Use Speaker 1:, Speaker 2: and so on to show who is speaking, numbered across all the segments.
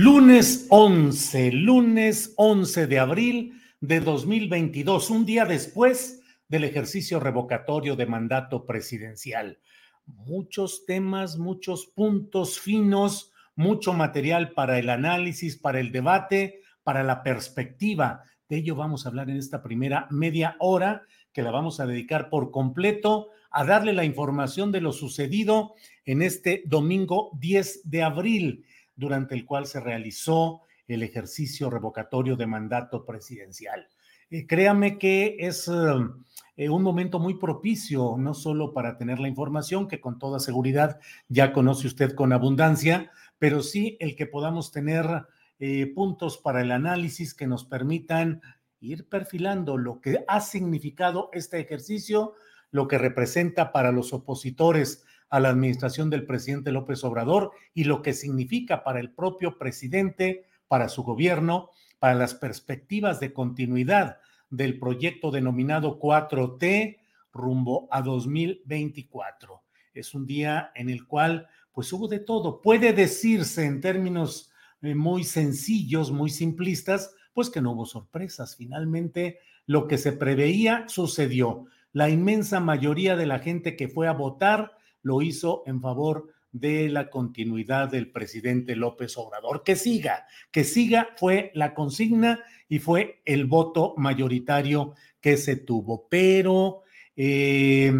Speaker 1: Lunes 11, lunes 11 de abril de 2022, un día después del ejercicio revocatorio de mandato presidencial. Muchos temas, muchos puntos finos, mucho material para el análisis, para el debate, para la perspectiva. De ello vamos a hablar en esta primera media hora que la vamos a dedicar por completo a darle la información de lo sucedido en este domingo 10 de abril durante el cual se realizó el ejercicio revocatorio de mandato presidencial. Eh, créame que es eh, un momento muy propicio, no solo para tener la información, que con toda seguridad ya conoce usted con abundancia, pero sí el que podamos tener eh, puntos para el análisis que nos permitan ir perfilando lo que ha significado este ejercicio, lo que representa para los opositores a la administración del presidente López Obrador y lo que significa para el propio presidente, para su gobierno, para las perspectivas de continuidad del proyecto denominado 4T rumbo a 2024. Es un día en el cual pues hubo de todo. Puede decirse en términos eh, muy sencillos, muy simplistas, pues que no hubo sorpresas. Finalmente, lo que se preveía sucedió. La inmensa mayoría de la gente que fue a votar lo hizo en favor de la continuidad del presidente López Obrador. Que siga, que siga fue la consigna y fue el voto mayoritario que se tuvo. Pero eh,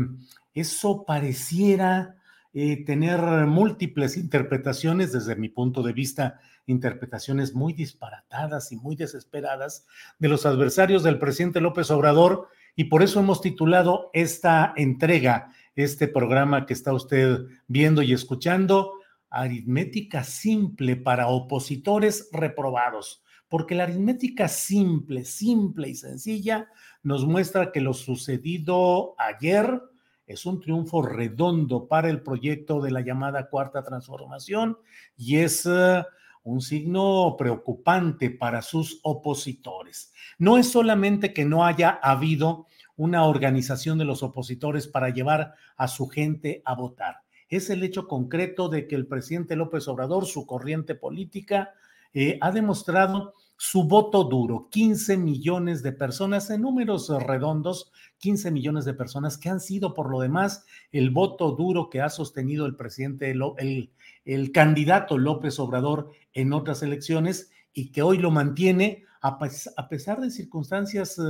Speaker 1: eso pareciera eh, tener múltiples interpretaciones desde mi punto de vista, interpretaciones muy disparatadas y muy desesperadas de los adversarios del presidente López Obrador. Y por eso hemos titulado esta entrega este programa que está usted viendo y escuchando, aritmética simple para opositores reprobados, porque la aritmética simple, simple y sencilla nos muestra que lo sucedido ayer es un triunfo redondo para el proyecto de la llamada cuarta transformación y es uh, un signo preocupante para sus opositores. No es solamente que no haya habido una organización de los opositores para llevar a su gente a votar. Es el hecho concreto de que el presidente López Obrador, su corriente política, eh, ha demostrado su voto duro, 15 millones de personas en números redondos, 15 millones de personas que han sido por lo demás el voto duro que ha sostenido el presidente, el, el candidato López Obrador en otras elecciones y que hoy lo mantiene a, pesar de circunstancias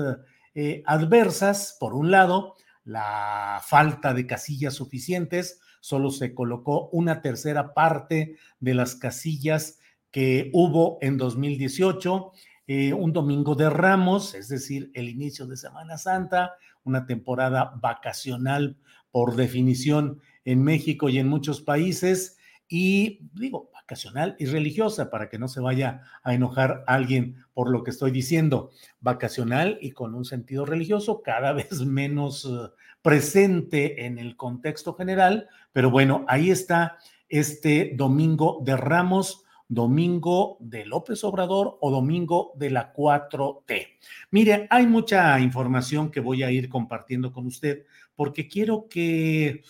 Speaker 1: eh, adversas, por un lado, la falta de casillas suficientes, solo se colocó una tercera parte de las casillas que hubo en 2018, eh, un domingo de Ramos, es decir, el inicio de Semana Santa, una temporada vacacional por definición en México y en muchos países, y digo, vacacional y religiosa, para que no se vaya a enojar alguien por lo que estoy diciendo, vacacional y con un sentido religioso cada vez menos uh, presente en el contexto general, pero bueno, ahí está este domingo de Ramos, domingo de López Obrador o domingo de la 4T. Mire, hay mucha información que voy a ir compartiendo con usted porque quiero que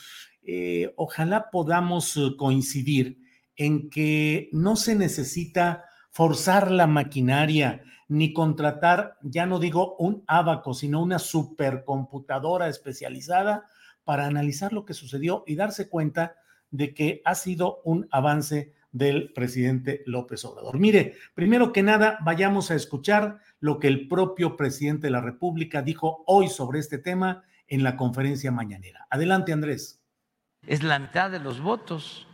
Speaker 1: eh, ojalá podamos uh, coincidir en que no se necesita forzar la maquinaria ni contratar, ya no digo un abaco, sino una supercomputadora especializada para analizar lo que sucedió y darse cuenta de que ha sido un avance del presidente López Obrador. Mire, primero que nada, vayamos a escuchar lo que el propio presidente de la República dijo hoy sobre este tema en la conferencia mañanera. Adelante, Andrés.
Speaker 2: Es la mitad de los votos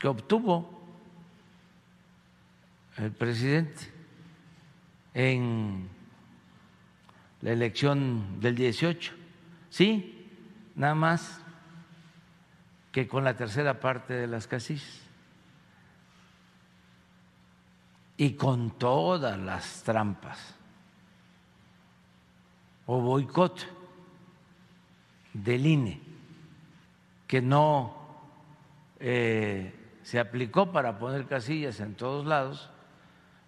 Speaker 2: que obtuvo el presidente en la elección del 18. Sí, nada más que con la tercera parte de las casillas. Y con todas las trampas o boicot del INE que no eh, se aplicó para poner casillas en todos lados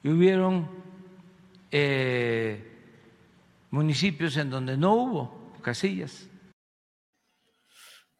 Speaker 2: y hubieron eh, municipios en donde no hubo casillas.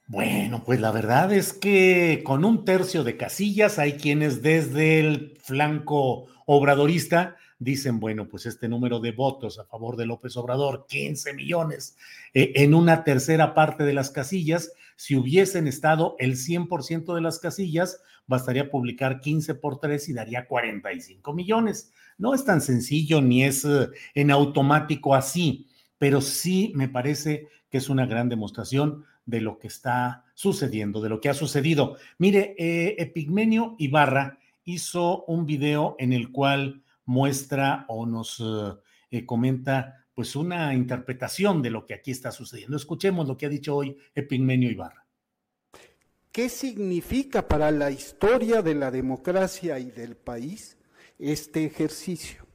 Speaker 1: Bueno, pues la verdad es que con un tercio de casillas hay quienes desde el flanco obradorista dicen, bueno, pues este número de votos a favor de López Obrador, 15 millones, eh, en una tercera parte de las casillas, si hubiesen estado el 100% de las casillas, bastaría publicar 15 por 3 y daría 45 millones. No es tan sencillo ni es eh, en automático así, pero sí me parece que es una gran demostración de lo que está sucediendo, de lo que ha sucedido. Mire, eh, Epigmenio Ibarra hizo un video en el cual muestra o nos eh, eh, comenta pues una interpretación de lo que aquí está sucediendo. Escuchemos lo que ha dicho hoy Epigmenio Ibarra.
Speaker 3: ¿Qué significa para la historia de la democracia y del país este ejercicio?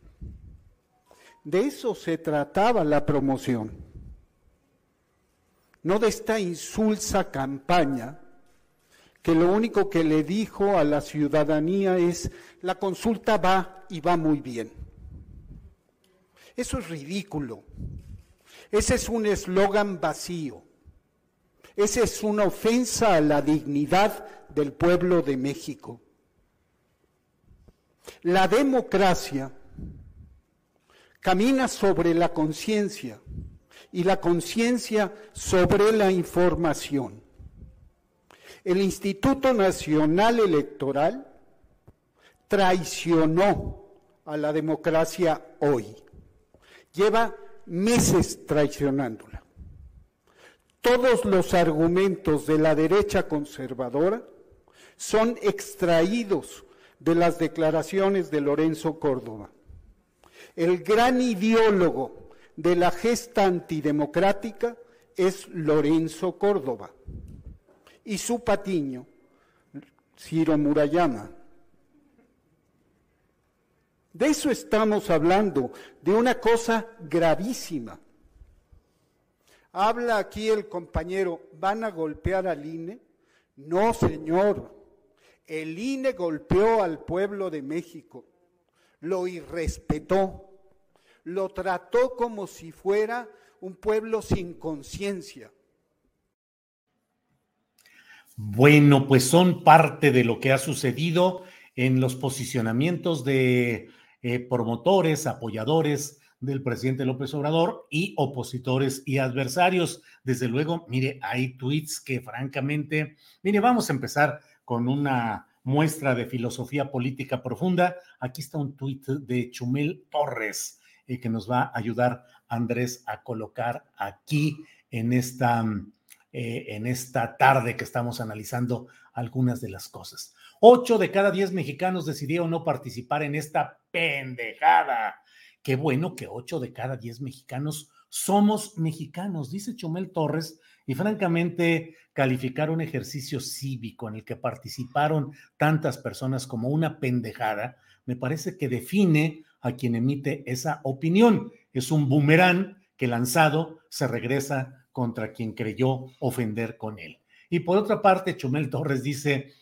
Speaker 3: De eso se trataba la promoción, no de esta insulsa campaña que lo único que le dijo a la ciudadanía es, la consulta va y va muy bien. Eso es ridículo. Ese es un eslogan vacío. Esa es una ofensa a la dignidad del pueblo de México. La democracia camina sobre la conciencia y la conciencia sobre la información el Instituto Nacional Electoral traicionó a la democracia hoy. Lleva meses traicionándola. Todos los argumentos de la derecha conservadora son extraídos de las declaraciones de Lorenzo Córdoba. El gran ideólogo de la gesta antidemocrática es Lorenzo Córdoba y su patiño, Ciro Murayama. De eso estamos hablando, de una cosa gravísima. Habla aquí el compañero, ¿van a golpear al INE? No, señor. El INE golpeó al pueblo de México, lo irrespetó, lo trató como si fuera un pueblo sin conciencia.
Speaker 1: Bueno, pues son parte de lo que ha sucedido en los posicionamientos de eh, promotores, apoyadores del presidente López Obrador y opositores y adversarios. Desde luego, mire, hay tweets que francamente, mire, vamos a empezar con una muestra de filosofía política profunda. Aquí está un tuit de Chumel Torres eh, que nos va a ayudar Andrés a colocar aquí en esta eh, en esta tarde que estamos analizando algunas de las cosas. Ocho de cada diez mexicanos decidieron no participar en esta pendejada. Qué bueno que ocho de cada diez mexicanos somos mexicanos, dice Chumel Torres, y francamente calificar un ejercicio cívico en el que participaron tantas personas como una pendejada, me parece que define a quien emite esa opinión. Es un boomerang que lanzado se regresa contra quien creyó ofender con él. Y por otra parte, Chumel Torres dice,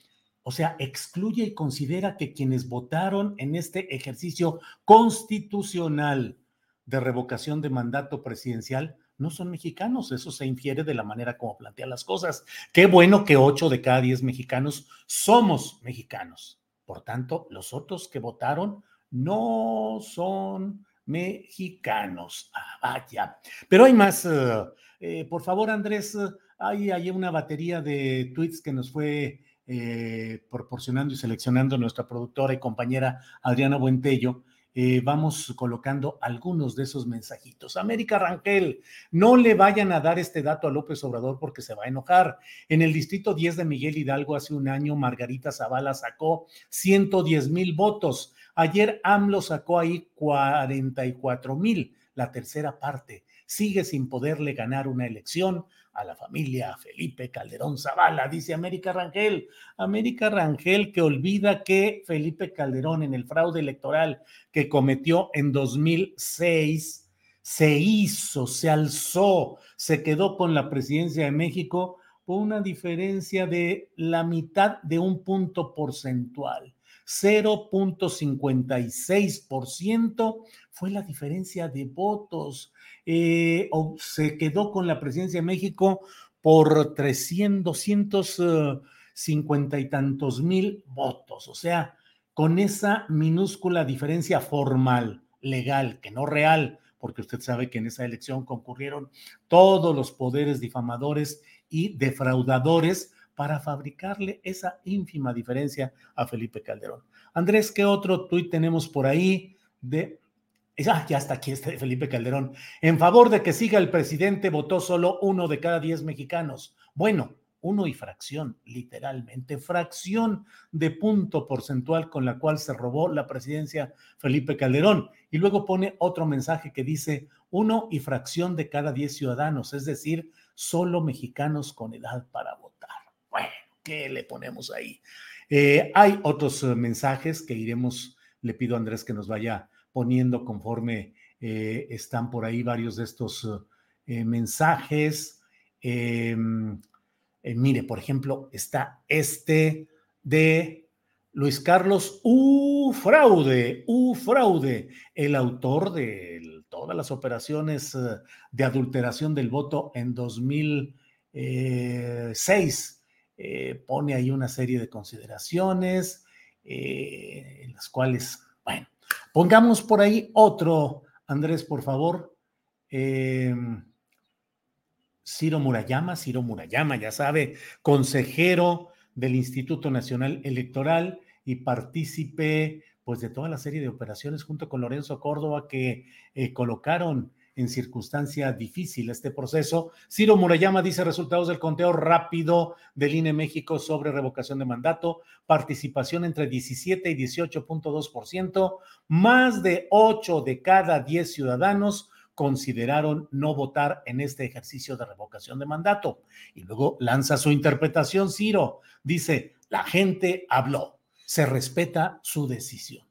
Speaker 1: o sea, excluye y considera que quienes votaron en este ejercicio constitucional de revocación de mandato presidencial no son mexicanos. Eso se infiere de la manera como plantea las cosas. Qué bueno que ocho de cada diez mexicanos somos mexicanos. Por tanto, los otros que votaron no son mexicanos. Ah, vaya. Pero hay más. Eh, eh, por favor, Andrés, hay, hay una batería de tweets que nos fue eh, proporcionando y seleccionando nuestra productora y compañera Adriana Buentello. Eh, vamos colocando algunos de esos mensajitos. América Rangel, no le vayan a dar este dato a López Obrador porque se va a enojar. En el distrito 10 de Miguel Hidalgo hace un año, Margarita Zavala sacó 110 mil votos. Ayer AMLO sacó ahí 44 mil, la tercera parte. Sigue sin poderle ganar una elección a la familia Felipe Calderón Zavala, dice América Rangel. América Rangel que olvida que Felipe Calderón en el fraude electoral que cometió en 2006 se hizo, se alzó, se quedó con la presidencia de México por una diferencia de la mitad de un punto porcentual. 0.56% fue la diferencia de votos. Eh, se quedó con la presidencia de México por 300, 250 y tantos mil votos. O sea, con esa minúscula diferencia formal, legal, que no real, porque usted sabe que en esa elección concurrieron todos los poderes difamadores y defraudadores para fabricarle esa ínfima diferencia a Felipe Calderón. Andrés, ¿qué otro tuit tenemos por ahí de... Ah, ya está aquí este Felipe Calderón. En favor de que siga el presidente votó solo uno de cada diez mexicanos. Bueno, uno y fracción, literalmente, fracción de punto porcentual con la cual se robó la presidencia Felipe Calderón. Y luego pone otro mensaje que dice uno y fracción de cada diez ciudadanos, es decir, solo mexicanos con edad para votar. Bueno, ¿qué le ponemos ahí? Eh, hay otros eh, mensajes que iremos, le pido a Andrés que nos vaya poniendo conforme eh, están por ahí varios de estos mensajes. Em, mire, por ejemplo, está este de Luis Carlos U. Fraude, U. Fraude, el autor de todas las operaciones de adulteración del voto en 2006 eh, pone ahí una serie de consideraciones eh, en las cuales, pongamos por ahí otro, Andrés, por favor. Em, Ciro Murayama, Ciro Murayama, ya sabe, consejero del Instituto Nacional Electoral y partícipe pues de toda la serie de operaciones junto con Lorenzo Córdoba que eh, colocaron en circunstancia difícil este proceso. Ciro Murayama dice resultados del conteo rápido del INE México sobre revocación de mandato, participación entre 17 y 18.2%, más de 8 de cada 10 ciudadanos consideraron no votar en este ejercicio de revocación de mandato. Y luego lanza su interpretación, Ciro. Dice, la gente habló, se respeta su decisión.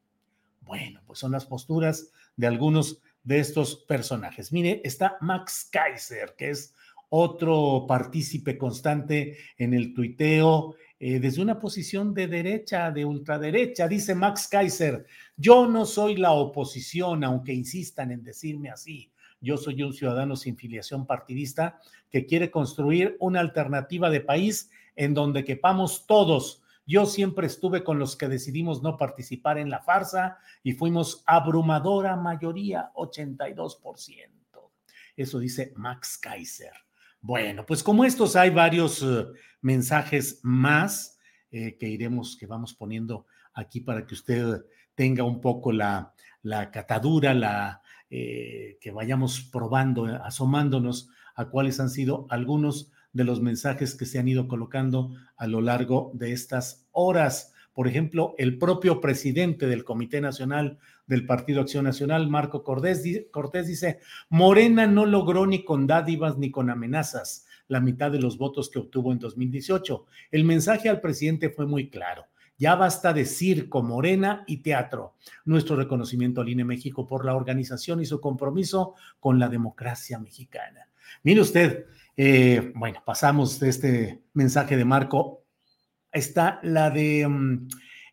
Speaker 1: Bueno, pues son las posturas de algunos de estos personajes. Mire, está Max Kaiser, que es otro partícipe constante en el tuiteo eh, desde una posición de derecha, de ultraderecha. Dice Max Kaiser, yo no soy la oposición, aunque insistan en decirme así. Yo soy un ciudadano sin filiación partidista que quiere construir una alternativa de país en donde quepamos todos yo siempre estuve con los que decidimos no participar en la farsa y fuimos abrumadora mayoría, 82%. Eso dice Max Kaiser. Bueno, pues como estos hay varios eh, mensajes más eh, que iremos, que vamos poniendo aquí para que usted tenga un poco la, la catadura, la, eh, que vayamos probando, asomándonos a cuáles han sido algunos de los mensajes que se han ido colocando a lo largo de estas horas. Por ejemplo, el propio presidente del Comité Nacional del Partido Acción Nacional, Marco Cortés, Cortés dice, Morena no logró ni con dádivas ni con amenazas la mitad de los votos que obtuvo en 2018. El mensaje al presidente fue muy claro. Ya basta de circo, morena y teatro. Nuestro reconocimiento al INE México por la organización y su compromiso con la democracia mexicana. Mire usted, eh, bueno, pasamos de este mensaje de Marco. Está la de, mm,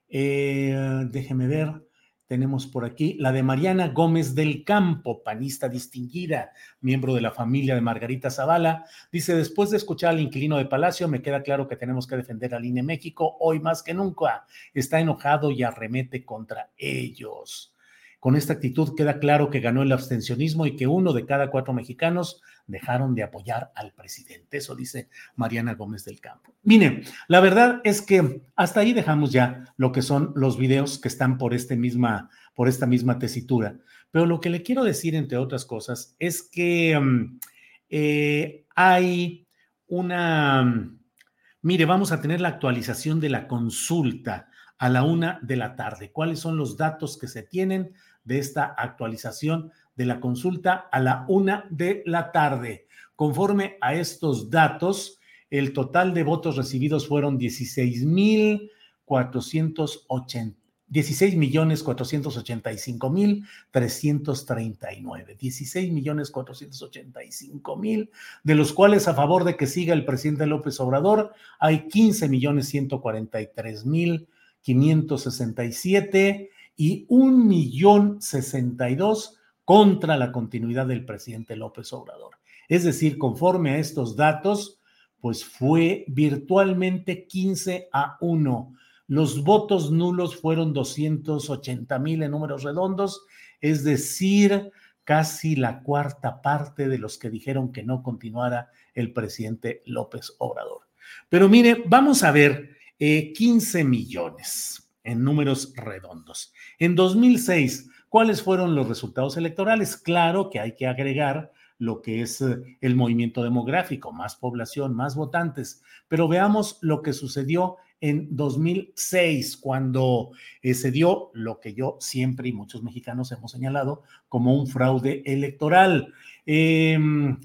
Speaker 1: eh, déjeme ver, tenemos por aquí la de Mariana Gómez del Campo, panista distinguida, miembro de la familia de Margarita Zavala. Dice, después de escuchar al inquilino de Palacio, me queda claro que tenemos que defender al INE México hoy más que nunca. Está enojado y arremete contra ellos. Con esta actitud queda claro que ganó el abstencionismo y que uno de cada cuatro mexicanos dejaron de apoyar al presidente. Eso dice Mariana Gómez del Campo. Mire, la verdad es que hasta ahí dejamos ya lo que son los videos que están por, este esta misma tesitura. Pero lo que le quiero decir, entre otras cosas, es que mm, eh, hay una... Mm, mire, vamos a tener la actualización de la consulta a la una de la tarde. ¿Cuáles son los datos que se tienen? De esta actualización de la consulta a la una de la tarde. Conforme a estos datos, el total de votos recibidos fueron 16 mil 16 millones 485 mil 339, 16 millones 485 mil, de los cuales a favor de que siga el presidente López Obrador hay 15 millones 143 mil 567 y un millón sesenta y dos contra la continuidad del presidente López Obrador. Es decir, conforme a estos datos, pues fue virtualmente 15 a 1. Los votos nulos fueron 280 mil en números redondos, es decir, casi la cuarta parte de los que dijeron que no continuara el presidente López Obrador. Pero mire, vamos a ver, 15 eh, millones en números redondos. En 2006, ¿cuáles fueron los resultados electorales? Claro que hay que agregar lo que es eh, el movimiento demográfico, más población, más votantes, pero veamos lo que sucedió en 2006, cuando eh, se dio lo que yo siempre y muchos mexicanos hemos señalado como un fraude electoral. Em,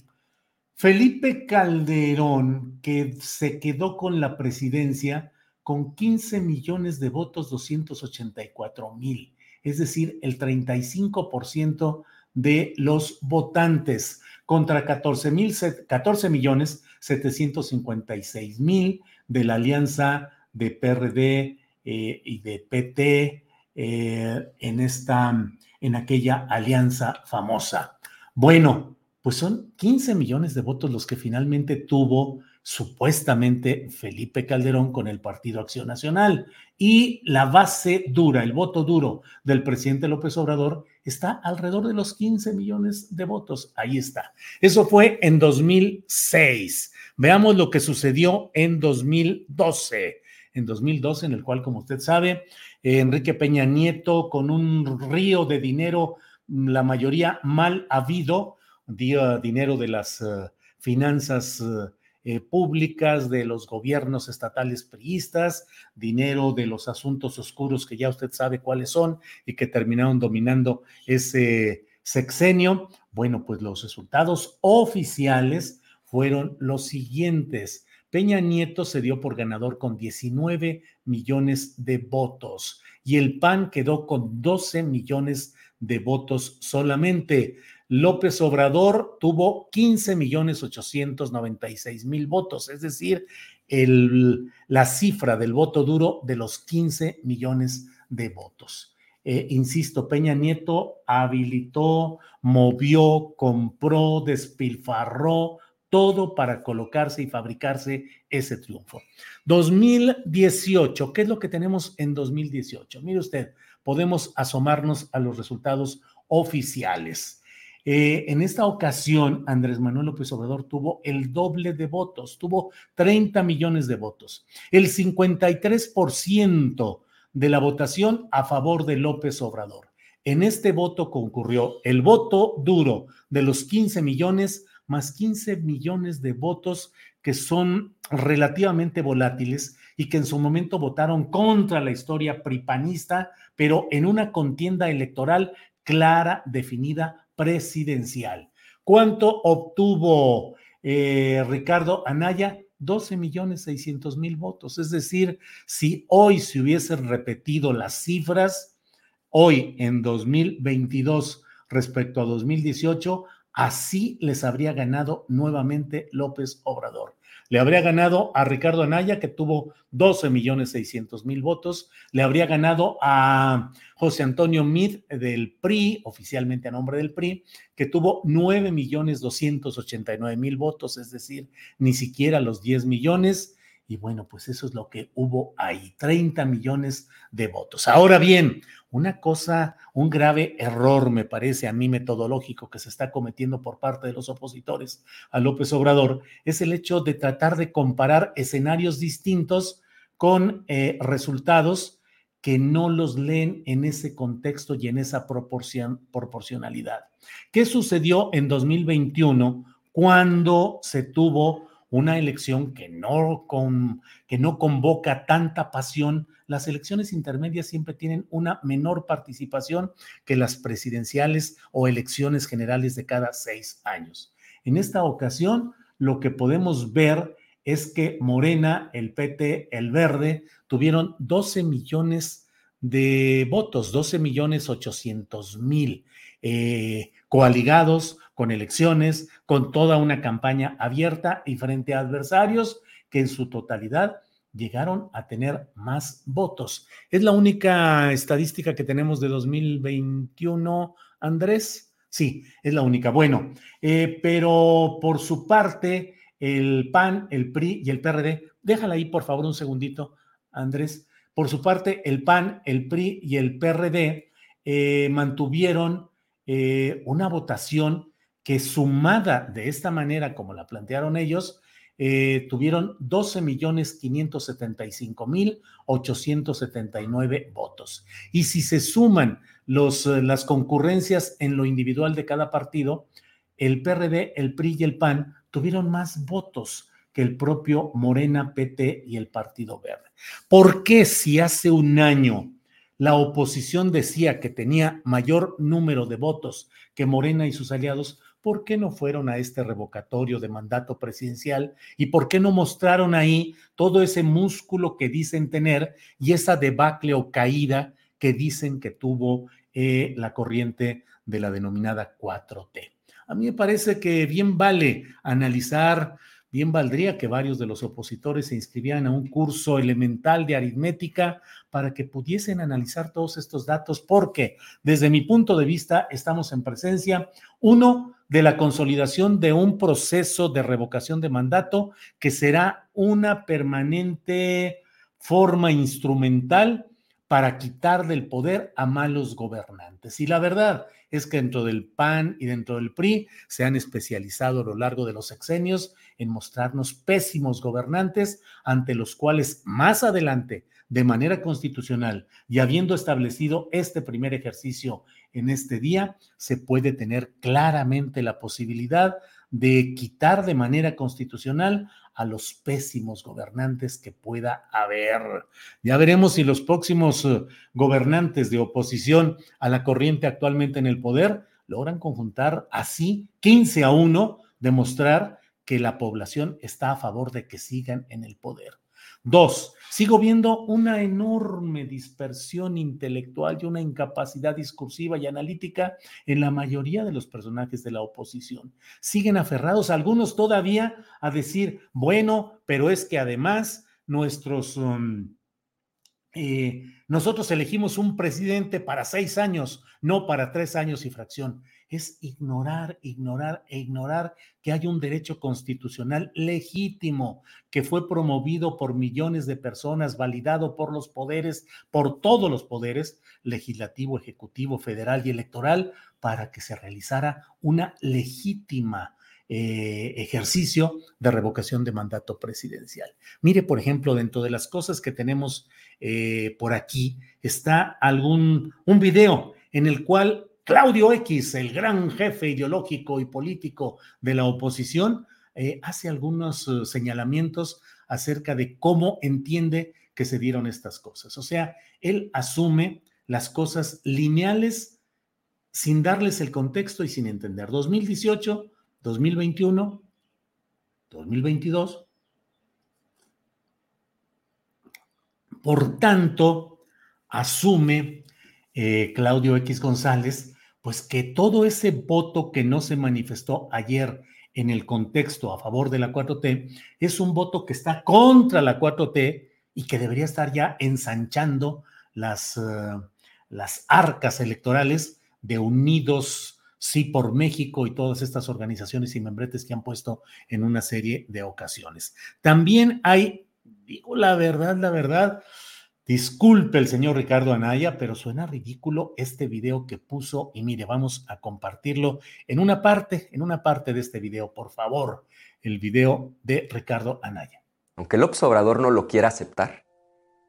Speaker 1: Felipe Calderón, que se quedó con la presidencia, con 15 millones de votos, 284 mil, es decir, el 35% de los votantes contra 14, mil, 14 millones 756 mil de la alianza de PRD eh, y de PT eh, en esta, en aquella alianza famosa. Bueno, pues son 15 millones de votos los que finalmente tuvo supuestamente Felipe Calderón con el Partido Acción Nacional. Y la base dura, el voto duro del presidente López Obrador está alrededor de los 15 millones de votos. Ahí está. Eso fue en 2006. Veamos lo que sucedió en 2012. En 2012, en el cual, como usted sabe, Enrique Peña Nieto, con un río de dinero, la mayoría mal habido, dio dinero de las uh, finanzas uh, eh, públicas de los gobiernos estatales priistas, dinero de los asuntos oscuros que ya usted sabe cuáles son y que terminaron dominando ese sexenio. Bueno, pues los resultados oficiales fueron los siguientes. Peña Nieto se dio por ganador con 19 millones de votos y el PAN quedó con 12 millones de votos solamente. López Obrador tuvo 15 millones 896 mil votos, es decir, la cifra del voto duro de los 15 millones de votos. Eh, insisto, Peña Nieto habilitó, movió, compró, despilfarró todo para colocarse y fabricarse ese triunfo. 2018, ¿qué es lo que tenemos en 2018? Mire usted, podemos asomarnos a los resultados oficiales. Eh, en esta ocasión, Andrés Manuel López Obrador tuvo el doble de votos, tuvo 30 millones de votos. El 53% de la votación a favor de López Obrador. En este voto concurrió el voto duro de los 15 millones más 15 millones de votos que son relativamente volátiles y que en su momento votaron contra la historia pripanista, pero en una contienda electoral clara, definida, presidencial. ¿Cuánto obtuvo eh, Ricardo Anaya? 12 millones 600 mil votos. Es decir, si hoy se hubiesen repetido las cifras, hoy en 2022 respecto a 2018, así les habría ganado nuevamente López Obrador. Le habría ganado a Ricardo Anaya, que tuvo 12 millones 600 mil votos. Le habría ganado a José Antonio Mid del PRI, oficialmente a nombre del PRI, que tuvo 9 millones 289 mil votos, es decir, ni siquiera los 10 millones. Y bueno, pues eso es lo que hubo ahí, 30 millones de votos. Ahora bien, una cosa, un grave error, me parece a mí metodológico que se está cometiendo por parte de los opositores a López Obrador, es el hecho de tratar de comparar escenarios distintos con eh, resultados que no los leen en ese contexto y en esa proporcionalidad. ¿Qué sucedió en 2021 cuando se tuvo una elección que no, con, que no convoca tanta pasión las elecciones intermedias siempre tienen una menor participación que las presidenciales o elecciones generales de cada seis años. En esta ocasión, lo que podemos ver es que Morena, el PT, el Verde, tuvieron 12 millones de votos, 12 millones 800 mil eh, coaligados con elecciones, con toda una campaña abierta y frente a adversarios que en su totalidad llegaron a tener más votos. Es la única estadística que tenemos de 2021, Andrés. Sí, es la única. Bueno, eh, pero por su parte, el PAN, el PRI y el PRD, déjala ahí por favor un segundito, Andrés. Por su parte, el PAN, el PRI y el PRD eh, mantuvieron eh, una votación que sumada de esta manera, como la plantearon ellos, eh, tuvieron 12 millones 575 mil 879 votos. Y si se suman los, eh, las concurrencias en lo individual de cada partido, el PRD, el PRI y el PAN tuvieron más votos que el propio Morena, PT y el Partido Verde. ¿Por qué si hace un año la oposición decía que tenía mayor número de votos que Morena y sus aliados? ¿Por qué no fueron a este revocatorio de mandato presidencial y por qué no mostraron ahí todo ese músculo que dicen tener y esa debacle o caída que dicen que tuvo eh, la corriente de la denominada 4T? A mí me parece que bien vale analizar bien valdría que varios de los opositores se inscribieran a un curso elemental de aritmética para que pudiesen analizar todos estos datos, porque desde mi punto de vista estamos en presencia, uno, de la consolidación de un proceso de revocación de mandato que será una permanente forma instrumental para quitar del poder a malos gobernantes. Y la verdad es que dentro del PAN y dentro del PRI se han especializado a lo largo de los sexenios en mostrarnos pésimos gobernantes ante los cuales más adelante, de manera constitucional y habiendo establecido este primer ejercicio en este día, se puede tener claramente la posibilidad de quitar de manera constitucional a los pésimos gobernantes que pueda haber. Ya veremos si los próximos eh, gobernantes de oposición a la corriente actualmente en el poder logran conjuntar así 15 a 1, demostrar que la población está a favor de que sigan en el poder. Dos, sigo viendo una enorme dispersión intelectual y una incapacidad discursiva y analítica en la mayoría de los personajes de la oposición. Siguen aferrados, algunos todavía, a decir, bueno, pero es que además nuestros... Um, eh, nosotros elegimos un presidente para seis años, no para tres años y fracción es ignorar, ignorar e ignorar que hay un derecho constitucional legítimo que fue promovido por millones de personas, validado por los poderes, por todos los poderes, legislativo, ejecutivo, federal y electoral, para que se realizara una legítima eh, ejercicio de revocación de mandato presidencial. Mire, por ejemplo, dentro de las cosas que tenemos eh, por aquí está algún un video en el cual Claudio X, el gran jefe ideológico y político de la oposición, eh, hace algunos eh, señalamientos acerca de cómo entiende que se dieron estas cosas. O sea, él asume las cosas lineales sin darles el contexto y sin entender. 2018, 2021, 2022. Por tanto, asume eh, Claudio X González, pues que todo ese voto que no se manifestó ayer en el contexto a favor de la 4T es un voto que está contra la 4T y que debería estar ya ensanchando las, uh, las arcas electorales de Unidos Sí por México y todas estas organizaciones y membretes que han puesto en una serie de ocasiones. También hay, digo la verdad, la verdad, disculpe el señor Ricardo Anaya, pero suena ridículo este video que puso y mire, vamos a compartirlo en una parte, en una parte de este video, por favor, el video de Ricardo Anaya.
Speaker 4: Aunque el observador no lo quiera aceptar,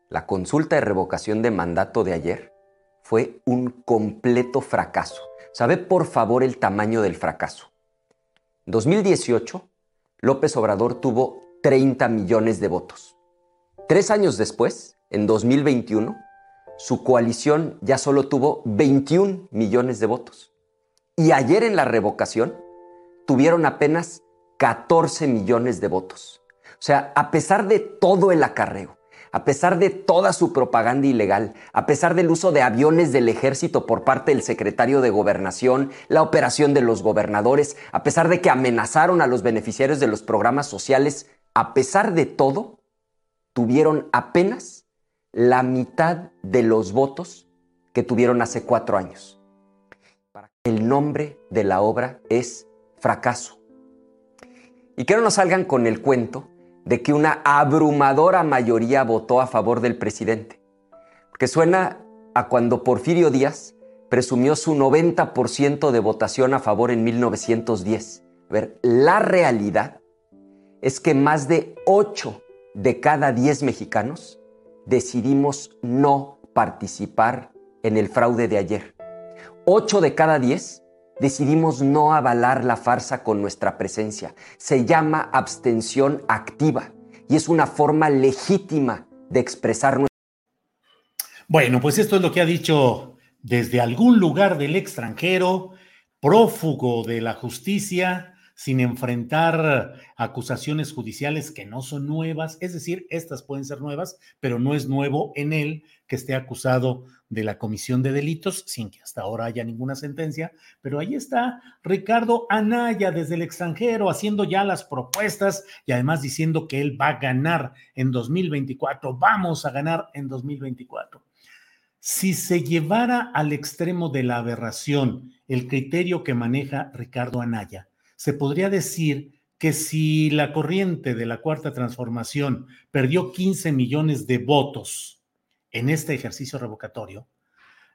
Speaker 4: la consulta de revocación de mandato de ayer fue un completo fracaso. ¿Sabe por favor el tamaño del fracaso? En 2018, López Obrador tuvo 30 millones de votos. Tres años después, en 2021, su coalición ya solo tuvo 21 millones de votos. Y ayer en la revocación tuvieron apenas 14 millones de votos. O sea, a pesar de todo el acarreo, a pesar de toda su propaganda ilegal, a pesar del uso de aviones del ejército por parte del secretario de gobernación, la operación de los gobernadores, a pesar de que amenazaron a los beneficiarios de los programas sociales, a pesar de todo, tuvieron apenas la mitad de los votos que tuvieron hace cuatro años. El nombre de la obra es fracaso. Y que no nos salgan con el cuento de que una abrumadora mayoría votó a favor del presidente. Porque suena a cuando Porfirio Díaz presumió su 90% de votación a favor en 1910. A ver, la realidad es que más de 8 de cada 10 mexicanos decidimos no participar en el fraude de ayer. 8 de cada 10 decidimos no avalar la farsa con nuestra presencia. Se llama abstención activa y es una forma legítima de expresar nuestra...
Speaker 1: Bueno, pues esto es lo que ha dicho desde algún lugar del extranjero, prófugo de la justicia, sin enfrentar acusaciones judiciales que no son nuevas, es decir, estas pueden ser nuevas, pero no es nuevo en él que esté acusado de la comisión de delitos, sin que hasta ahora haya ninguna sentencia, pero ahí está Ricardo Anaya desde el extranjero haciendo ya las propuestas y además diciendo que él va a ganar en 2024, vamos a ganar en 2024. Si se llevara al extremo de la aberración el criterio que maneja Ricardo Anaya, se podría decir que si la corriente de la cuarta transformación perdió 15 millones de votos en este ejercicio revocatorio,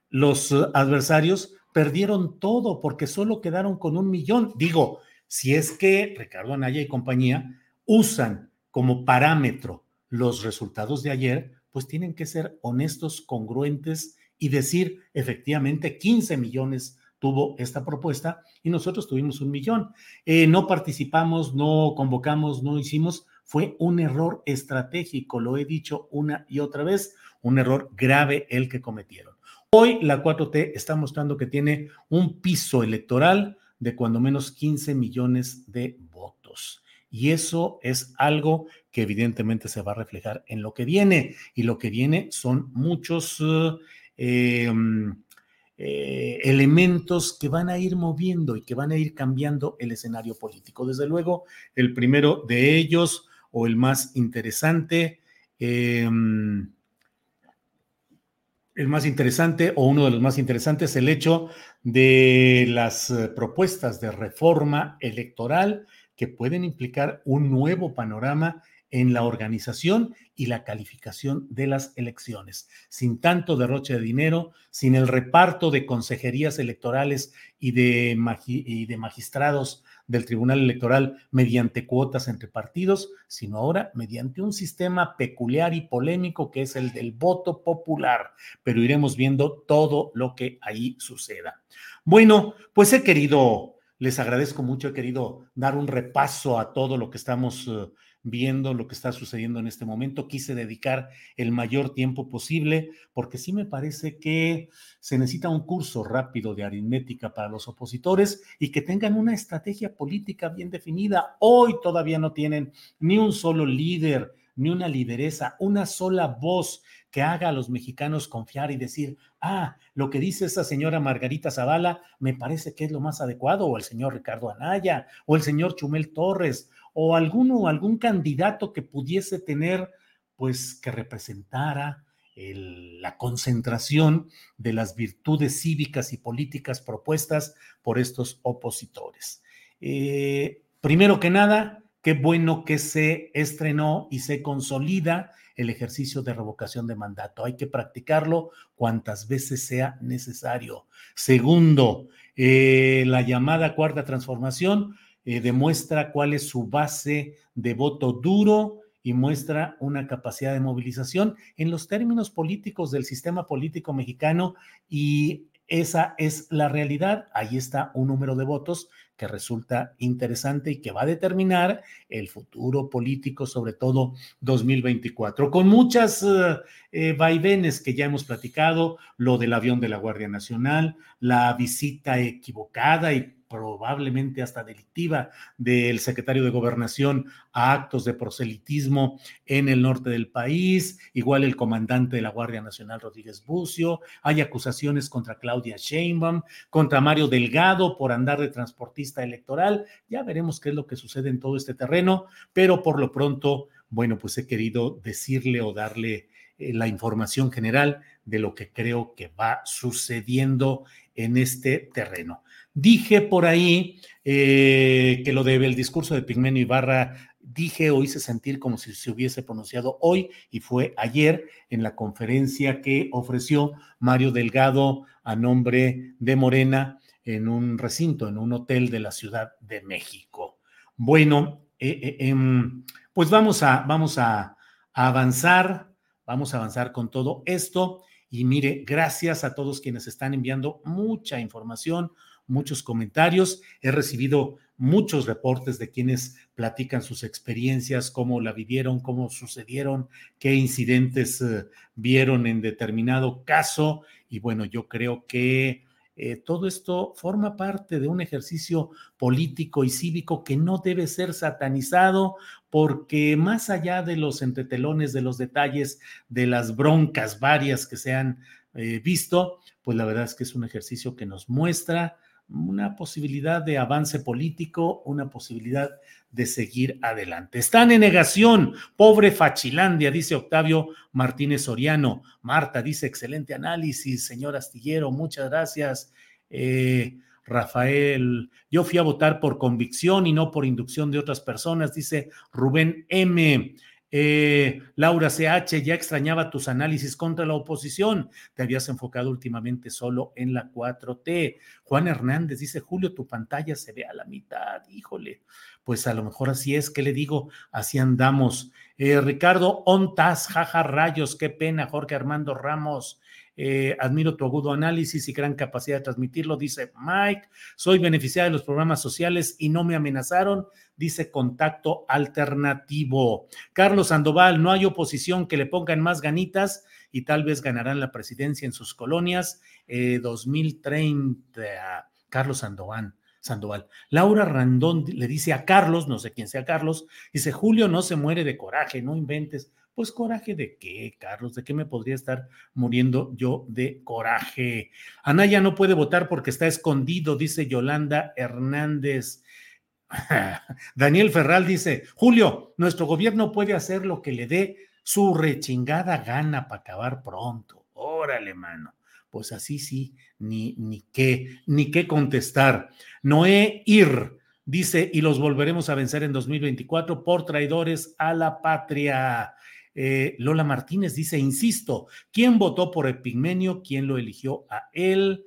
Speaker 1: los adversarios perdieron todo porque solo quedaron con un millón. Digo, si es que Ricardo Anaya y compañía usan como parámetro los resultados de ayer, pues tienen que ser honestos, congruentes y decir efectivamente 15 millones tuvo esta propuesta y nosotros tuvimos un millón. Eh, no participamos, no convocamos, no hicimos. Fue un error estratégico, lo he dicho una y otra vez, un error grave el que cometieron. Hoy la 4T está mostrando que tiene un piso electoral de cuando menos 15 millones de votos. Y eso es algo que evidentemente se va a reflejar en lo que viene. Y lo que viene son muchos eh, em, eh, elementos que van a ir moviendo y que van a ir cambiando el escenario político. Desde luego, el primero de ellos, o el más interesante, em, el más interesante o uno de los más interesantes, el hecho de las eh, propuestas de reforma electoral que pueden implicar un nuevo panorama en la organización y la calificación de las elecciones, sin tanto derroche de dinero, sin el reparto de consejerías electorales y de, magistrados del Tribunal Electoral mediante cuotas entre partidos, sino ahora mediante un sistema peculiar y polémico que es el del voto popular. Pero iremos viendo todo lo que ahí suceda. Bueno, pues he querido, les agradezco mucho, he querido dar un repaso a todo lo que estamos... Uh, viendo lo que está sucediendo en este momento. Quise dedicar el mayor tiempo posible porque sí me parece que se necesita un curso rápido de aritmética para los opositores y que tengan una estrategia política bien definida. Hoy todavía no tienen ni un solo líder, ni una lideresa, una sola voz que haga a los mexicanos confiar y decir, ah, lo que dice esa señora Margarita Zavala me parece que es lo más adecuado, o el señor Ricardo Anaya, o el señor Chumel Torres, o alguno, algún candidato que pudiese tener, pues, que representara la concentración de las virtudes cívicas y políticas propuestas por estos opositores. Eh, primero que nada, qué bueno que se estrenó y se consolida el ejercicio de revocación de mandato. Hay que practicarlo cuantas veces sea necesario. Segundo, eh, la llamada cuarta transformación eh, demuestra cuál es su base de voto duro y muestra una capacidad de movilización en los términos políticos del sistema político mexicano y esa es la realidad. Ahí está un número de votos que resulta interesante y que va a determinar el futuro político, sobre todo 2024, con muchas eh, eh, vaivenes que ya hemos platicado, lo del avión de la Guardia Nacional, la visita equivocada y probablemente hasta delictiva del secretario de Gobernación a actos de proselitismo en el norte del país, igual el comandante de la Guardia Nacional Rodríguez Bucio, hay acusaciones contra Claudia Sheinbaum, contra Mario Delgado por andar de transportista electoral, ya veremos qué es lo que sucede en todo este terreno, pero por lo pronto, bueno, pues he querido decirle o darle eh, la información general de lo que creo que va sucediendo en este terreno. Dije por ahí eh, que lo debe el discurso de Pigmenio Ibarra, dije o hice sentir como si se hubiese pronunciado hoy y fue ayer en la conferencia que ofreció Mario Delgado a nombre de Morena en un recinto, en un hotel de la Ciudad de México. Bueno, eh, eh, em, pues vamos a, vamos a avanzar, vamos a avanzar con todo esto. Y mire, gracias a todos quienes están enviando mucha información, muchos comentarios. He recibido muchos reportes de quienes platican sus experiencias, cómo la vivieron, cómo sucedieron, qué incidentes eh, vieron en determinado caso. Y bueno, yo creo que eh, todo esto forma parte de un ejercicio político y cívico que no debe ser satanizado porque más allá de los entretelones, de los detalles, de las broncas varias que se han eh, visto, pues la verdad es que es un ejercicio que nos muestra una posibilidad de avance político, una posibilidad de seguir adelante. Están en negación, pobre Fachilandia, dice Octavio Martínez Soriano. Marta dice, excelente análisis, señor Astillero, muchas gracias. Eh, Rafael, yo fui a votar por convicción y no por inducción de otras personas, dice Rubén M. Eh, Laura CH, ya extrañaba tus análisis contra la oposición. Te habías enfocado últimamente solo en la 4T. Juan Hernández dice, Julio, tu pantalla se ve a la mitad. Híjole, pues a lo mejor así es. ¿Qué le digo? Así andamos. Eh, Ricardo Ontas, jaja rayos, qué pena. Jorge Armando Ramos. Eh, admiro tu agudo análisis y gran capacidad de transmitirlo, dice Mike. Soy beneficiario de los programas sociales y no me amenazaron, dice Contacto Alternativo. Carlos Sandoval, no hay oposición que le pongan más ganitas y tal vez ganarán la presidencia en sus colonias 2030. Eh, Carlos Sandoval. Sandoval. Laura Randón le dice a Carlos, no sé quién sea Carlos, dice, Julio no se muere de coraje, no inventes. Pues coraje de qué, Carlos, de qué me podría estar muriendo yo de coraje. Anaya no puede votar porque está escondido, dice Yolanda Hernández. Daniel Ferral dice, Julio, nuestro gobierno puede hacer lo que le dé su rechingada gana para acabar pronto. Órale, mano. Pues así sí, ni, ni qué, ni qué contestar. Noé Ir dice, y los volveremos a vencer en 2024 por traidores a la patria. Eh, Lola Martínez dice, insisto, ¿quién votó por Epigmenio? ¿Quién lo eligió a él?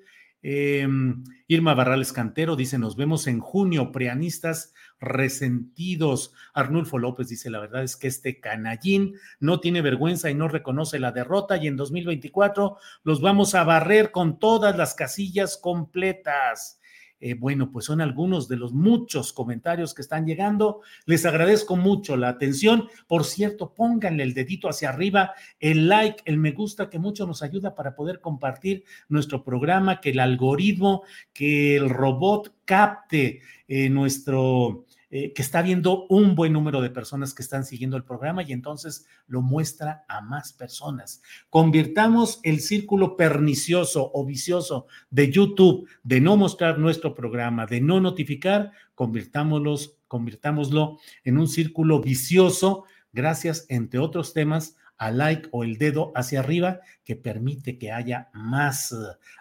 Speaker 1: Em, Irma Barrales Cantero dice, nos vemos en junio, preanistas resentidos. Arnulfo López dice, la verdad es que este canallín no tiene vergüenza y no reconoce la derrota y en 2024 los vamos a barrer con todas las casillas completas. Eh, bueno, pues son algunos de los muchos comentarios que están llegando. Les agradezco mucho la atención. Por cierto, pónganle el dedito hacia arriba, el like, el me gusta, que mucho nos ayuda para poder compartir nuestro programa, que el algoritmo, que el robot capte eh, nuestro eh, que está viendo un buen número de personas que están siguiendo el programa y entonces lo muestra a más personas. Convirtamos el círculo pernicioso o vicioso de YouTube de no mostrar nuestro programa, de no notificar, convirtámoslos, convirtámoslo en un círculo vicioso gracias, entre otros temas, al like o el dedo hacia arriba que permite que haya más eh,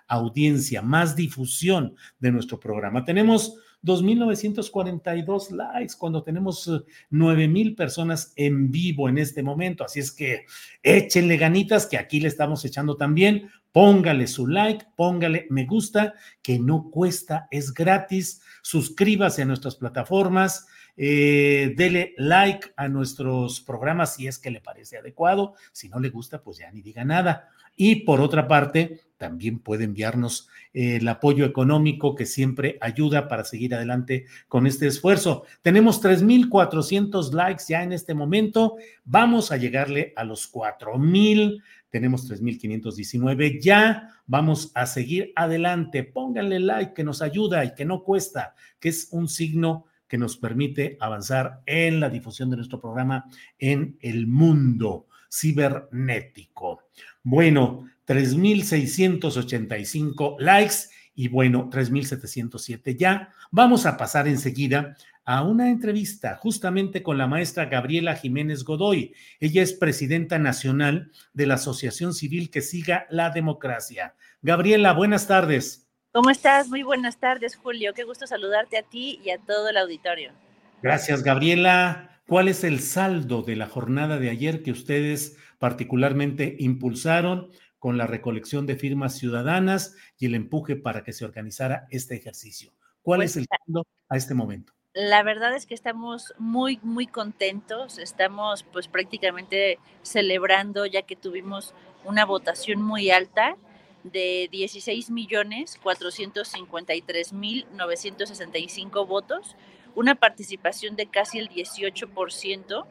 Speaker 1: audiencia, más difusión de nuestro programa. Tenemos 2.942 likes cuando tenemos 9.000 eh, personas en vivo en este momento. Así es que échenle ganitas que aquí le estamos echando también. Póngale su like, póngale me gusta, que no cuesta, es gratis. Suscríbase a nuestras plataformas. Eh, dele like a nuestros programas si es que le parece adecuado. Si no le gusta, pues ya ni diga nada. Y por otra parte, también puede enviarnos eh, el apoyo económico que siempre ayuda para seguir adelante con este esfuerzo. Tenemos 3.400 likes ya en este momento. Vamos a llegarle a los 4.000. Tenemos 3.519 ya. Vamos a seguir adelante. Pónganle like que nos ayuda y que no cuesta, que es un signo que nos permite avanzar en la difusión de nuestro programa en el mundo cibernético. Bueno, 3.685 likes y bueno, 3.707 ya. Vamos a pasar enseguida a una entrevista justamente con la maestra Gabriela Jiménez Godoy. Ella es presidenta nacional de la Asociación Civil que siga la democracia. Gabriela, buenas tardes.
Speaker 5: ¿Cómo estás? Muy buenas tardes, Julio. Qué gusto saludarte a ti y a todo el auditorio.
Speaker 1: Gracias, Gabriela. ¿Cuál es el saldo de la jornada de ayer que ustedes particularmente impulsaron con la recolección de firmas ciudadanas y el empuje para que se organizara este ejercicio. ¿Cuál pues es el saldo a este momento?
Speaker 5: La verdad es que estamos muy, muy contentos. Estamos pues prácticamente celebrando ya que tuvimos una votación muy alta de 16 millones 453 mil 965 votos, una participación de casi el 18%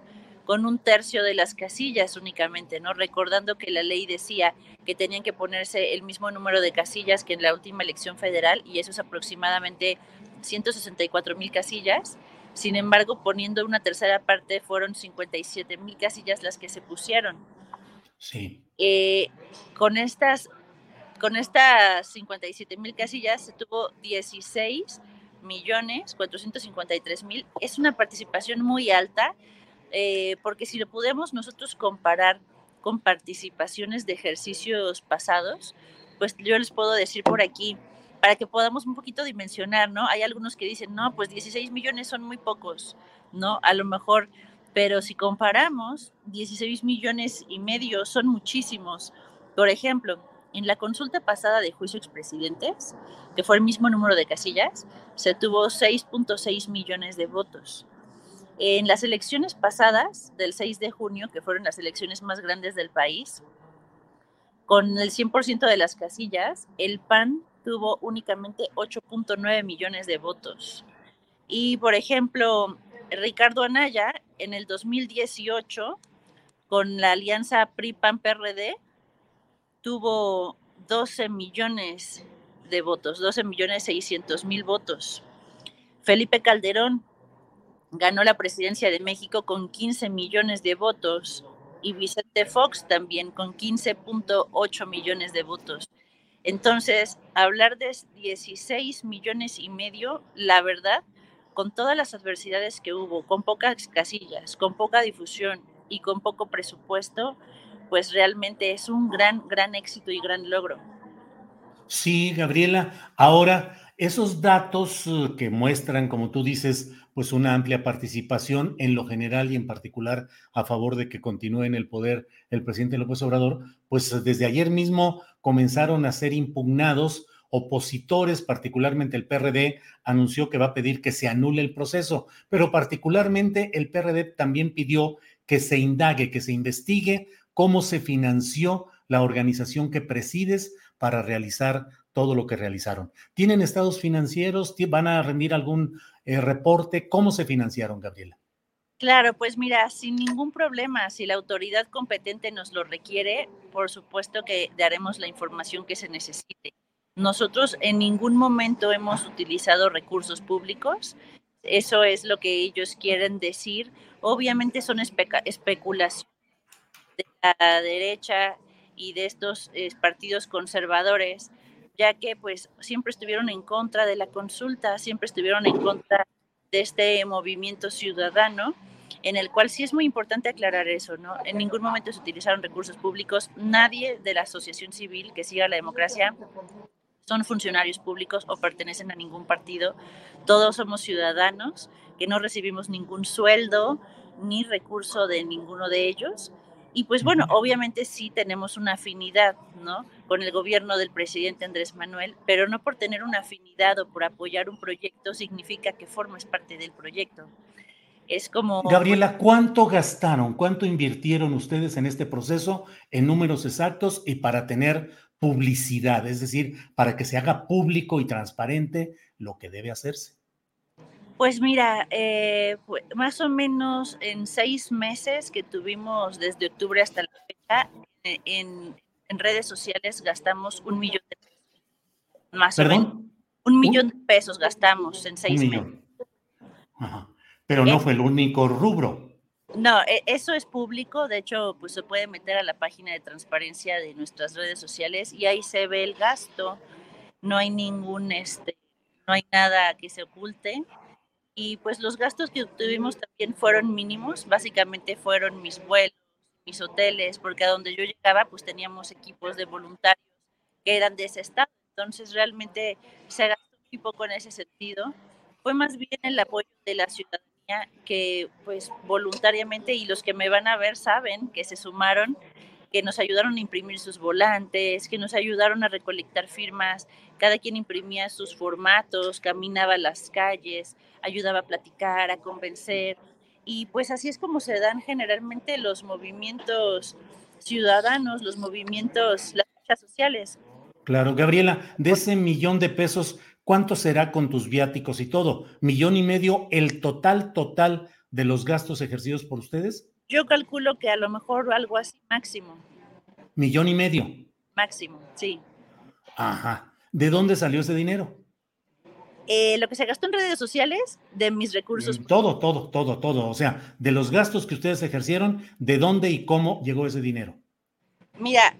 Speaker 5: con un tercio de las casillas únicamente, ¿no? Recordando que la ley decía que tenían que ponerse el mismo número de casillas que en la última elección federal y eso es aproximadamente 164 mil casillas. Sin embargo, poniendo una tercera parte, fueron 57 mil casillas las que se pusieron.
Speaker 1: Sí.
Speaker 5: Eh, con estas con estas 57 mil casillas se tuvo 16 millones 453 mil. Es una participación muy alta eh, porque si lo podemos nosotros comparar con participaciones de ejercicios pasados, pues yo les puedo decir por aquí, para que podamos un poquito dimensionar, ¿no? Hay algunos que dicen, no, pues 16 millones son muy pocos, ¿no? A lo mejor, pero si comparamos, 16 millones y medio son muchísimos. Por ejemplo, en la consulta pasada de juicio expresidentes, que fue el mismo número de casillas, se tuvo 6.6 millones de votos. En las elecciones pasadas, del 6 de junio, que fueron las elecciones más grandes del país, con el 100% de las casillas, el PAN tuvo únicamente 8.9 millones de votos. Y, por ejemplo, Ricardo Anaya, en el 2018, con la alianza PRI-PAN-PRD, tuvo 12 millones de votos, 12 millones 600 mil votos. Felipe Calderón, ganó la presidencia de México con 15 millones de votos y Vicente Fox también con 15.8 millones de votos. Entonces, hablar de 16 millones y medio, la verdad, con todas las adversidades que hubo, con pocas casillas, con poca difusión y con poco presupuesto, pues realmente es un gran, gran éxito y gran logro.
Speaker 1: Sí, Gabriela. Ahora, esos datos eh, que muestran, como tú dices, pues una amplia participación en lo general y en particular a favor de que continúe en el poder el presidente López Obrador, pues desde ayer mismo comenzaron a ser impugnados opositores, particularmente el PRD, anunció que va a pedir que se anule el proceso, pero particularmente el PRD también pidió que se indague, que se investigue cómo se financió la organización que presides para realizar todo lo que realizaron. ¿Tienen estados financieros? ¿Van a rendir algún eh, reporte? ¿Cómo se financiaron, Gabriela?
Speaker 5: Claro, pues mira, sin ningún problema, si la autoridad competente nos lo requiere, por supuesto que daremos la información que se necesite. Nosotros en ningún momento hemos utilizado recursos públicos, eso es lo que ellos quieren decir. Obviamente son especulaciones de la derecha y de estos eh, partidos conservadores, ya que pues siempre estuvieron en contra de la consulta, siempre estuvieron en contra de este movimiento ciudadano, en el cual sí es muy importante aclarar eso, ¿no? En ningún momento se utilizaron recursos públicos, nadie de la asociación civil que siga la democracia son funcionarios públicos o pertenecen a ningún partido, todos somos ciudadanos que no recibimos ningún sueldo ni recurso de ninguno de ellos y pues bueno, obviamente sí tenemos una afinidad, ¿no? Con el gobierno del presidente Andrés Manuel, pero no por tener una afinidad o por apoyar un proyecto significa que formes parte del proyecto. Es como...
Speaker 1: Gabriela, ¿cuánto gastaron, cuánto invirtieron ustedes en este proceso en números exactos y para tener publicidad, es decir, para que se haga público y transparente lo que debe hacerse?
Speaker 5: Pues mira, eh, más o menos en seis meses que tuvimos desde octubre hasta la fecha, eh, en, redes sociales gastamos un millón de pesos. Más o menos. Un millón de pesos gastamos en seis meses.
Speaker 1: Pero no fue el único rubro.
Speaker 5: No, e, eso es público, de hecho, pues se puede meter a la página de transparencia de nuestras redes sociales y ahí se ve el gasto. No hay ningún, este, no hay nada que se oculte y pues los gastos que tuvimos también fueron mínimos, básicamente fueron mis vuelos, mis hoteles, porque a donde yo llegaba pues teníamos equipos de voluntarios que eran de ese estado, entonces realmente se gastó muy poco en ese sentido. Fue más bien el apoyo de la ciudadanía que pues voluntariamente y los que me van a ver saben que se sumaron que nos ayudaron a imprimir sus volantes, que nos ayudaron a recolectar firmas, cada quien imprimía sus formatos, caminaba las calles, ayudaba a platicar, a convencer, y pues así es como se dan generalmente los movimientos ciudadanos, los movimientos, las luchas sociales.
Speaker 1: Claro, Gabriela, de ese millón de pesos, ¿cuánto será con tus viáticos y todo? ¿Millón y medio el total, total de los gastos ejercidos por ustedes?
Speaker 5: Yo calculo que a lo mejor algo así máximo.
Speaker 1: Millón y medio.
Speaker 5: Máximo, sí.
Speaker 1: Ajá. ¿De dónde salió ese dinero?
Speaker 5: Eh, lo que se gastó en redes sociales, de mis recursos.
Speaker 1: Mm, todo, todo, todo, todo. O sea, de los gastos que ustedes ejercieron, ¿de dónde y cómo llegó ese dinero?
Speaker 5: Mira,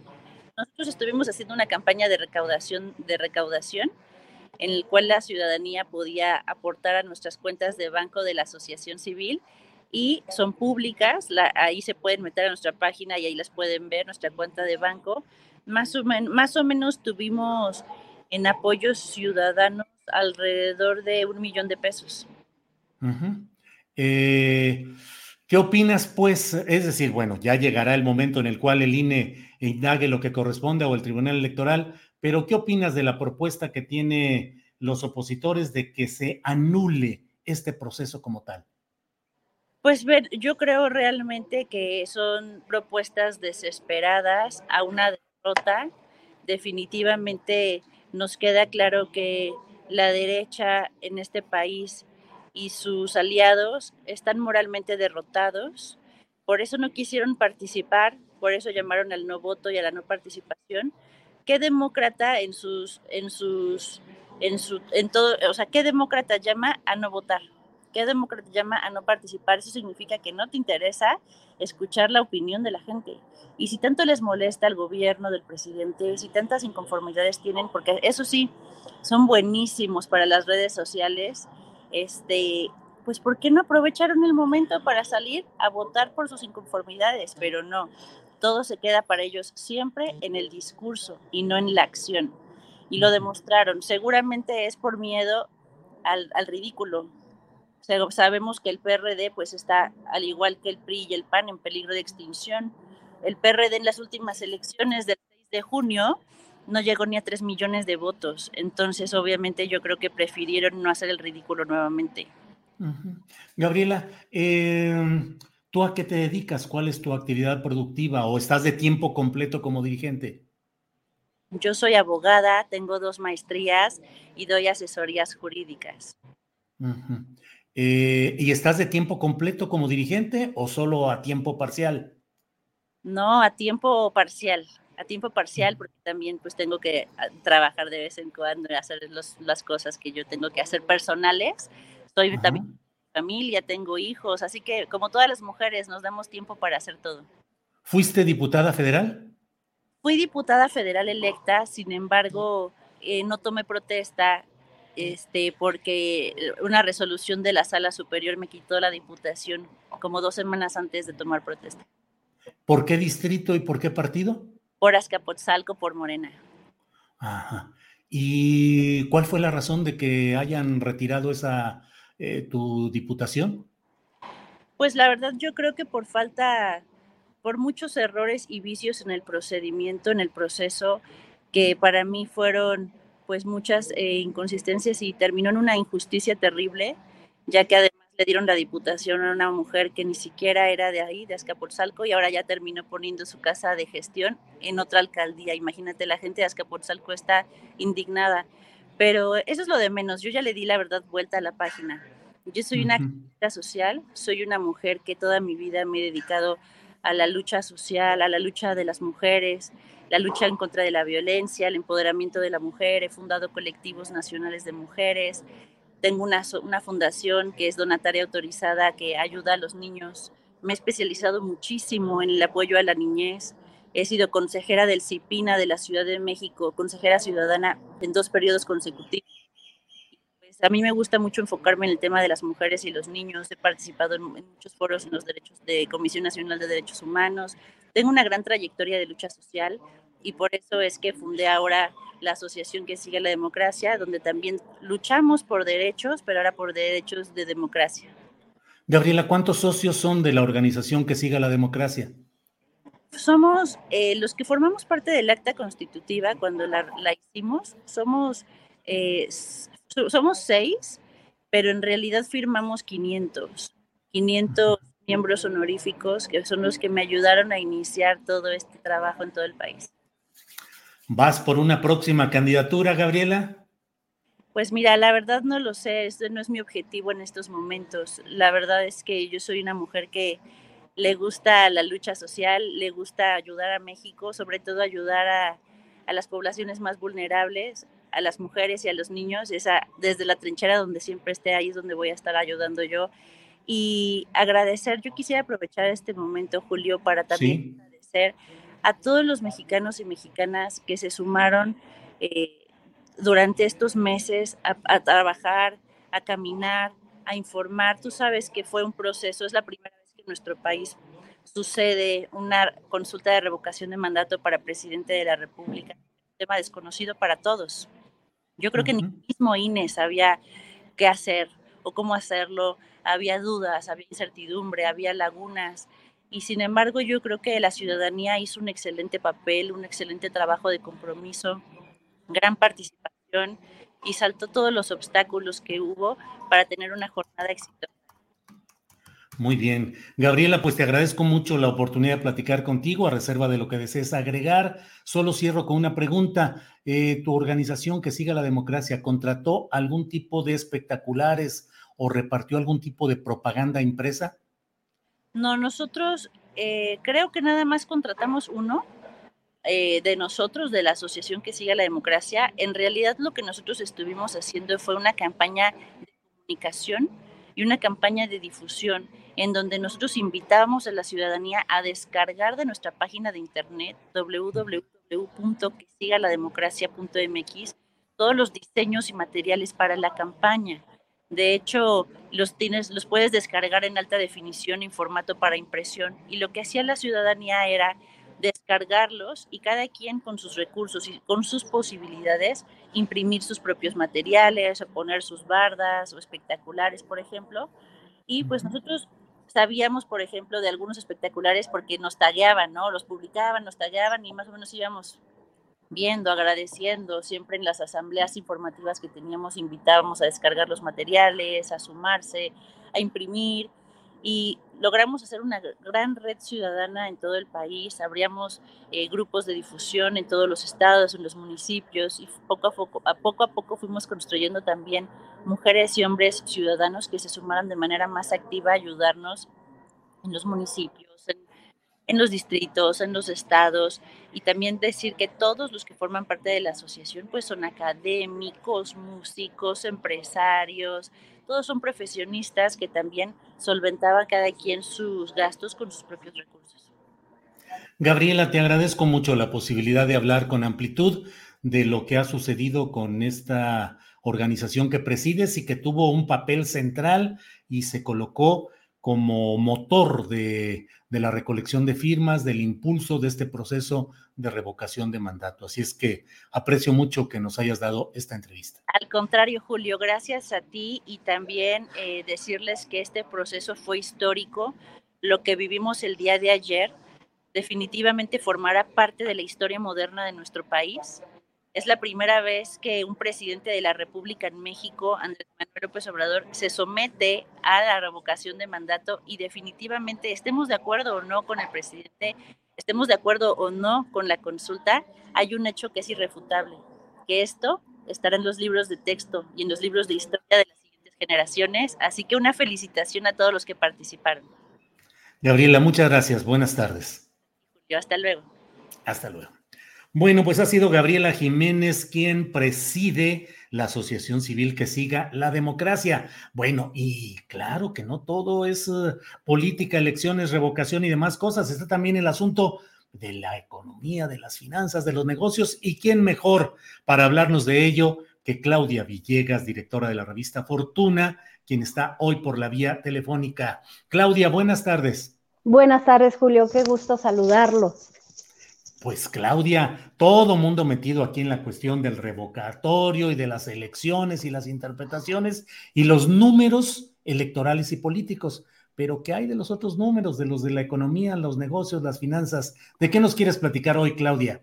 Speaker 5: nosotros estuvimos haciendo una campaña de recaudación, de recaudación, en la cual la ciudadanía podía aportar a nuestras cuentas de banco de la asociación civil y son públicas, ahí se pueden meter a nuestra página y ahí las pueden ver, nuestra cuenta de banco. Más o, más o menos tuvimos en apoyos ciudadanos alrededor de un millón de pesos.
Speaker 1: Eh, ¿Qué opinas, pues? Es decir, bueno, ya llegará el momento en el cual el INE indague lo que corresponde o el Tribunal Electoral, pero ¿qué opinas de la propuesta que tiene los opositores de que se anule este proceso como tal?
Speaker 5: Pues ver, yo creo realmente que son propuestas desesperadas a una derrota. Definitivamente nos queda claro que la derecha en este país y sus aliados están moralmente derrotados. Por eso no quisieron participar, por eso llamaron al no voto y a la no participación. ¿Qué demócrata en sus, en sus, en su, en todo, o sea, qué demócrata llama a no votar? ¿Qué demócrata llama a no participar? Eso significa que no te interesa escuchar la opinión de la gente. Y si tanto les molesta el gobierno del presidente, si tantas inconformidades tienen, porque eso sí, son buenísimos para las redes sociales, este, pues ¿por qué no aprovecharon el momento para salir a votar por sus inconformidades? Pero no, todo se queda para ellos siempre en el discurso y no en la acción. Y lo demostraron. Seguramente es por miedo al, al ridículo, sabemos que el PRD pues está, al igual que el PRI y el PAN, en peligro de extinción. El PRD en las últimas elecciones del 6 de junio no llegó ni a 3 millones de votos. Entonces, obviamente, yo creo que prefirieron no hacer el ridículo nuevamente.
Speaker 1: Gabriela, em, ¿tú a qué te dedicas? ¿Cuál es tu actividad productiva o estás de tiempo completo como dirigente?
Speaker 5: Yo soy abogada, tengo dos maestrías y doy asesorías jurídicas.
Speaker 1: Eh, ¿Y estás de tiempo completo como dirigente o solo a tiempo parcial?
Speaker 5: No, a tiempo parcial, a tiempo parcial porque también pues tengo que ah, trabajar de vez en cuando y hacer las cosas que yo tengo que hacer personales. Estoy también familia, tengo hijos, así que como todas las mujeres nos damos tiempo para hacer todo.
Speaker 1: ¿Fuiste diputada federal?
Speaker 5: Fui diputada federal electa, sin embargo, eh, no tomé protesta este, porque una resolución de la sala superior me quitó la diputación como dos semanas antes de tomar protesta.
Speaker 1: ¿Por qué distrito y por qué partido?
Speaker 5: Por Azcapotzalco, por Morena.
Speaker 1: Ajá. ¿Y cuál fue la razón de que hayan retirado esa eh, tu diputación?
Speaker 5: Pues la verdad yo creo que por falta, por muchos errores y vicios en el procedimiento, en el proceso, que para mí fueron pues muchas eh, inconsistencias y terminó en una injusticia terrible, ya que además le dieron la diputación a una mujer que ni siquiera era de ahí, de Azcapotzalco, y ahora ya terminó poniendo su casa de gestión en otra alcaldía. Imagínate, la gente de Azcapotzalco está indignada. Pero eso es lo de menos. Yo ya le di la verdad vuelta a la página. Yo soy una activista social, soy una mujer que toda mi vida me he dedicado a la lucha social, a la lucha de las mujeres, la lucha en contra de la violencia, el empoderamiento de la mujer. He fundado colectivos nacionales de mujeres. Tengo una, una fundación que es donataria autorizada que ayuda a los niños. Me he especializado muchísimo en el apoyo a la niñez. He sido consejera del CIPINA de la Ciudad de México, consejera ciudadana en dos periodos consecutivos. A mí me gusta mucho enfocarme en el tema de las mujeres y los niños. He participado en, muchos foros en los derechos de Comisión Nacional de Derechos Humanos. Tengo una gran trayectoria de lucha social y por eso es que fundé ahora la asociación que sigue la democracia, donde también luchamos por derechos, pero ahora por derechos de democracia.
Speaker 1: Gabriela, ¿cuántos socios son de la organización que siga la democracia?
Speaker 5: somos eh, los que formamos parte del acta constitutiva cuando la, hicimos, somos, eh, somos seis, pero en realidad firmamos 500, 500 miembros honoríficos que son los que me ayudaron a iniciar todo este trabajo en todo el país.
Speaker 1: ¿Vas por una próxima candidatura, Gabriela?
Speaker 5: Pues mira, la verdad no lo sé, este no es mi objetivo en estos momentos. La verdad es que yo soy una mujer que le gusta la lucha social, le gusta ayudar a México, sobre todo ayudar a, las poblaciones más vulnerables, a las mujeres y a los niños, esa, desde la trinchera donde siempre esté, ahí es donde voy a estar ayudando yo. Y agradecer, yo quisiera aprovechar este momento, Julio, para también agradecer a todos los mexicanos y mexicanas que se sumaron eh, durante estos meses a trabajar, a caminar, a informar. Tú sabes que fue un proceso, es la primera nuestro país sucede una consulta de revocación de mandato para presidente de la República, un tema desconocido para todos. Yo creo que ni mismo INE sabía qué hacer o cómo hacerlo, había dudas, había incertidumbre, había lagunas. Y sin embargo, yo creo que la ciudadanía hizo un excelente papel, un excelente trabajo de compromiso, gran participación y saltó todos los obstáculos que hubo para tener una jornada exitosa.
Speaker 1: Muy bien. Gabriela, pues te agradezco mucho la oportunidad de platicar contigo a reserva de lo que desees agregar. Solo cierro con una pregunta. Eh, ¿Tu organización que siga la democracia contrató algún tipo de espectaculares o repartió algún tipo de propaganda impresa?
Speaker 5: No, nosotros eh, creo que nada más contratamos uno eh, de nosotros, de la asociación que siga la democracia. En realidad lo que nosotros estuvimos haciendo fue una campaña de comunicación y una campaña de difusión en donde nosotros invitábamos a la ciudadanía a descargar de nuestra página de internet www.quesigalademocracia.mx todos los diseños y materiales para la campaña. De hecho, los tienes, los puedes descargar en alta definición en formato para impresión. Y lo que hacía la ciudadanía era descargarlos y cada quien con sus recursos y con sus posibilidades imprimir sus propios materiales o poner sus bardas o espectaculares, por ejemplo. Y pues nosotros sabíamos, por ejemplo, de algunos espectaculares porque nos tallaban, ¿no? Los publicaban, nos tallaban y más o menos íbamos viendo, agradeciendo, siempre en las asambleas informativas que teníamos invitábamos a descargar los materiales, a sumarse, a imprimir y logramos hacer una gran red ciudadana en todo el país, abríamos eh, grupos de difusión en todos los estados, en los municipios y poco a poco, a poco a poco fuimos construyendo también mujeres y hombres ciudadanos que se sumaran de manera más activa a ayudarnos en los municipios, en los distritos, en los estados, y también decir que todos los que forman parte de la asociación pues son académicos, músicos, empresarios, todos son profesionistas que también solventaban cada quien sus gastos con sus propios recursos.
Speaker 1: Gabriela, te agradezco mucho la posibilidad de hablar con amplitud de lo que ha sucedido con esta organización que presides y que tuvo un papel central y se colocó como motor de, la recolección de firmas, del impulso de este proceso de revocación de mandato. Así es que aprecio mucho que nos hayas dado esta entrevista.
Speaker 5: Al contrario, Julio, gracias a ti y también eh, decirles que este proceso fue histórico. Lo que vivimos el día de ayer definitivamente formará parte de la historia moderna de nuestro país es la primera vez que un presidente de la República en México, Andrés Manuel López Obrador, se somete a la revocación de mandato y definitivamente estemos de acuerdo o no con el presidente, estemos de acuerdo o no con la consulta, hay un hecho que es irrefutable, que esto estará en los libros de texto y en los libros de historia de las siguientes generaciones, así que una felicitación a todos los que participaron.
Speaker 1: Gabriela, muchas gracias, buenas tardes.
Speaker 5: hasta luego.
Speaker 1: Hasta luego. Bueno, pues ha sido Gabriela Jiménez quien preside la Asociación Civil que siga la democracia. Bueno, y claro que no todo es eh, política, elecciones, revocación y demás cosas. Está también el asunto de la economía, de las finanzas, de los negocios. ¿Y quién mejor para hablarnos de ello que Claudia Villegas, directora de la revista Fortuna, quien está hoy por la vía telefónica? Claudia, buenas tardes.
Speaker 6: Buenas tardes, Julio. Qué gusto saludarlos.
Speaker 1: Pues Claudia, todo mundo metido aquí en la cuestión del revocatorio y de las elecciones y las interpretaciones y los números electorales y políticos. Pero ¿qué hay de los otros números, de los de la economía, los negocios, las finanzas? ¿De qué nos quieres platicar hoy, Claudia?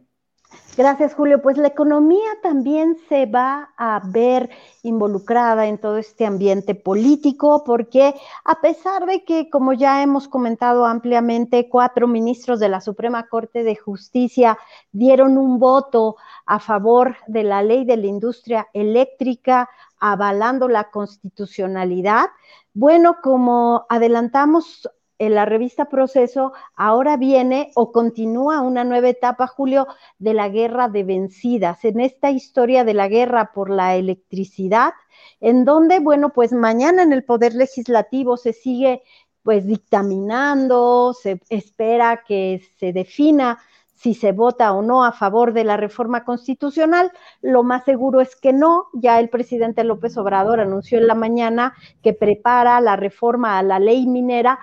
Speaker 6: Gracias, Julio. Pues la economía también se va a ver involucrada en todo este ambiente político, porque a pesar de que, como ya hemos comentado ampliamente, cuatro ministros de la Suprema Corte de Justicia dieron un voto a favor de la ley de la industria eléctrica, avalando la constitucionalidad, bueno, como adelantamos en la revista Proceso, ahora viene o continúa una nueva etapa, Julio, de la guerra de vencidas, en esta historia de la guerra por la electricidad, en donde, bueno, pues mañana en el Poder Legislativo se sigue pues dictaminando, se espera que se defina si se vota o no a favor de la reforma constitucional. Lo más seguro es que no. Ya el presidente López Obrador anunció en la mañana que prepara la reforma a la ley minera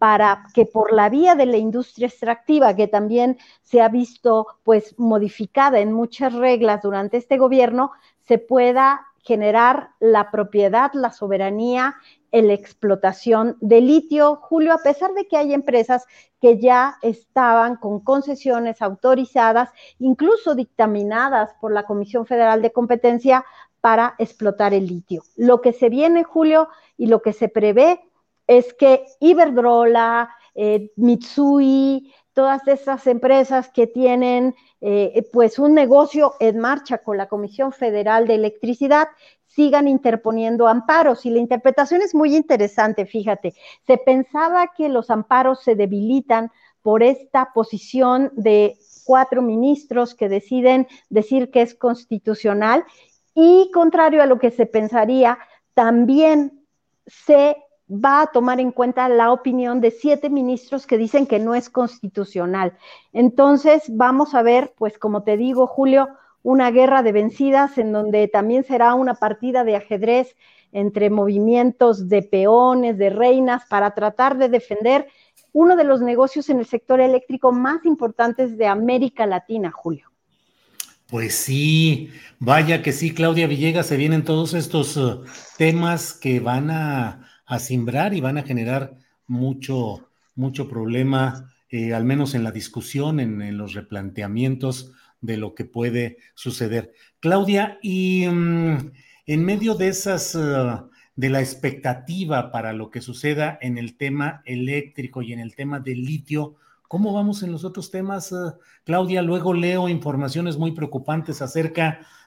Speaker 6: para que por la vía de la industria extractiva, que también se ha visto pues modificada en muchas reglas durante este gobierno, se pueda generar la propiedad, la soberanía la explotación de litio. Julio, a pesar de que hay empresas que ya estaban con concesiones autorizadas, incluso dictaminadas por la Comisión Federal de Competencia para explotar el litio. Lo que se viene, Julio, y lo que se prevé es que Iberdrola, eh, Mitsui, todas esas empresas que tienen eh, pues un negocio en marcha con la Comisión Federal de Electricidad sigan interponiendo amparos. Y la interpretación es muy interesante, fíjate. Se pensaba que los amparos se debilitan por esta posición de cuatro ministros que deciden decir que es constitucional y contrario a lo que se pensaría, también se va a tomar en cuenta la opinión de siete ministros que dicen que no es constitucional. Entonces, vamos a ver, pues como te digo, Julio, una guerra de vencidas en donde también será una partida de ajedrez entre movimientos de peones, de reinas, para tratar de defender uno de los negocios en el sector eléctrico más importantes de América Latina, Julio.
Speaker 1: Pues sí, vaya que sí, Claudia Villegas, se vienen todos estos uh, temas que van a a simbrar y van a generar mucho, mucho problema, eh, al menos en la discusión, en, los replanteamientos de lo que puede suceder. Claudia, y mm, en medio de esas, uh, de la expectativa para lo que suceda en el tema eléctrico y en el tema del litio. ¿Cómo vamos en los otros temas, uh, Claudia? Luego leo informaciones muy preocupantes acerca de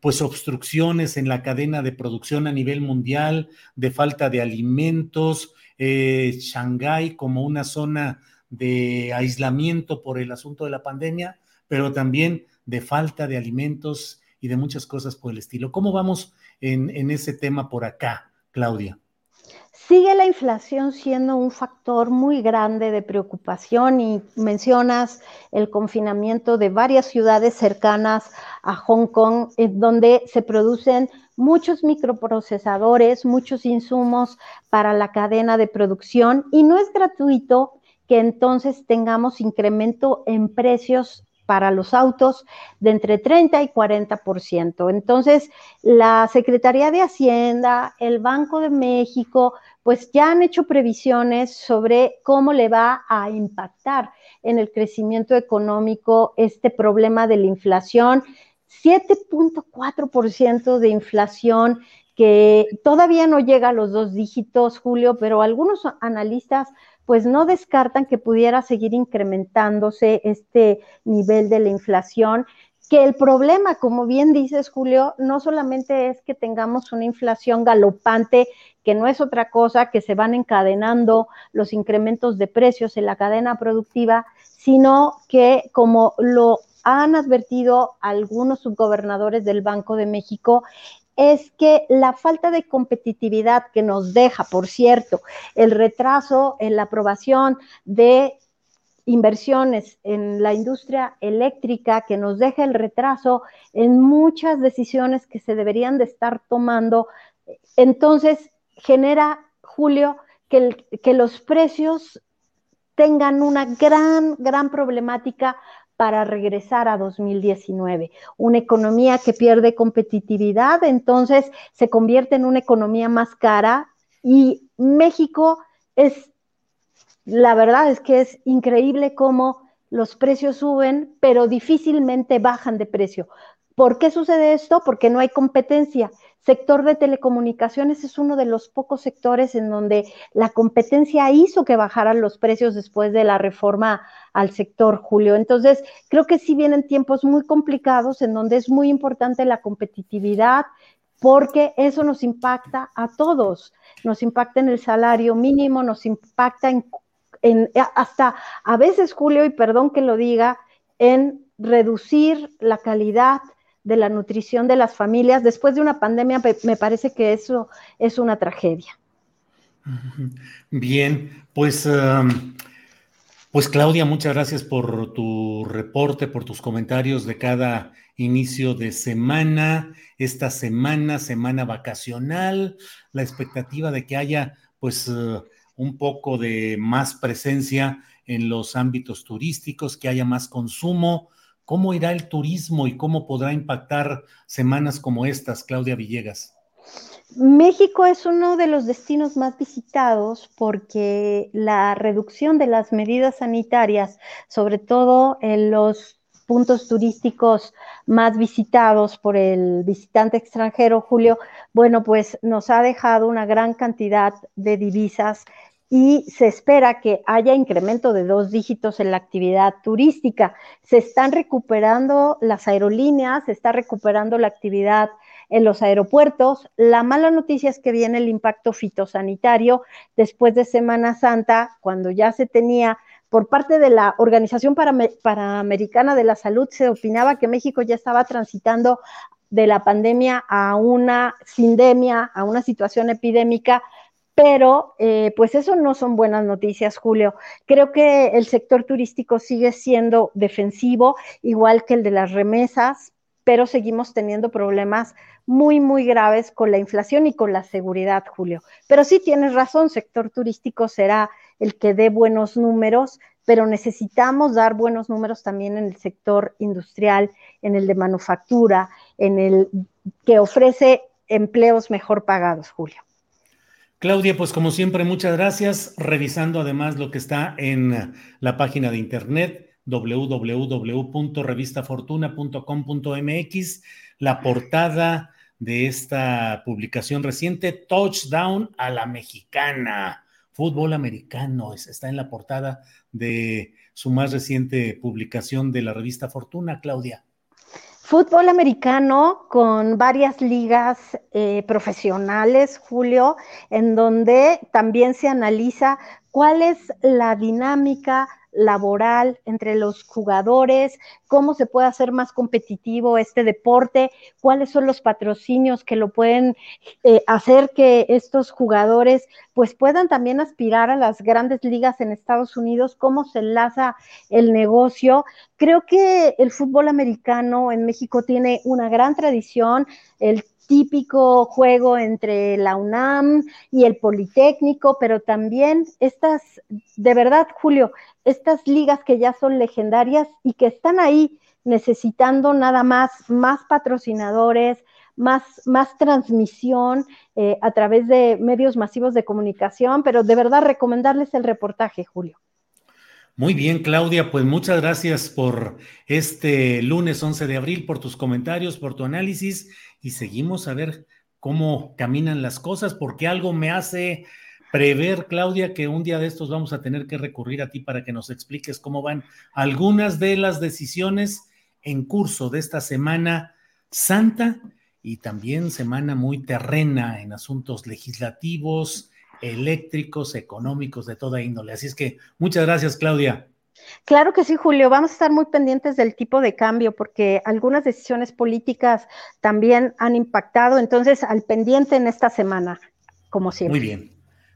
Speaker 1: pues obstrucciones en la cadena de producción a nivel mundial, de falta de alimentos, eh, Shanghái como una zona de aislamiento por el asunto de la pandemia, pero también de falta de alimentos y de muchas cosas por el estilo. ¿Cómo vamos en, en ese tema por acá, Claudia?
Speaker 6: Sigue la inflación siendo un factor muy grande de preocupación y mencionas el confinamiento de varias ciudades cercanas a Hong Kong, en donde se producen muchos microprocesadores, muchos insumos para la cadena de producción y no es gratuito que entonces tengamos incremento en precios para los autos de entre 30 y 40%. Entonces, la Secretaría de Hacienda, el Banco de México, pues ya han hecho previsiones sobre cómo le va a impactar en el crecimiento económico este problema de la inflación. 7.4% de inflación que todavía no llega a los dos dígitos, Julio, pero algunos analistas pues no descartan que pudiera seguir incrementándose este nivel de la inflación, que el problema, como bien dices, Julio, no solamente es que tengamos una inflación galopante, que no es otra cosa, que se van encadenando los incrementos de precios en la cadena productiva, sino que, como lo han advertido algunos subgobernadores del Banco de México, es que la falta de competitividad que nos deja, por cierto, el retraso en la aprobación de inversiones en la industria eléctrica, que nos deja el retraso en muchas decisiones que se deberían de estar tomando, entonces genera, Julio, que, los precios tengan una gran, gran problemática para regresar a 2019. Una economía que pierde competitividad, entonces se convierte en una economía más cara y México es, la verdad es que es increíble cómo los precios suben, pero difícilmente bajan de precio. ¿Por qué sucede esto? Porque no hay competencia. Sector de telecomunicaciones es uno de los pocos sectores en donde la competencia hizo que bajaran los precios después de la reforma al sector, Julio. Entonces, creo que sí vienen tiempos muy complicados en donde es muy importante la competitividad porque eso nos impacta a todos. Nos impacta en el salario mínimo, nos impacta en, en hasta a veces, Julio, y perdón que lo diga, en reducir la calidad de la nutrición de las familias. Después de una pandemia, me parece que eso es una tragedia.
Speaker 1: Bien, pues, um, pues Claudia, muchas gracias por tu reporte, por tus comentarios de cada inicio de semana, esta semana, semana vacacional, la expectativa de que haya pues uh, un poco de más presencia en los ámbitos turísticos, que haya más consumo, ¿Cómo irá el turismo y cómo podrá impactar semanas como estas, Claudia Villegas?
Speaker 6: México es uno de los destinos más visitados porque la reducción de las medidas sanitarias, sobre todo en los puntos turísticos más visitados por el visitante extranjero, Julio, bueno, pues nos ha dejado una gran cantidad de divisas y se espera que haya incremento de dos dígitos en la actividad turística. Se están recuperando las aerolíneas, se está recuperando la actividad en los aeropuertos. La mala noticia es que viene el impacto fitosanitario después de Semana Santa, cuando ya se tenía por parte de la Organización Panamericana de la Salud, se opinaba que México ya estaba transitando de la pandemia a una sindemia, a una situación epidémica pero eh, pues eso no son buenas noticias, Julio. Creo que el sector turístico sigue siendo defensivo, igual que el de las remesas, pero seguimos teniendo problemas muy, muy graves con la inflación y con la seguridad, Julio. Pero sí tienes razón, sector turístico será el que dé buenos números, pero necesitamos dar buenos números también en el sector industrial, en el de manufactura, en el que ofrece empleos mejor pagados, Julio.
Speaker 1: Claudia, pues como siempre, muchas gracias. Revisando además lo que está en la página de internet www.revistafortuna.com.mx, la portada de esta publicación reciente, Touchdown a la Mexicana. Fútbol americano está en la portada de su más reciente publicación de la revista Fortuna, Claudia.
Speaker 6: Fútbol americano con varias ligas eh, profesionales, Julio, en donde también se analiza cuál es la dinámica laboral entre los jugadores, cómo se puede hacer más competitivo este deporte, cuáles son los patrocinios que lo pueden eh, hacer que estos jugadores pues puedan también aspirar a las grandes ligas en Estados Unidos, cómo se enlaza el negocio. Creo que el fútbol americano en México tiene una gran tradición, el típico juego entre la UNAM y el Politécnico, pero también estas, de verdad, Julio, estas ligas que ya son legendarias y que están ahí necesitando nada más más patrocinadores, más, más transmisión eh, a través de medios masivos de comunicación, pero de verdad recomendarles el reportaje, Julio.
Speaker 1: Muy bien, Claudia, pues muchas gracias por este lunes 11 de abril, por tus comentarios, por tu análisis y seguimos a ver cómo caminan las cosas, porque algo me hace prever, Claudia, que un día de estos vamos a tener que recurrir a ti para que nos expliques cómo van algunas de las decisiones en curso de esta semana santa y también semana muy terrena en asuntos legislativos, eléctricos, económicos, de toda índole. Así es que muchas gracias, Claudia.
Speaker 6: Claro que sí, Julio. Vamos a estar muy pendientes del tipo de cambio porque algunas decisiones políticas también han impactado. Entonces, al pendiente en esta semana, como siempre.
Speaker 1: Muy bien.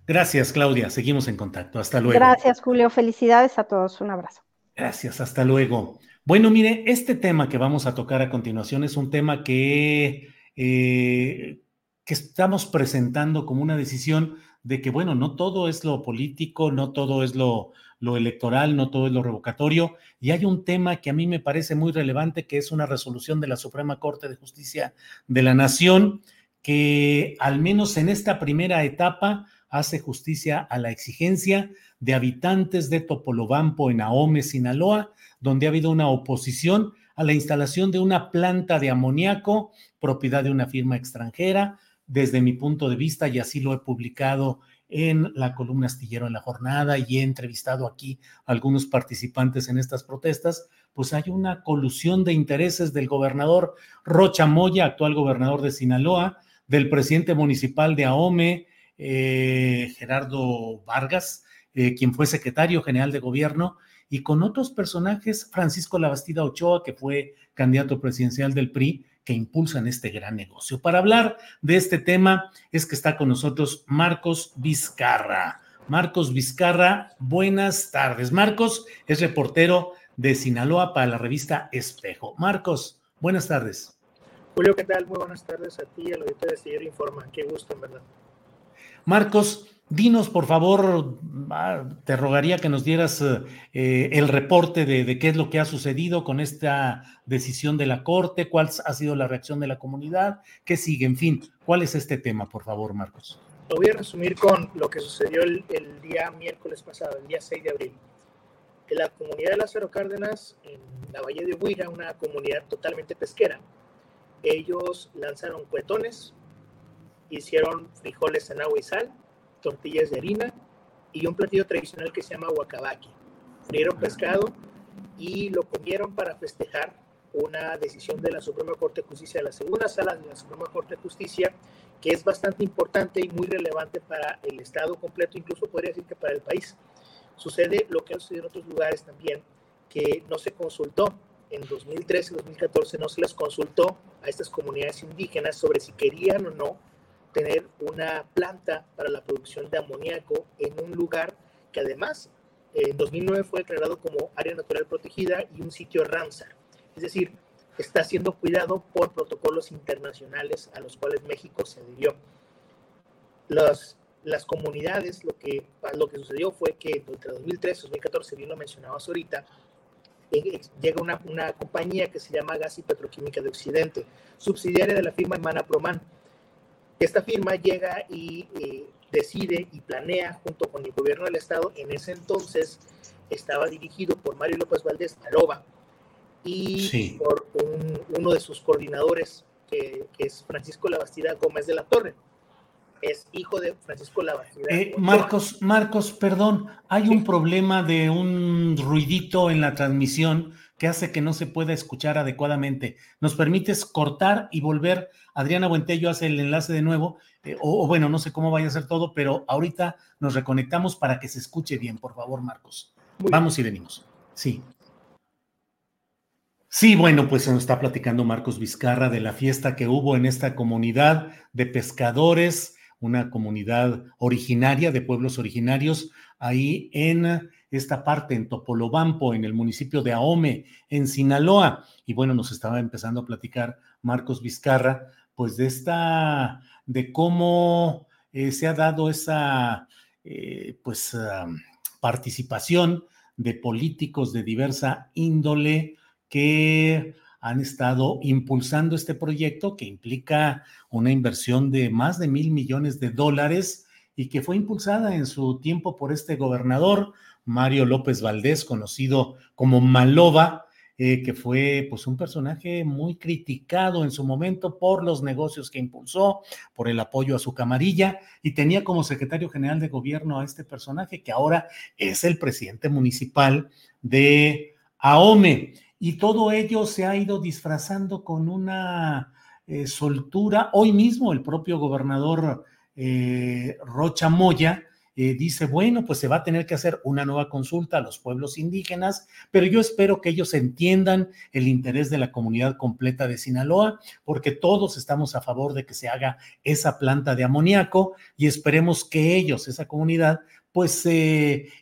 Speaker 1: Gracias, Claudia. Seguimos en contacto. Hasta luego.
Speaker 6: Gracias, Julio. Felicidades a todos. Un abrazo.
Speaker 1: Gracias. Hasta luego. Bueno, mire, este tema que vamos a tocar a continuación es un tema que, eh, que estamos presentando como una decisión de que, bueno, no todo es lo político, no todo es lo, electoral, no todo es lo revocatorio, y hay un tema que a mí me parece muy relevante, que es una resolución de la Suprema Corte de Justicia de la Nación, que al menos en esta primera etapa hace justicia a la exigencia de habitantes de Topolobampo en Ahome, Sinaloa, donde ha habido una oposición a la instalación de una planta de amoníaco, propiedad de una firma extranjera, desde mi punto de vista, y así lo he publicado en la columna astillero en la jornada y he entrevistado aquí a algunos participantes en estas protestas, pues hay una colusión de intereses del gobernador Rocha Moya, actual gobernador de Sinaloa, del presidente municipal de Ahome, eh, Gerardo Vargas, eh, quien fue secretario general de gobierno, y con otros personajes, Francisco Labastida Ochoa, que fue candidato presidencial del PRI, que impulsan este gran negocio. Para hablar de este tema es que está con nosotros Marcos Vizcarra. Marcos Vizcarra, buenas tardes. Marcos es reportero de Sinaloa para la revista Espejo. Marcos, buenas tardes.
Speaker 7: Julio, ¿qué tal? Muy buenas tardes a ti y al auditorio de Siguiente Informa. Qué gusto, en verdad.
Speaker 1: Marcos, Dinos, por favor, te rogaría que nos dieras eh, el reporte de, qué es lo que ha sucedido con esta decisión de la Corte, cuál ha sido la reacción de la comunidad, qué sigue, en fin, cuál es este tema, por favor, Marcos.
Speaker 7: Lo voy a resumir con lo que sucedió el, día miércoles pasado, el día 6 de abril. En la comunidad de Lázaro Cárdenas, en la Valle de Huira, una comunidad totalmente pesquera, ellos lanzaron cuetones, hicieron frijoles en agua y sal, tortillas de harina y un platillo tradicional que se llama huacabaqui. Frieron pescado y lo comieron para festejar una decisión de la Suprema Corte de Justicia, de la segunda sala de la Suprema Corte de Justicia, que es bastante importante y muy relevante para el Estado completo, incluso podría decir que para el país. Sucede lo que ha sucedido en otros lugares también, que no se consultó en 2013 2014, no se les consultó a estas comunidades indígenas sobre si querían o no tener una planta para la producción de amoníaco en un lugar que además en 2009 fue declarado como área natural protegida y un sitio Ramsar. Es decir, está siendo cuidado por protocolos internacionales a los cuales México se adhirió. Las, las comunidades, lo que, lo que sucedió fue que entre 2013 y 2014, bien lo mencionabas ahorita, eh, llega una, una compañía que se llama Gas y Petroquímica de Occidente, subsidiaria de la firma Hermana Proman, esta firma llega y eh, decide y planea junto con el gobierno del estado, en ese entonces estaba dirigido por Mario López Valdés Aroba y por uno de sus coordinadores, que, es Francisco Labastida Gómez de la Torre. Es hijo de Francisco Labastida.
Speaker 1: Eh, Marcos, Marcos, perdón, hay un problema de un ruidito en la transmisión que hace que no se pueda escuchar adecuadamente. ¿Nos permites cortar y volver? Adriana Buentello hace el enlace de nuevo, eh, o, bueno, no sé cómo vaya a ser todo, pero ahorita nos reconectamos para que se escuche bien, por favor, Marcos. Vamos y venimos. Sí. Sí, bueno, pues se nos está platicando Marcos Vizcarra de la fiesta que hubo en esta comunidad de pescadores, una comunidad originaria de pueblos originarios, ahí en esta parte, en Topolobampo, en el municipio de Ahome, en Sinaloa. Y bueno, nos estaba empezando a platicar Marcos Vizcarra, pues de esta, de cómo eh, se ha dado esa, eh, pues, participación de políticos de diversa índole, que han estado impulsando este proyecto que implica una inversión de más de mil millones de dólares y que fue impulsada en su tiempo por este gobernador, Mario López Valdés, conocido como Maloba, eh, que fue pues un personaje muy criticado en su momento por los negocios que impulsó, por el apoyo a su camarilla y tenía como secretario general de gobierno a este personaje que ahora es el presidente municipal de Ahome y todo ello se ha ido disfrazando con una eh, soltura. Hoy mismo el propio gobernador eh, Rocha Moya eh, dice, bueno, pues se va a tener que hacer una nueva consulta a los pueblos indígenas, pero yo espero que ellos entiendan el interés de la comunidad completa de Sinaloa, porque todos estamos a favor de que se haga esa planta de amoníaco y esperemos que ellos, esa comunidad, pues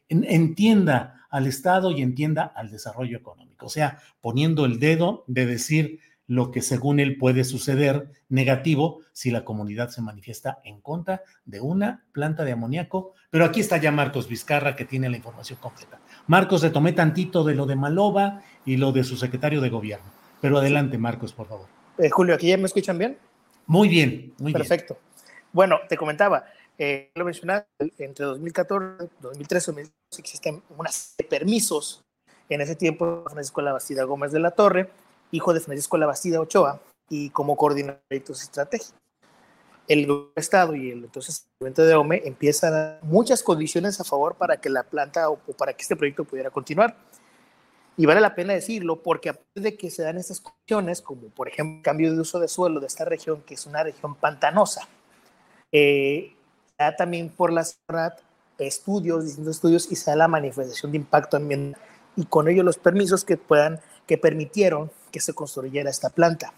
Speaker 1: entienda al Estado y entienda al desarrollo económico. O sea, poniendo el dedo de decir lo que según él puede suceder negativo si la comunidad se manifiesta en contra de una planta de amoníaco. Pero aquí está ya Marcos Vizcarra que tiene la información completa. Marcos, retomé tantito de lo de Maloba y lo de su secretario de gobierno. Pero adelante, Marcos, por favor.
Speaker 7: Eh, Julio, ¿aquí ya me escuchan bien?
Speaker 1: Muy bien, muy
Speaker 7: bien. Perfecto. Bueno, te comentaba, eh, lo mencionaba, entre 2014, 2013 2014 existen unas permisos. En ese tiempo, Francisco Labastida Gómez de la Torre, hijo de Francisco Labastida Ochoa, y como coordinador de proyectos estratégicos. El Estado y el entonces evento de OME empiezan a muchas condiciones a favor para que la planta o, para que este proyecto pudiera continuar. Y vale la pena decirlo porque a partir de que se dan estas condiciones, como por ejemplo cambio de uso de suelo de esta región, que es una región pantanosa, eh, también por la estudios, distintos estudios y se da la manifestación de impacto ambiental y con ello los permisos que puedan, que permitieron que se construyera esta planta.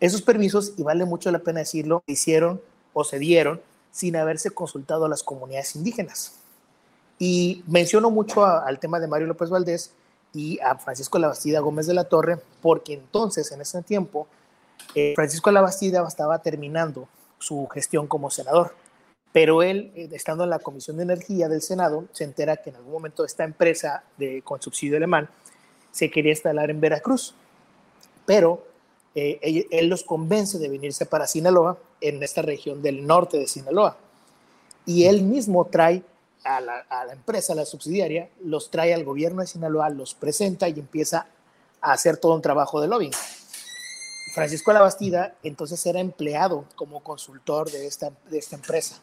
Speaker 7: Esos permisos, y vale mucho la pena decirlo, se hicieron o se dieron sin haberse consultado a las comunidades indígenas. Y menciono mucho al tema de Mario López Valdés y a Francisco Labastida Gómez de la Torre, porque entonces, en ese tiempo, eh, Francisco Labastida estaba terminando su gestión como senador pero él, eh, estando en la Comisión de Energía del Senado, se entera que en algún momento esta empresa de, con subsidio alemán se quería instalar en Veracruz, pero eh, él, los convence de venirse para Sinaloa, en esta región del norte de Sinaloa. Y él mismo trae a la, a la empresa, a la subsidiaria, los trae al gobierno de Sinaloa, los presenta y empieza a hacer todo un trabajo de lobbying. Francisco Labastida entonces era empleado como consultor de esta, de esta empresa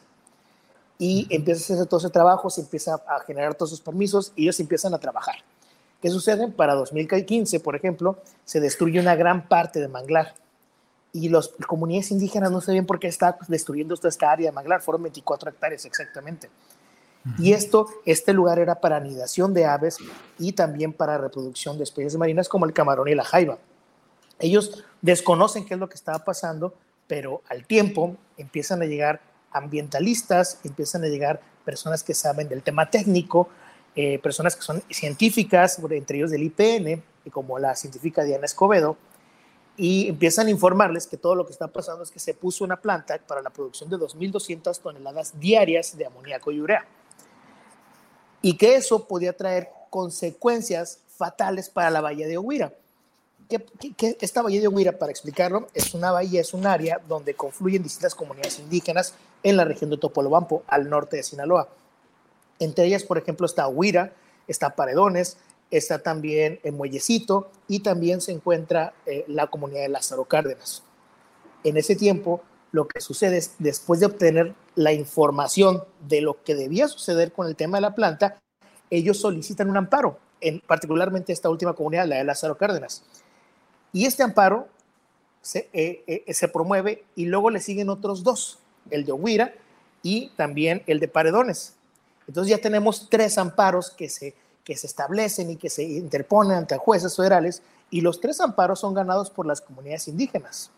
Speaker 7: y empieza a hacer todo ese trabajo, se empieza a generar todos esos permisos y ellos empiezan a trabajar. ¿Qué sucede? Para 2015, por ejemplo, se destruye una gran parte de manglar y las comunidades indígenas no sabían por qué está destruyendo toda esta área de manglar, fueron 24 hectáreas exactamente. Y esto, este lugar era para anidación de aves y también para reproducción de especies marinas como el camarón y la jaiba. Ellos desconocen qué es lo que estaba pasando, pero al tiempo empiezan a llegar ambientalistas, empiezan a llegar personas que saben del tema técnico, eh, personas que son científicas, entre ellos del IPN, como la científica Diana Escobedo, y empiezan a informarles que todo lo que está pasando es que se puso una planta para la producción de 2.200 toneladas diarias de amoníaco y urea. Y que eso podía traer consecuencias fatales para la bahía de Huira que, esta bahía de Huira, para explicarlo, es una bahía, es un área donde confluyen distintas comunidades indígenas en la región de Topolobampo, al norte de Sinaloa. Entre ellas, por ejemplo, está Huira, está Paredones, está también en Muellecito y también se encuentra eh, la comunidad de Lázaro Cárdenas. En ese tiempo, lo que sucede es, después de obtener la información de lo que debía suceder con el tema de la planta, ellos solicitan un amparo, en, particularmente esta última comunidad, la de Lázaro Cárdenas. Y este amparo se, eh, eh, se promueve y luego le siguen otros dos, el de Huira y también el de Paredones. Entonces ya tenemos tres amparos que se, que se establecen y que se interponen ante jueces federales y los tres amparos son ganados por las comunidades indígenas.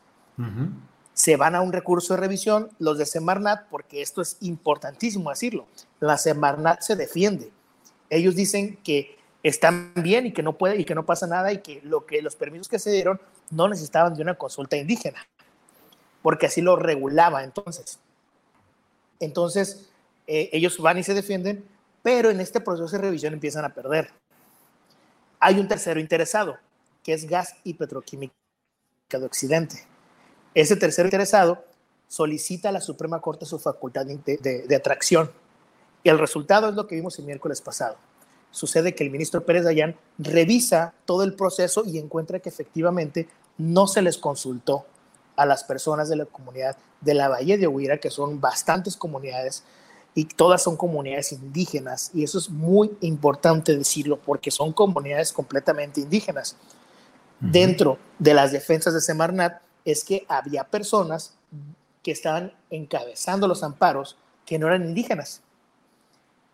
Speaker 7: Se van a un recurso de revisión los de Semarnat, porque esto es importantísimo decirlo. La Semarnat se defiende. Ellos dicen que están bien y que no puede y que no pasa nada y que lo que los permisos que se dieron no necesitaban de una consulta indígena, porque así lo regulaba entonces. Entonces, eh, ellos van y se defienden, pero en este proceso de revisión empiezan a perder. Hay un tercero interesado, que es Gas y Petroquímica de Occidente. Ese tercero interesado solicita a la Suprema Corte su facultad de, atracción. Y el resultado es lo que vimos el miércoles pasado. Sucede que el ministro Pérez Dayán revisa todo el proceso y encuentra que efectivamente no se les consultó a las personas de la comunidad de la Valle de Huira, que son bastantes comunidades y todas son comunidades indígenas. Y eso es muy importante decirlo porque son comunidades completamente indígenas. Dentro de las defensas de Semarnat es que había personas que estaban encabezando los amparos que no eran indígenas.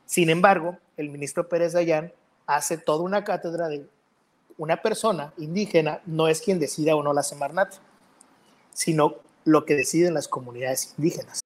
Speaker 7: Sin embargo, el ministro Pérez Dayán hace toda una cátedra de una persona indígena no es quien decida o no la Semarnat, sino lo que deciden las comunidades indígenas.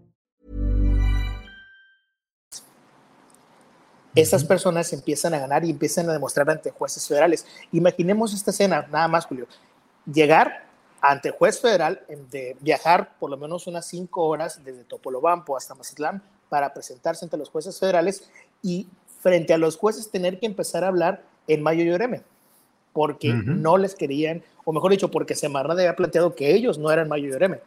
Speaker 7: Estas personas empiezan a ganar y empiezan a demostrar ante jueces federales. Imaginemos esta escena, nada más, Julio. Llegar ante juez federal de viajar por lo menos unas cinco horas desde Topolobampo hasta Mazatlán para presentarse ante los jueces federales y frente a los jueces tener que empezar a hablar en Mayo Lloreme, porque no les querían, o mejor dicho, porque Semarnat había planteado que ellos no eran Mayo Lloreme.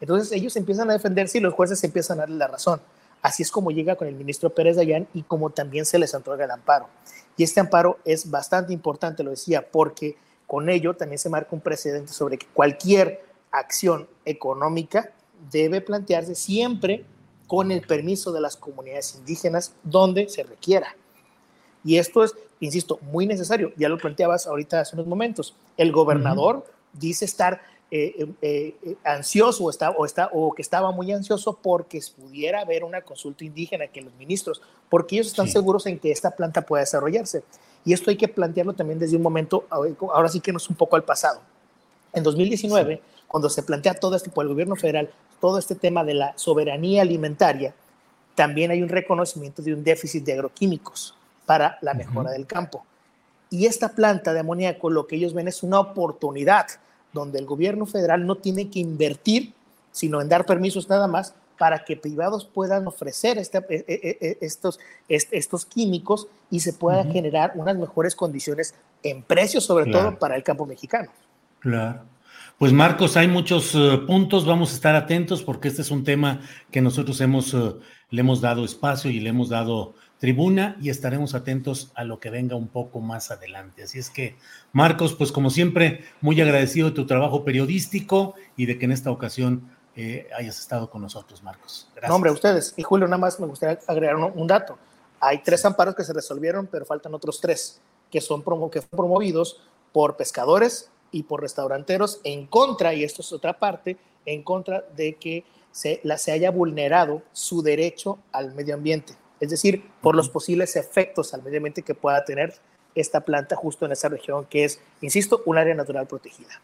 Speaker 7: Entonces ellos empiezan a defenderse y los jueces empiezan a darle la razón. Así es como llega con el ministro Pérez Dayán y como también se les otorga el amparo. Y este amparo es bastante importante, lo decía, porque con ello también se marca un precedente sobre que cualquier acción económica debe plantearse siempre con el permiso de las comunidades indígenas donde se requiera. Y esto es, insisto, muy necesario. Ya lo planteabas ahorita hace unos momentos. El gobernador dice estar eh, eh, eh, ansioso o, está, o, está, o que estaba muy ansioso porque pudiera haber una consulta indígena que los ministros, porque ellos están seguros en que esta planta pueda desarrollarse. Y esto hay que plantearlo también desde un momento, ahora sí que no es un poco al pasado. En 2019, cuando se plantea todo esto por el gobierno federal, todo este tema de la soberanía alimentaria, también hay un reconocimiento de un déficit de agroquímicos para la mejora del campo. Y esta planta de amoníaco lo que ellos ven es una oportunidad donde el gobierno federal no tiene que invertir, sino en dar permisos nada más para que privados puedan ofrecer este, e, e, e, estos, estos químicos y se puedan generar unas mejores condiciones en precios, sobre todo para el campo mexicano.
Speaker 1: Claro. Pues Marcos, hay muchos eh, puntos, vamos a estar atentos porque este es un tema que nosotros hemos, eh, le hemos dado espacio y le hemos dado tribuna y estaremos atentos a lo que venga un poco más adelante. Así es que, Marcos, pues como siempre, muy agradecido de tu trabajo periodístico y de que en esta ocasión eh, hayas estado con nosotros, Marcos.
Speaker 7: Gracias. No, hombre, ustedes. Y Julio, nada más me gustaría agregar un, dato. Hay tres amparos que se resolvieron, pero faltan otros tres que son promo que fueron promovidos por pescadores, y por restauranteros en contra, y esto es otra parte, en contra de que se, la, se haya vulnerado su derecho al medio ambiente, es decir, por los posibles efectos al medio ambiente que pueda tener esta planta justo en esa región que es, insisto, un área natural protegida.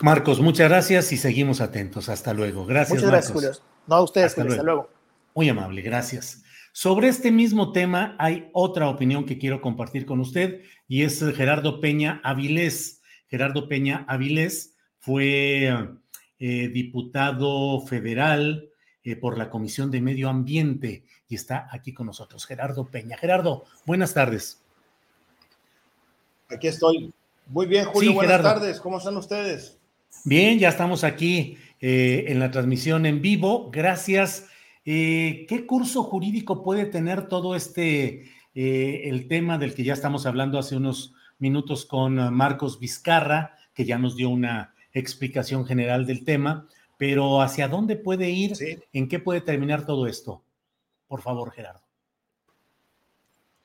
Speaker 1: Marcos, muchas gracias y seguimos atentos. Hasta luego. Gracias.
Speaker 7: Muchas gracias, Julio. No a ustedes, hasta,
Speaker 1: luego.
Speaker 7: luego.
Speaker 1: Muy amable, gracias. Sobre este mismo tema hay otra opinión que quiero compartir con usted y es Gerardo Peña Avilés. Gerardo Peña Avilés fue eh, diputado federal eh, por la Comisión de Medio Ambiente y está aquí con nosotros. Gerardo Peña. Gerardo, buenas tardes.
Speaker 8: Aquí estoy. Muy bien, Julio. buenas tardes. ¿Cómo están ustedes?
Speaker 1: Bien, ya estamos aquí eh, en la transmisión en vivo. Gracias. Eh, ¿Qué curso jurídico puede tener todo este, eh, el tema del que ya estamos hablando hace unos minutos con Marcos Vizcarra, que ya nos dio una explicación general del tema, pero ¿hacia dónde puede ir? ¿En qué puede terminar todo esto? Por favor, Gerardo.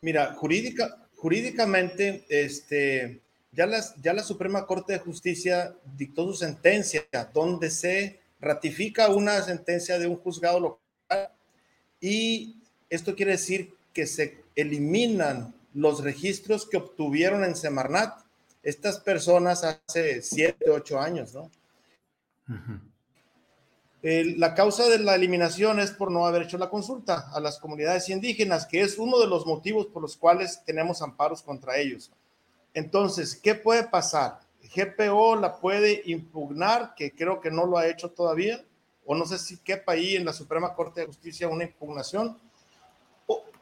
Speaker 8: Mira, jurídica, jurídicamente, este, ya, ya la Suprema Corte de Justicia dictó su sentencia, donde se ratifica una sentencia de un juzgado local y esto quiere decir que se eliminan los registros que obtuvieron en Semarnat estas personas hace siete, ocho años, ¿no? La causa de la eliminación es por no haber hecho la consulta a las comunidades indígenas, que es uno de los motivos por los cuales tenemos amparos contra ellos. Entonces, ¿qué puede pasar? GPO la puede impugnar, que creo que no lo ha hecho todavía, o no sé si quepa ahí en la Suprema Corte de Justicia una impugnación.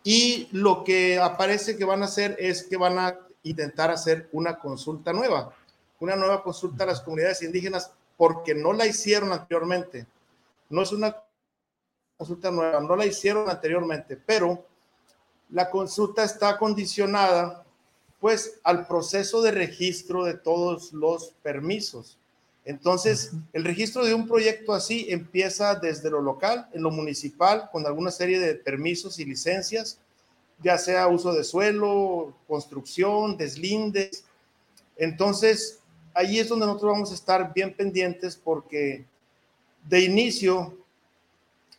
Speaker 8: Y lo que aparece que van a hacer es que van a intentar hacer una consulta nueva, una nueva consulta a las comunidades indígenas, porque no la hicieron anteriormente. No es una consulta nueva, no la hicieron anteriormente, pero la consulta está condicionada pues al proceso de registro de todos los permisos. Entonces, el registro de un proyecto así empieza desde lo local, en lo municipal, con alguna serie de permisos y licencias, ya sea uso de suelo, construcción, deslindes. Entonces, ahí es donde nosotros vamos a estar bien pendientes porque de inicio,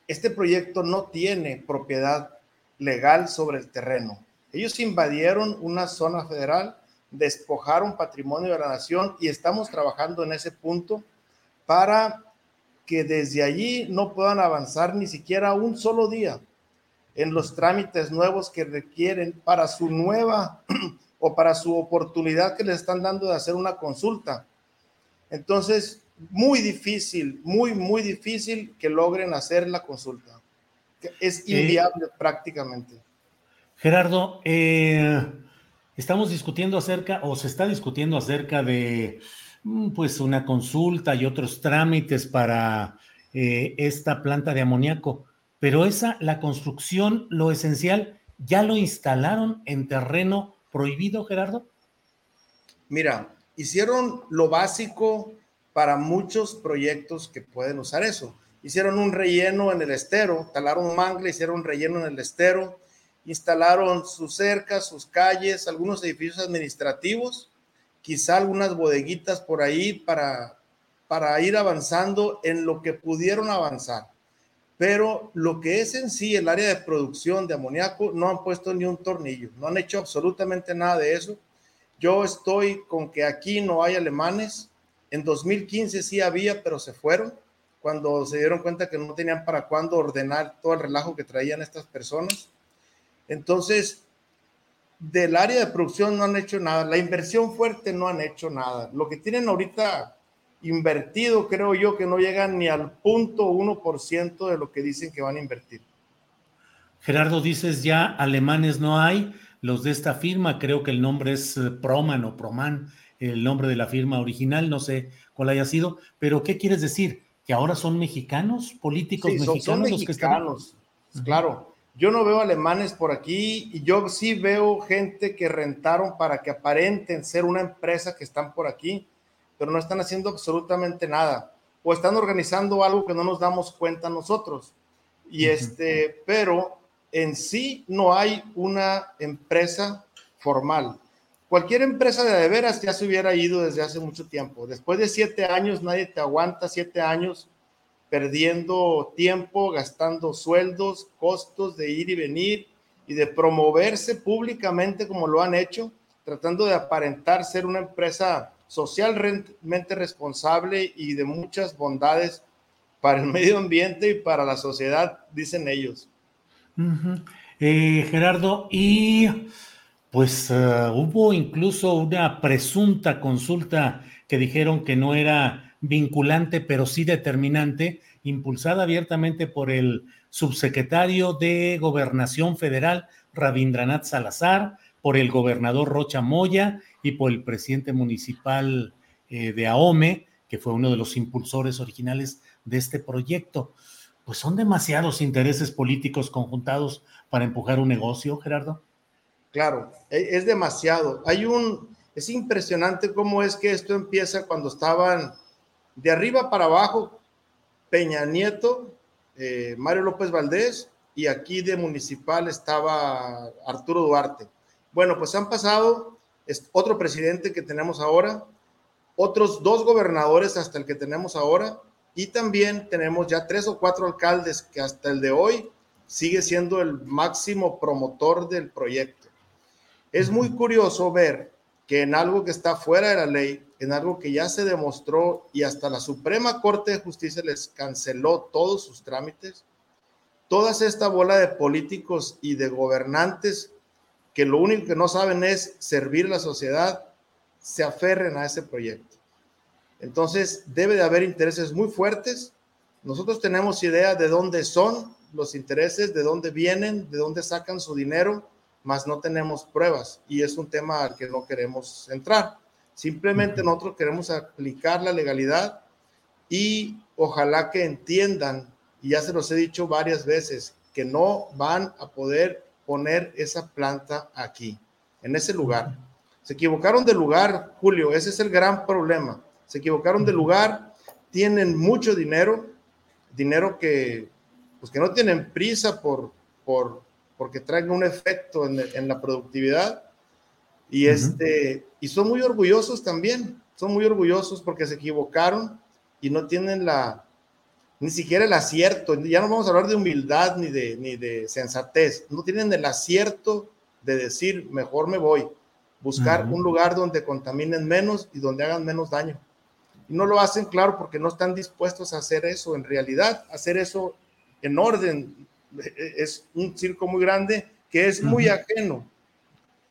Speaker 8: este proyecto no tiene propiedad legal sobre el terreno. Ellos invadieron una zona federal, despojaron patrimonio de la nación y estamos trabajando en ese punto para que desde allí no puedan avanzar ni siquiera un solo día en los trámites nuevos que requieren para su nueva o para su oportunidad que les están dando de hacer una consulta. Entonces, muy difícil, muy, muy difícil que logren hacer la consulta. Es inviable prácticamente.
Speaker 1: Gerardo, eh, estamos discutiendo acerca, o se está discutiendo acerca de, mm, pues, una consulta y otros trámites para eh, esta planta de amoníaco, pero esa, la construcción, lo esencial, ¿ya lo instalaron en terreno prohibido, Gerardo?
Speaker 8: Mira, hicieron lo básico para muchos proyectos que pueden usar eso. Hicieron un relleno en el estero, talaron un mangle, hicieron un relleno en el estero, instalaron sus cercas, sus calles, algunos edificios administrativos, quizá algunas bodeguitas por ahí para, para ir avanzando en lo que pudieron avanzar. Pero lo que es en sí el área de producción de amoníaco, no han puesto ni un tornillo, no han hecho absolutamente nada de eso. Yo estoy con que aquí no hay alemanes. En 2015 sí había, pero se fueron cuando se dieron cuenta que no tenían para cuándo ordenar todo el relajo que traían estas personas. Entonces, del área de producción no han hecho nada, la inversión fuerte no han hecho nada. Lo que tienen ahorita invertido, creo yo, que no llegan ni al punto 1% de lo que dicen que van a invertir.
Speaker 1: Gerardo, dices ya alemanes no hay, los de esta firma, creo que el nombre es eh, Proman o Proman, el nombre de la firma original, no sé cuál haya sido, pero ¿qué quieres decir? ¿Que ahora son mexicanos, políticos mexicanos, los que están?
Speaker 8: Claro, yo no veo alemanes por aquí y yo sí veo gente que rentaron para que aparenten ser una empresa que están por aquí, pero no están haciendo absolutamente nada o están organizando algo que no nos damos cuenta nosotros. Y este, pero en sí no hay una empresa formal. Cualquier empresa de, de veras ya se hubiera ido desde hace mucho tiempo. Después de siete años, nadie te aguanta siete años perdiendo tiempo, gastando sueldos, costos de ir y venir y de promoverse públicamente como lo han hecho, tratando de aparentar ser una empresa socialmente responsable y de muchas bondades para el medio ambiente y para la sociedad, dicen ellos.
Speaker 1: Eh, Gerardo, y pues uh, hubo incluso una presunta consulta que dijeron que no era vinculante, pero sí determinante, impulsada abiertamente por el subsecretario de Gobernación Federal, Rabindranath Salazar, por el gobernador Rocha Moya y por el presidente municipal eh, de Ahome, que fue uno de los impulsores originales de este proyecto. Pues son demasiados intereses políticos conjuntados para empujar un negocio, Gerardo.
Speaker 8: Claro, e, es demasiado. Hay un, es impresionante cómo es que esto empieza cuando estaban de arriba para abajo, Peña Nieto, eh, Mario López Valdés y aquí de municipal estaba Arturo Duarte. Bueno, pues han pasado otro presidente que tenemos ahora, otros dos gobernadores hasta el que tenemos ahora y también tenemos ya tres o cuatro alcaldes que hasta el de hoy sigue siendo el máximo promotor del proyecto. Es muy curioso ver que en algo que está fuera de la ley, en algo que ya se demostró y hasta la Suprema Corte de Justicia les canceló todos sus trámites, toda esta bola de políticos y de gobernantes que lo único que no saben es servir a la sociedad, se aferren a ese proyecto. Entonces, debe de haber intereses muy fuertes. Nosotros tenemos idea de dónde son los intereses, de dónde vienen, de dónde sacan su dinero, mas no tenemos pruebas y es un tema al que no queremos entrar. Simplemente nosotros queremos aplicar la legalidad y ojalá que entiendan, y ya se los he dicho varias veces, que no van a poder poner esa planta aquí, en ese lugar. Se equivocaron de lugar, Julio, ese es el gran problema. Se equivocaron de lugar, tienen mucho dinero, dinero que, pues que no tienen prisa por, por, porque traiga un efecto en, la productividad. Y, este, y son muy orgullosos también, son muy orgullosos porque se equivocaron y no tienen la, ni siquiera el acierto, ya no vamos a hablar de humildad ni de, ni de sensatez, no tienen el acierto de decir, mejor me voy, buscar un lugar donde contaminen menos y donde hagan menos daño. Y no lo hacen, claro, porque no están dispuestos a hacer eso en realidad, hacer eso en orden. Es un circo muy grande que es muy ajeno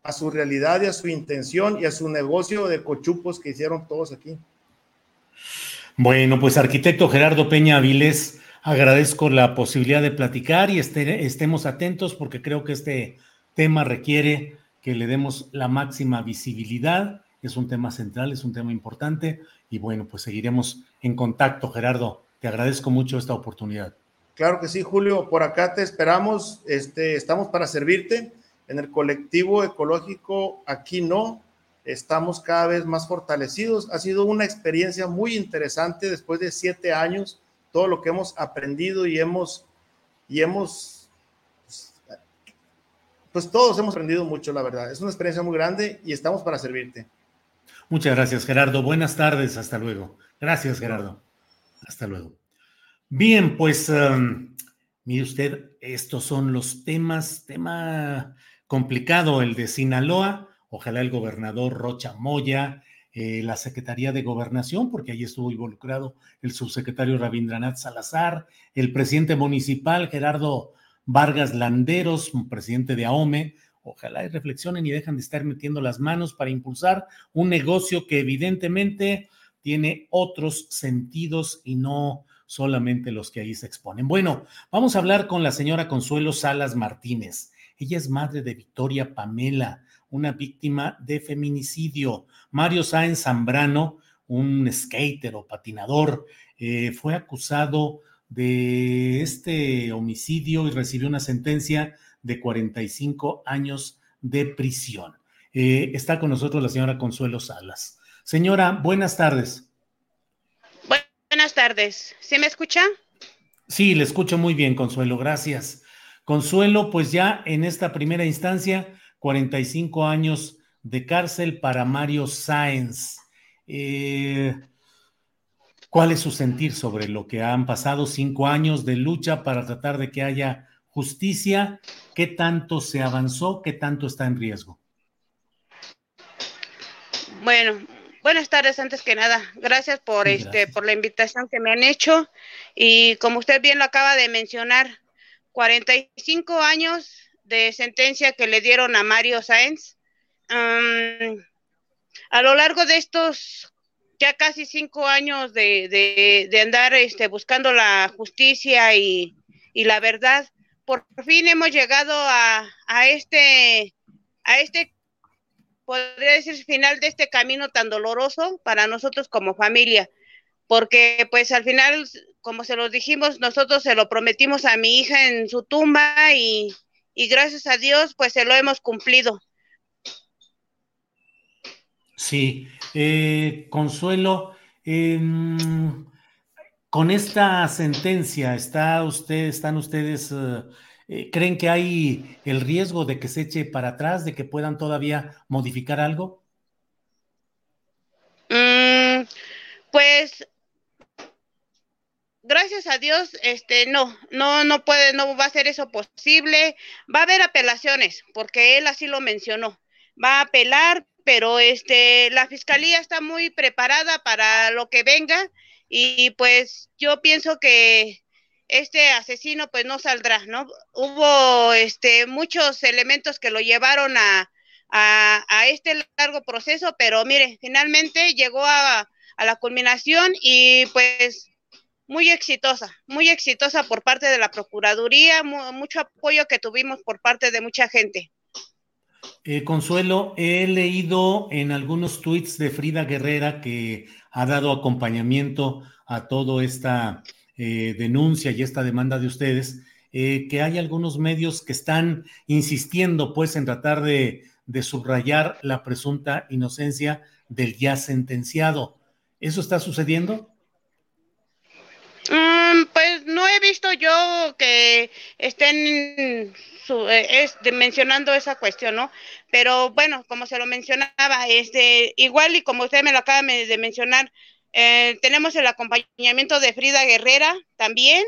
Speaker 8: a su realidad y a su intención y a su negocio de cochupos que hicieron todos aquí.
Speaker 1: Bueno, pues arquitecto Gerardo Peña Avilés, agradezco la posibilidad de platicar y este, estemos atentos porque creo que este tema requiere que le demos la máxima visibilidad. Es un tema central, es un tema importante y bueno, pues seguiremos en contacto, Gerardo. Te agradezco mucho esta oportunidad.
Speaker 8: Claro que sí, Julio. Por acá te esperamos. Este, estamos para servirte. En el colectivo ecológico, aquí no, estamos cada vez más fortalecidos. Ha sido una experiencia muy interesante después de siete años, todo lo que hemos aprendido y hemos, y hemos, pues todos hemos aprendido mucho, la verdad. Es una experiencia muy grande y estamos para servirte.
Speaker 1: Muchas gracias, Gerardo. Buenas tardes, hasta luego. Gracias, Gerardo. Hasta luego. Bien, pues um, mire usted, estos son los temas, tema complicado el de Sinaloa ojalá el gobernador Rocha Moya, eh, la Secretaría de Gobernación, porque ahí estuvo involucrado el subsecretario Rabindranath Salazar, el presidente municipal Gerardo Vargas Landeros, presidente de AOME. Ojalá y reflexionen y dejan de estar metiendo las manos para impulsar un negocio que evidentemente tiene otros sentidos y no solamente los que ahí se exponen. Bueno, vamos a hablar con la señora Consuelo Salas Martínez. Ella es madre de Victoria Pamela, una víctima de feminicidio. Mario Sáenz Zambrano, un skater o patinador, eh, fue acusado de este homicidio y recibió una sentencia de 45 años de prisión. Eh, está con nosotros la señora Consuelo Salas. Señora, buenas tardes.
Speaker 9: Buenas tardes. ¿Se me escucha?
Speaker 1: Sí, le escucho muy bien, Consuelo. Gracias. Consuelo, pues ya en esta primera instancia 45 años de cárcel para Mario Sáenz. Eh, ¿Cuál es su sentir sobre lo que han pasado cinco años de lucha para tratar de que haya justicia? ¿Qué tanto se avanzó? ¿Qué tanto está en riesgo?
Speaker 9: Bueno, buenas tardes antes que nada. Gracias por este por la invitación que me han hecho y como usted bien lo acaba de mencionar, 45 años de sentencia que le dieron a Mario Sáenz. a lo largo de estos ya casi cinco años de, de, andar este, buscando la justicia y, y, la verdad, por fin hemos llegado a, a este, a este, podría decir, final de este camino tan doloroso para nosotros como familia, porque pues al final como se lo dijimos, nosotros se lo prometimos a mi hija en su tumba y, gracias a Dios, pues se lo hemos cumplido.
Speaker 1: Sí, eh, Consuelo, em, con esta sentencia, ¿está usted, están ustedes, eh, eh, creen que hay el riesgo de que se eche para atrás, de que puedan todavía modificar algo?
Speaker 9: Mm, pues gracias a Dios, este, no, no, no puede, no va a ser eso posible. Va a haber apelaciones, porque él así lo mencionó. Va a apelar, pero este, la fiscalía está muy preparada para lo que venga y pues yo pienso que este asesino pues no saldrá, ¿no? Hubo este muchos elementos que lo llevaron a, a, a este largo proceso, pero mire, finalmente llegó a, a la culminación y pues muy exitosa, muy exitosa por parte de la Procuraduría, mucho apoyo que tuvimos por parte de mucha gente.
Speaker 1: Eh, Consuelo, he leído en algunos tweets de Frida Guerrera que ha dado acompañamiento a toda esta eh, denuncia y esta demanda de ustedes, eh, que hay algunos medios que están insistiendo pues en tratar de, subrayar la presunta inocencia del ya sentenciado. ¿Eso está sucediendo?
Speaker 9: Mm, pues no he visto yo que estén eh, mencionando esa cuestión, ¿no? Pero bueno, como se lo mencionaba, este, igual y como usted me lo acaba de mencionar, eh, tenemos el acompañamiento de Frida Guerrera también.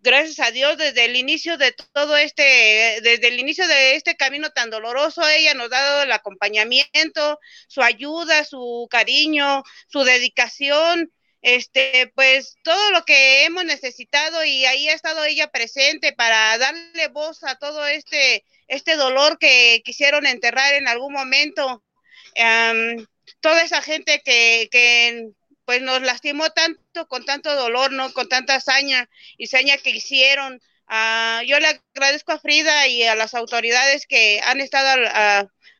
Speaker 9: Gracias a Dios, desde el inicio de todo este, desde el inicio de este camino tan doloroso, ella nos ha dado el acompañamiento, su ayuda, su cariño, su dedicación, este, pues todo lo que hemos necesitado y ahí ha estado ella presente para darle voz a todo este, este dolor que quisieron enterrar en algún momento. toda esa gente que pues nos lastimó tanto, con tanto dolor, ¿no? Con tanta hazaña y saña que hicieron. Uh, yo le agradezco a Frida y a las autoridades que han estado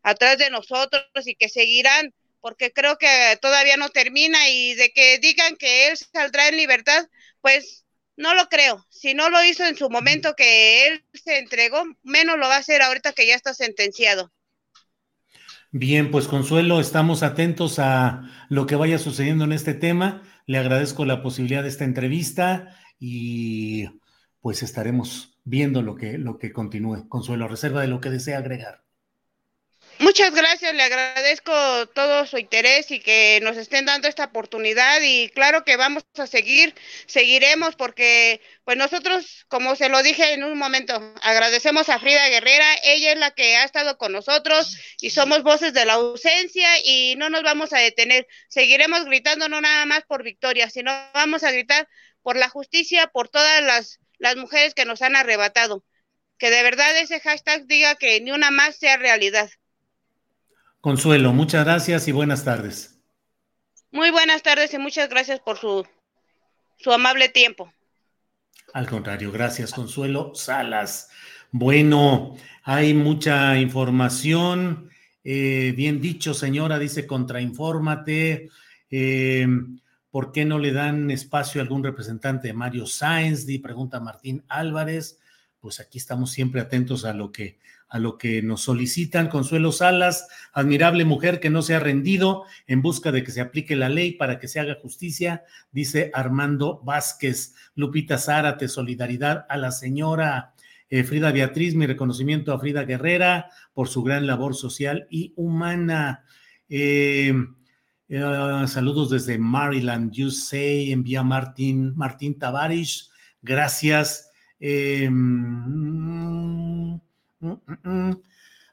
Speaker 9: atrás de nosotros y que seguirán porque creo que todavía no termina y de que digan que él saldrá en libertad, pues no lo creo. Si no lo hizo en su momento que él se entregó, menos lo va a hacer ahorita que ya está sentenciado.
Speaker 1: Bien, pues Consuelo, estamos atentos a lo que vaya sucediendo en este tema. Le agradezco la posibilidad de esta entrevista y pues estaremos viendo lo que, lo que continúe. Consuelo, reserva de lo que desea agregar.
Speaker 9: Muchas gracias, le agradezco todo su interés y que nos estén dando esta oportunidad y claro que vamos a seguir, seguiremos porque pues nosotros, como se lo dije en un momento, agradecemos a Frida Guerrera, ella es la que ha estado con nosotros y somos voces de la ausencia y no nos vamos a detener, seguiremos gritando no nada más por victoria, sino vamos a gritar por la justicia, por todas las, las mujeres que nos han arrebatado, que de verdad ese hashtag diga que ni una más sea realidad.
Speaker 1: Consuelo, muchas gracias y buenas tardes.
Speaker 9: Muy buenas tardes y muchas gracias por su, su amable tiempo.
Speaker 1: Al contrario, gracias Consuelo Salas. Bueno, hay mucha información. Eh, bien dicho, señora, dice contrainfórmate. Eh, ¿Por qué no le dan espacio a algún representante de Mario Sáenz? Di, pregunta Martín Álvarez. Pues aquí estamos siempre atentos a lo que a lo que nos solicitan. Consuelo Salas, admirable mujer que no se ha rendido en busca de que se aplique la ley para que se haga justicia, dice Armando Vázquez. Lupita Zárate, solidaridad a la señora. Eh, Frida Beatriz, mi reconocimiento a Frida Guerrera por su gran labor social y humana. Eh, eh, saludos desde Maryland, USA, envía Martín, Martín Tavares, gracias. Mm, mm, mm,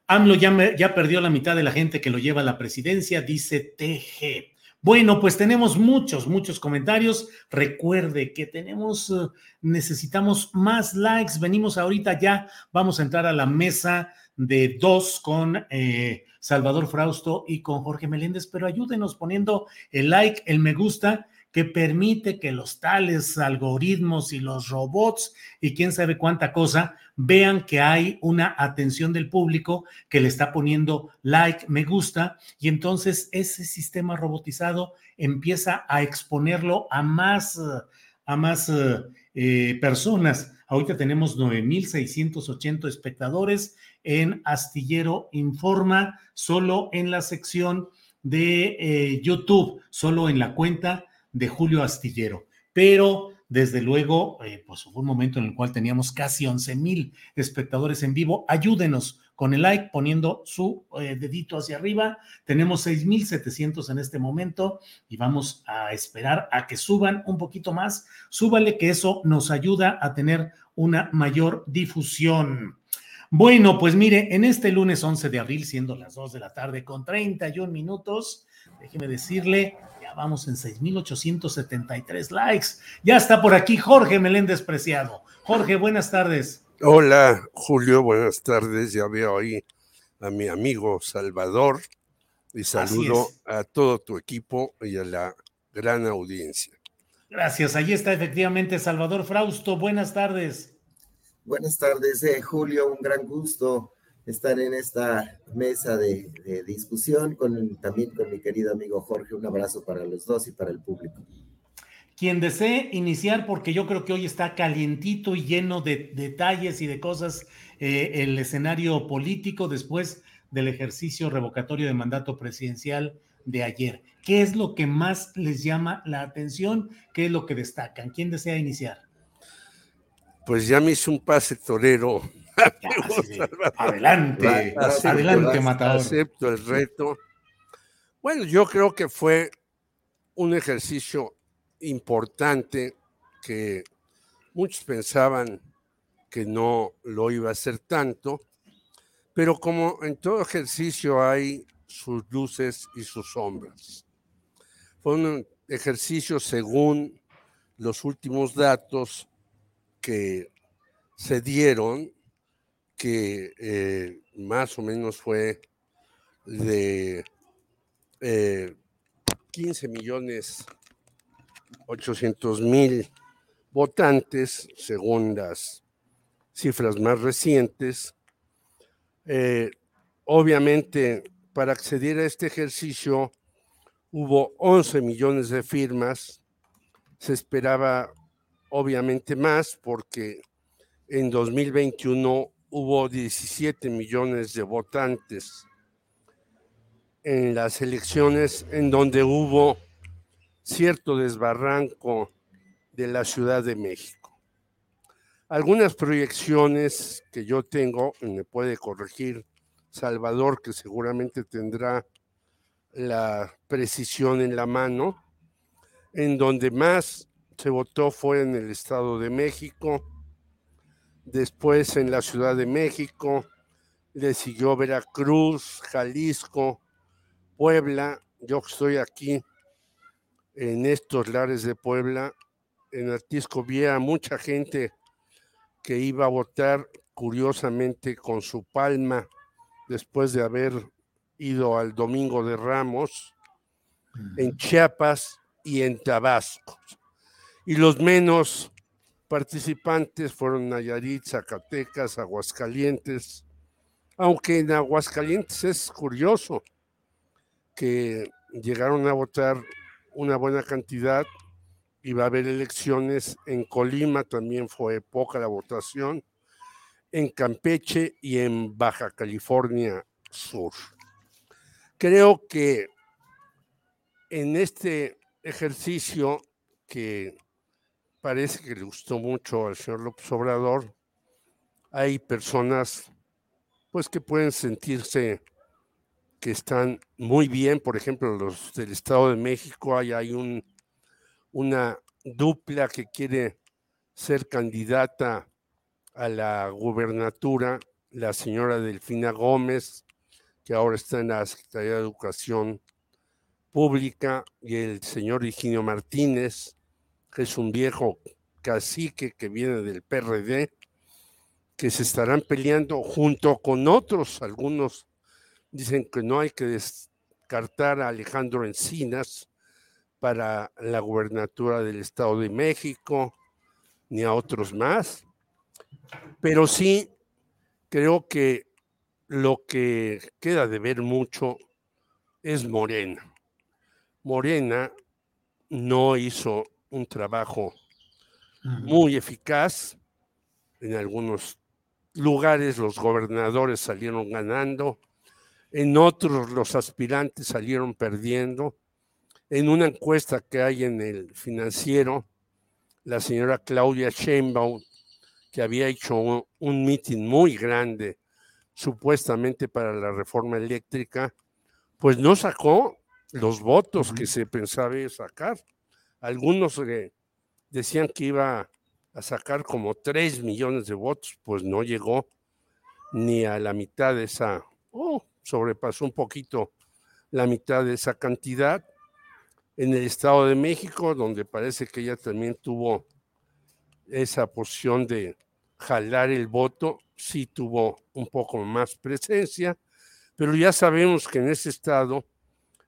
Speaker 1: AMLO ya, ya perdió la mitad de la gente que lo lleva a la presidencia, dice TG. Bueno, pues tenemos muchos, muchos comentarios. Recuerde que tenemos, eh, necesitamos más likes. Venimos ahorita ya, vamos a entrar a la mesa de dos con eh, Salvador Frausto y con Jorge Meléndez, pero ayúdenos poniendo el like, el me gusta que permite que los tales algoritmos y los robots y quién sabe cuánta cosa vean que hay una atención del público que le está poniendo like, me gusta, y entonces ese sistema robotizado empieza a exponerlo a más, a más eh, personas. Ahorita tenemos 9.680 espectadores en Astillero Informa, solo en la sección de eh, YouTube, solo en la cuenta de Julio Astillero. Pero desde luego, eh, pues hubo un momento en el cual teníamos casi 11 mil espectadores en vivo. Ayúdenos con el like, poniendo su eh, dedito hacia arriba. Tenemos 6.700 en este momento y vamos a esperar a que suban un poquito más. Súbale que eso nos ayuda a tener una mayor difusión. Bueno, pues mire, en este lunes 11 de abril, siendo las 2 de la tarde con 31 minutos, déjeme decirle vamos en 6,873 likes. Ya está por aquí Jorge Meléndez Preciado. Jorge, buenas tardes.
Speaker 10: Hola, Julio, buenas tardes. Ya veo ahí a mi amigo Salvador y saludo a todo tu equipo y a la gran audiencia.
Speaker 1: Gracias. Ahí está efectivamente Salvador Frausto. Buenas tardes.
Speaker 11: Buenas tardes, eh, Julio. Un gran gusto estar en esta mesa de, discusión, con, también con mi querido amigo Jorge. Un abrazo para los dos y para el público.
Speaker 1: Quien desee iniciar, porque yo creo que hoy está calientito y lleno de detalles y de cosas eh, el escenario político después del ejercicio revocatorio de mandato presidencial de ayer. ¿Qué es lo que más les llama la atención? ¿Qué es lo que destacan? ¿Quién desea iniciar?
Speaker 10: Pues ya me hizo un pase torero
Speaker 1: Adelante, adelante, Matador.
Speaker 10: Acepto el reto. Bueno, yo creo que fue un ejercicio importante que muchos pensaban que no lo iba a hacer tanto, pero como en todo ejercicio hay sus luces y sus sombras. Fue un ejercicio según los últimos datos que se dieron que eh, más o menos fue de 15 eh, millones 800 mil votantes, según las cifras más recientes. Eh, obviamente, para acceder a este ejercicio hubo 11 millones de firmas. Se esperaba obviamente más porque en 2021 hubo 17 millones de votantes en las elecciones en donde hubo cierto desbarranco de la Ciudad de México. Algunas proyecciones que yo tengo, me puede corregir Salvador, que seguramente tendrá la precisión en la mano, en donde más se votó fue en el Estado de México, después en la Ciudad de México, le siguió Veracruz, Jalisco, Puebla. Yo estoy aquí en estos lares de Puebla. En Artisco vi a mucha gente que iba a votar curiosamente con su palma después de haber ido al Domingo de Ramos en Chiapas y en Tabasco. Y los menos participantes fueron Nayarit, Zacatecas, Aguascalientes, aunque en Aguascalientes es curioso que llegaron a votar una buena cantidad y va a haber elecciones en Colima, también fue poca la votación, en Campeche y en Baja California Sur. Creo que en este ejercicio que parece que le gustó mucho al señor López Obrador. hay personas pues que pueden sentirse que están muy bien, por ejemplo, los del Estado de México, hay, hay un, una dupla que quiere ser candidata a la gubernatura, la señora Delfina Gómez, que ahora está en la Secretaría de Educación Pública, y el señor Higinio Martínez, que es un viejo cacique que viene del PRD, que se estarán peleando junto con otros. Algunos dicen que no hay que descartar a Alejandro Encinas para la gubernatura del Estado de México, ni a otros más. Pero sí creo que lo que queda de ver mucho es Morena. Morena no hizo un trabajo muy eficaz. En algunos lugares los gobernadores salieron ganando, en otros los aspirantes salieron perdiendo. En una encuesta que hay en el financiero, la señora Claudia Sheinbaum, que había hecho un, un mitin muy grande, supuestamente para la reforma eléctrica, pues no sacó los votos que se pensaba sacar. Algunos eh, decían que iba a sacar como 3 millones de votos, pues no llegó ni a la mitad de esa, oh, sobrepasó un poquito la mitad de esa cantidad. En el Estado de México, donde parece que ella también tuvo esa posición de jalar el voto, sí tuvo un poco más presencia, pero ya sabemos que en ese estado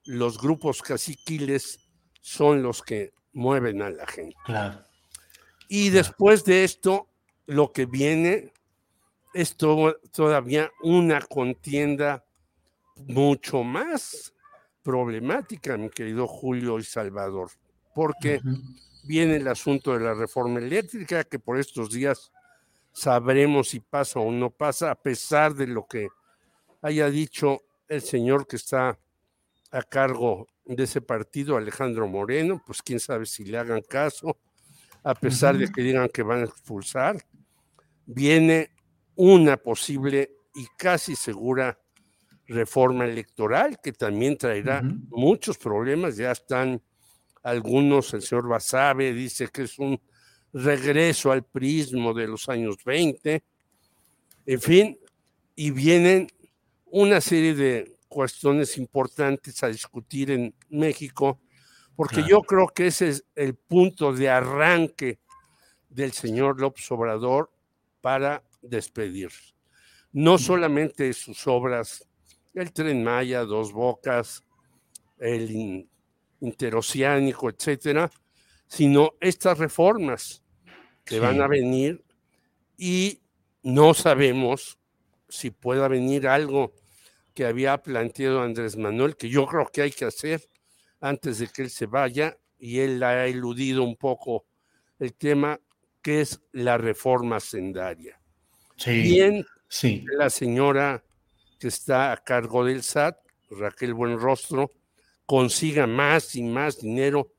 Speaker 10: los grupos caciquiles son los que mueven a la gente.
Speaker 1: Claro.
Speaker 10: Y después de esto, lo que viene es todavía una contienda mucho más problemática, mi querido Julio y Salvador, porque viene el asunto de la reforma eléctrica, que por estos días sabremos si pasa o no pasa, a pesar de lo que haya dicho el señor que está a cargo de ese partido, Alejandro Moreno, pues quién sabe si le hagan caso a pesar de que digan que van a expulsar, viene una posible y casi segura reforma electoral que también traerá muchos problemas. Ya están algunos, el señor Basabe dice que es un regreso al prismo de los años 20, en fin, y vienen una serie de cuestiones importantes a discutir en México porque yo creo que ese es el punto de arranque del señor López Obrador para despedir. No solamente sus obras, el tren Maya, Dos Bocas, el interoceánico, etcétera, sino estas reformas que van a venir y no sabemos si pueda venir algo que había planteado Andrés Manuel, que yo creo que hay que hacer, antes de que él se vaya y él ha eludido un poco el tema que es la reforma sendaria.
Speaker 1: Sí,
Speaker 10: Bien,
Speaker 1: sí.
Speaker 10: la señora que está a cargo del SAT, Raquel Buenrostro, consiga más y más dinero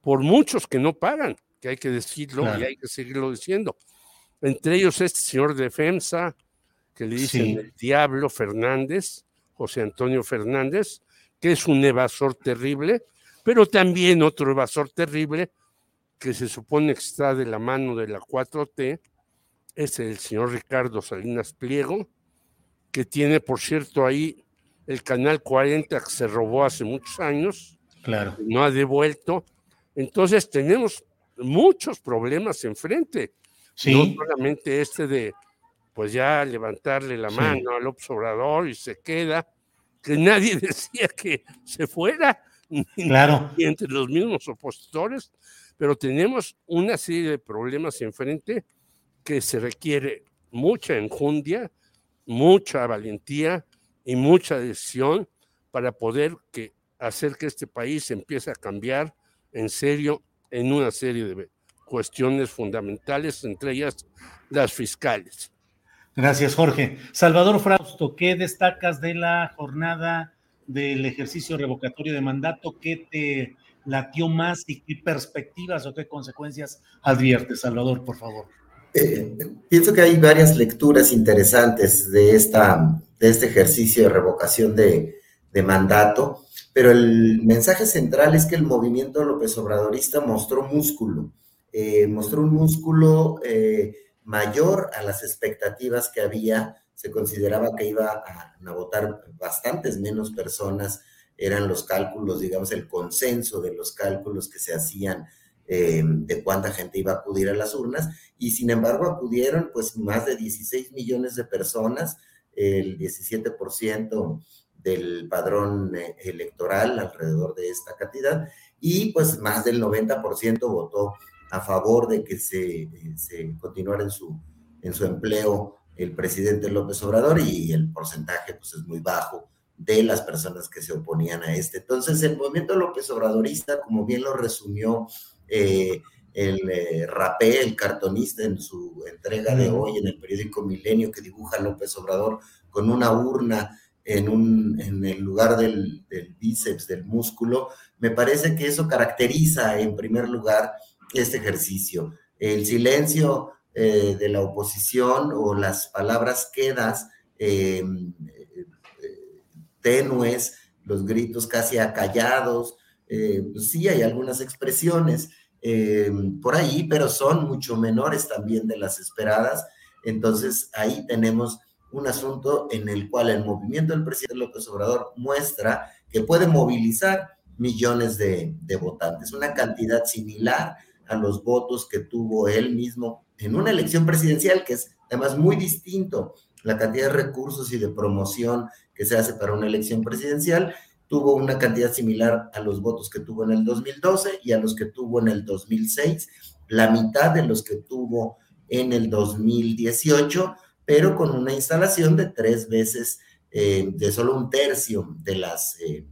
Speaker 10: por muchos que no pagan, que hay que decirlo y hay que seguirlo diciendo. Entre ellos este señor defensa, que le dicen el diablo Fernández, José Antonio Fernández, que es un evasor terrible, pero también otro evasor terrible que se supone que está de la mano de la 4T, es el señor Ricardo Salinas Pliego, que tiene, por cierto, ahí el canal 40 que se robó hace muchos años,
Speaker 1: claro.
Speaker 10: no ha devuelto. Entonces tenemos muchos problemas enfrente.
Speaker 1: Sí.
Speaker 10: No solamente este de, pues ya levantarle la
Speaker 1: Sí.
Speaker 10: mano al observador y se queda, que nadie decía que se fuera,
Speaker 1: Claro.
Speaker 10: ni entre los mismos opositores, pero tenemos una serie de problemas enfrente que se requiere mucha enjundia, mucha valentía y mucha decisión para poder que, hacer que este país empiece a cambiar en serio en una serie de cuestiones fundamentales, entre ellas las fiscales.
Speaker 1: Gracias, Jorge. Salvador Frausto, ¿qué destacas de la jornada del ejercicio revocatorio de mandato? ¿Qué te latió más y qué perspectivas o qué consecuencias adviertes, Salvador, por favor?
Speaker 11: Eh, pienso que hay varias lecturas interesantes de, esta, de este ejercicio de revocación de, de mandato, pero el mensaje central es que el movimiento López Obradorista mostró músculo, eh, mostró un músculo eh, mayor a las expectativas que había. Se consideraba que iba a, votar bastantes menos personas, eran los cálculos, digamos, el consenso de los cálculos que se hacían eh, de cuánta gente iba a acudir a las urnas, y sin embargo acudieron pues más de 16 millones de personas, el 17% del padrón eh, electoral alrededor de esta cantidad, y pues más del 90% votó a favor de que se, eh, se continuara en su, en su empleo el presidente López Obrador y el porcentaje pues es muy bajo de las personas que se oponían a este. Entonces, el movimiento López Obradorista, como bien lo resumió eh, el eh, rapé, el cartonista, en su entrega de hoy en el periódico Milenio, que dibuja a López Obrador con una urna en, un, en el lugar del, del, bíceps, del músculo, me parece que eso caracteriza en primer lugar este ejercicio. El silencio eh, de la oposición o las palabras quedas eh, tenues, los gritos casi acallados, eh, pues sí hay algunas expresiones, eh, por ahí, pero son mucho menores también de las esperadas. Entonces ahí tenemos un asunto en el cual el movimiento del presidente López Obrador muestra que puede movilizar millones de votantes, una cantidad similar a los votos que tuvo él mismo en una elección presidencial, que es además muy distinto la cantidad de recursos y de promoción que se hace para una elección presidencial tuvo una cantidad similar a los votos que tuvo en el 2012 y a los que tuvo en el 2006, la mitad de los que tuvo en el 2018, pero con una instalación de tres veces, eh, de solo un tercio de las, eh,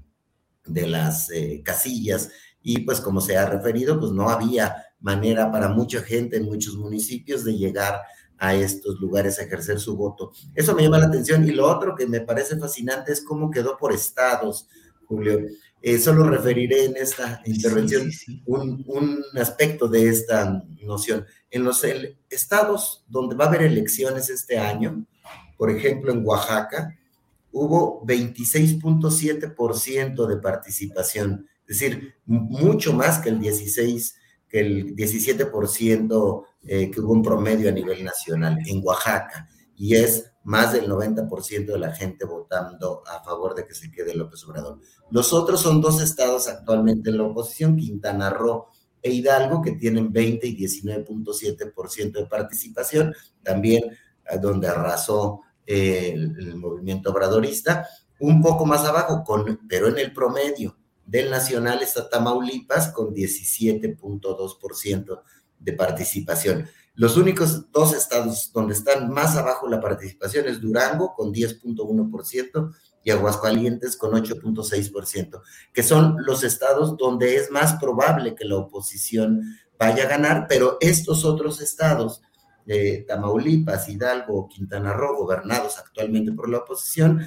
Speaker 11: de las eh, casillas. Y pues como se ha referido, pues no había manera para mucha gente en muchos municipios de llegar a estos lugares a ejercer su voto. Eso me llama la atención. Y lo otro que me parece fascinante es cómo quedó por estados Julio. Eh, solo referiré en esta intervención un, un, aspecto de esta noción. En los estados donde va a haber elecciones este año, por ejemplo en Oaxaca, hubo 26.7% de participación, es decir, mucho más que el 16, que el 17% eh, que hubo un promedio a nivel nacional en Oaxaca, y es más del 90% de la gente votando a favor de que se quede López Obrador. Los otros son dos estados actualmente en la oposición, Quintana Roo e Hidalgo, que tienen 20 y 19.7% de participación, también eh, donde arrasó eh, el, el, movimiento obradorista, un poco más abajo, con, pero en el promedio del nacional está Tamaulipas con 17.2% de participación. Los únicos dos estados donde están más abajo la participación es Durango con 10.1% y Aguascalientes con 8.6%, que son los estados donde es más probable que la oposición vaya a ganar, pero estos otros estados, eh, Tamaulipas, Hidalgo, Quintana Roo, gobernados actualmente por la oposición,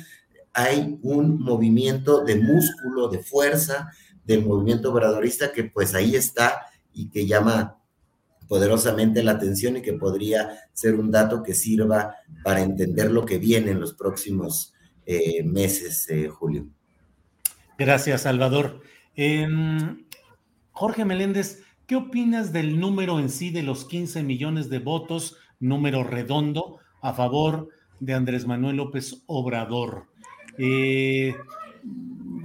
Speaker 11: hay un movimiento de músculo, de fuerza del movimiento obradorista que pues ahí está y que llama poderosamente la atención y que podría ser un dato que sirva para entender lo que viene en los próximos eh, meses, eh, Julio.
Speaker 1: Gracias, Salvador. Eh, Jorge Meléndez, ¿qué opinas del número en sí de los 15 millones de votos, número redondo, a favor de Andrés Manuel López Obrador? Eh,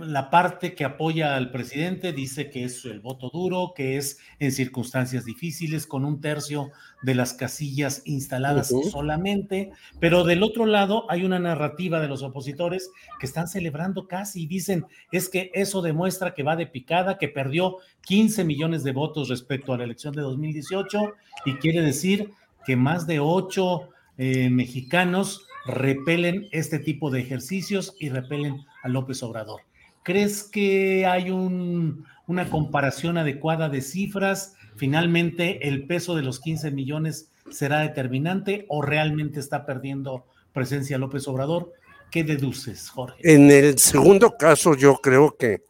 Speaker 1: la parte que apoya al presidente dice que es el voto duro, que es en circunstancias difíciles, con un tercio de las casillas instaladas uh -huh. solamente, pero del otro lado hay una narrativa de los opositores que están celebrando casi y dicen, es que eso demuestra que va de picada, que perdió 15 millones de votos respecto a la elección de 2018 y quiere decir que más de 8 eh, mexicanos repelen este tipo de ejercicios y repelen a López Obrador. ¿Crees que hay un, una comparación adecuada de cifras? ¿Finalmente el peso de los 15 millones será determinante o realmente está perdiendo presencia López Obrador? ¿Qué deduces, Jorge?
Speaker 10: En el segundo caso, yo creo que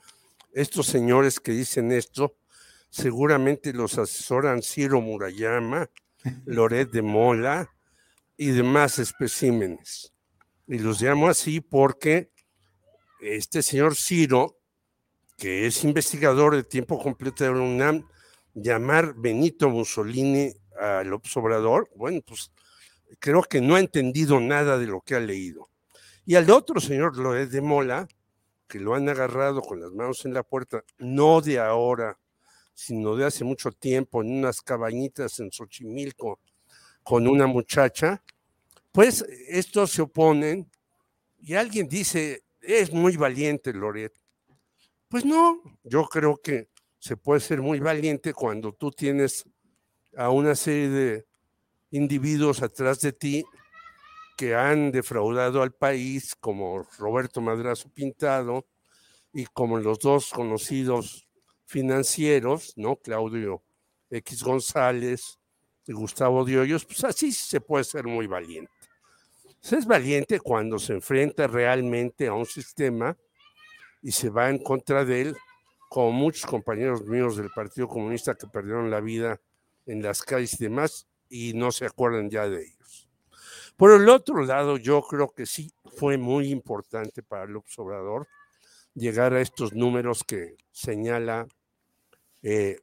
Speaker 10: estos señores que dicen esto seguramente los asesoran Ciro Murayama Loret de Mola y demás especímenes. Y los llamo así porque este señor Ciro, que es investigador de tiempo completo de la UNAM, llamar Benito Mussolini al observador, bueno, pues creo que no ha entendido nada de lo que ha leído. Y al otro señor Loret de Mola, que lo han agarrado con las manos en la puerta, no de ahora, sino de hace mucho tiempo, en unas cabañitas en Xochimilco, con una muchacha, pues estos se oponen y alguien dice, es muy valiente Loret. Pues no, yo creo que se puede ser muy valiente cuando tú tienes a una serie de individuos atrás de ti que han defraudado al país, como Roberto Madrazo Pintado y como los dos conocidos financieros, ¿no? Claudio X González Gustavo Diollos, pues así se puede ser muy valiente. Se es valiente cuando se enfrenta realmente a un sistema y se va en contra de él, como muchos compañeros míos del Partido Comunista que perdieron la vida en las calles y demás y no se acuerdan ya de ellos. Por el otro lado, yo creo que sí fue muy importante para el Obrador llegar a estos números que señala eh,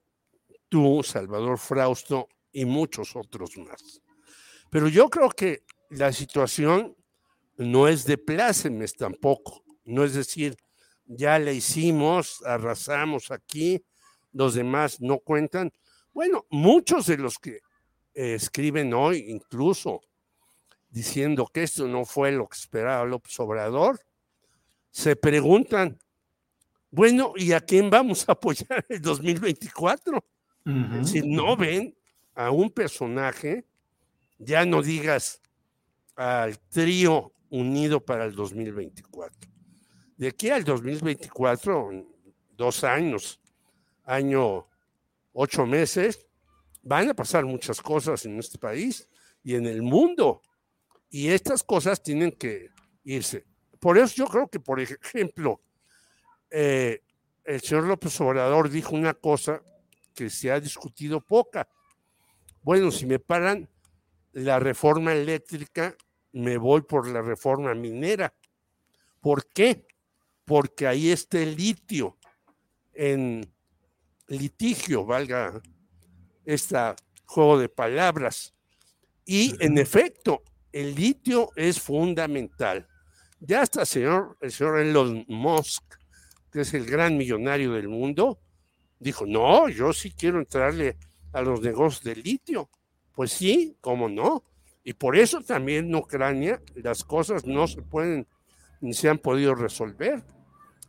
Speaker 10: tú, Salvador Frausto y muchos otros más. Pero yo creo que la situación no es de plácemes tampoco. No es decir, ya le hicimos, arrasamos aquí, los demás no cuentan. Bueno, muchos de los que escriben hoy, incluso diciendo que esto no fue lo que esperaba López Obrador, se preguntan, bueno, ¿y a quién vamos a apoyar el 2024? Si no ven a un personaje, ya no digas al trío unido para el 2024. De aquí al 2024, dos años, año ocho meses, van a pasar muchas cosas en este país y en el mundo. Y estas cosas tienen que irse. Por eso yo creo que, por ejemplo, eh, el señor López Obrador dijo una cosa que se ha discutido poca. Bueno, si me paran la reforma eléctrica, me voy por la reforma minera. ¿Por qué? Porque ahí está el litio en litigio, valga este juego de palabras. Y en efecto, el litio es fundamental. Ya hasta señor, el señor Elon Musk, que es el gran millonario del mundo, dijo, no, yo sí quiero entrarle a los negocios del litio. Pues sí, cómo no. Y por eso también en Ucrania las cosas no se pueden ni se han podido resolver.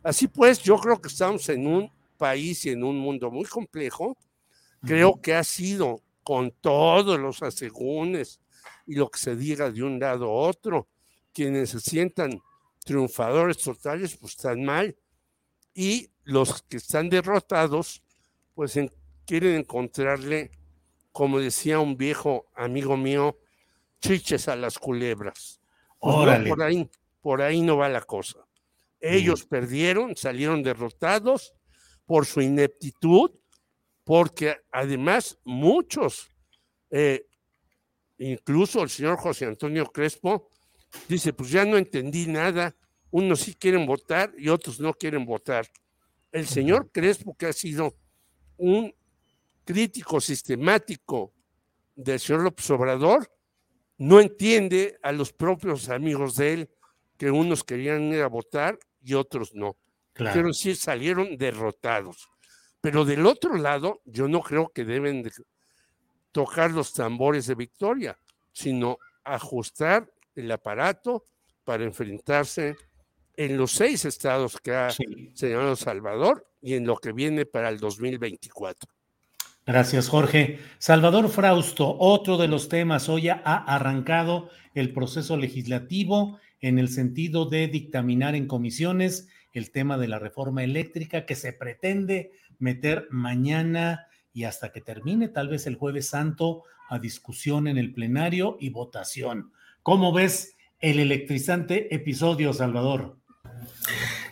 Speaker 10: Así pues, yo creo que estamos en un país y en un mundo muy complejo Creo que ha sido con todos los asegúnes y lo que se diga de un lado a otro, quienes se sientan triunfadores totales, pues están mal. Y los que están derrotados, pues quieren encontrarle, como decía un viejo amigo mío, chiches a las culebras. Pues por, ahí, por ahí no va la cosa. Ellos perdieron, salieron derrotados por su ineptitud porque además muchos, eh, incluso el señor José Antonio Crespo, dice, pues ya no entendí nada, unos sí quieren votar y otros no quieren votar. El señor Crespo, que ha sido un crítico sistemático del señor López Obrador, no entiende a los propios amigos de él que unos querían ir a votar y otros no. Claro. Quiero decir, salieron derrotados. Pero del otro lado, yo no creo que deben tocar los tambores de victoria, sino ajustar el aparato para enfrentarse en los seis estados que ha señalado Salvador y en lo que viene para el 2024.
Speaker 1: Gracias, Jorge. Salvador Frausto, otro de los temas, hoy ha arrancado el proceso legislativo en el sentido de dictaminar en comisiones el tema de la reforma eléctrica que se pretende meter mañana y hasta que termine, tal vez el jueves santo, a discusión en el plenario y votación. ¿Cómo ves el electrizante episodio, Salvador?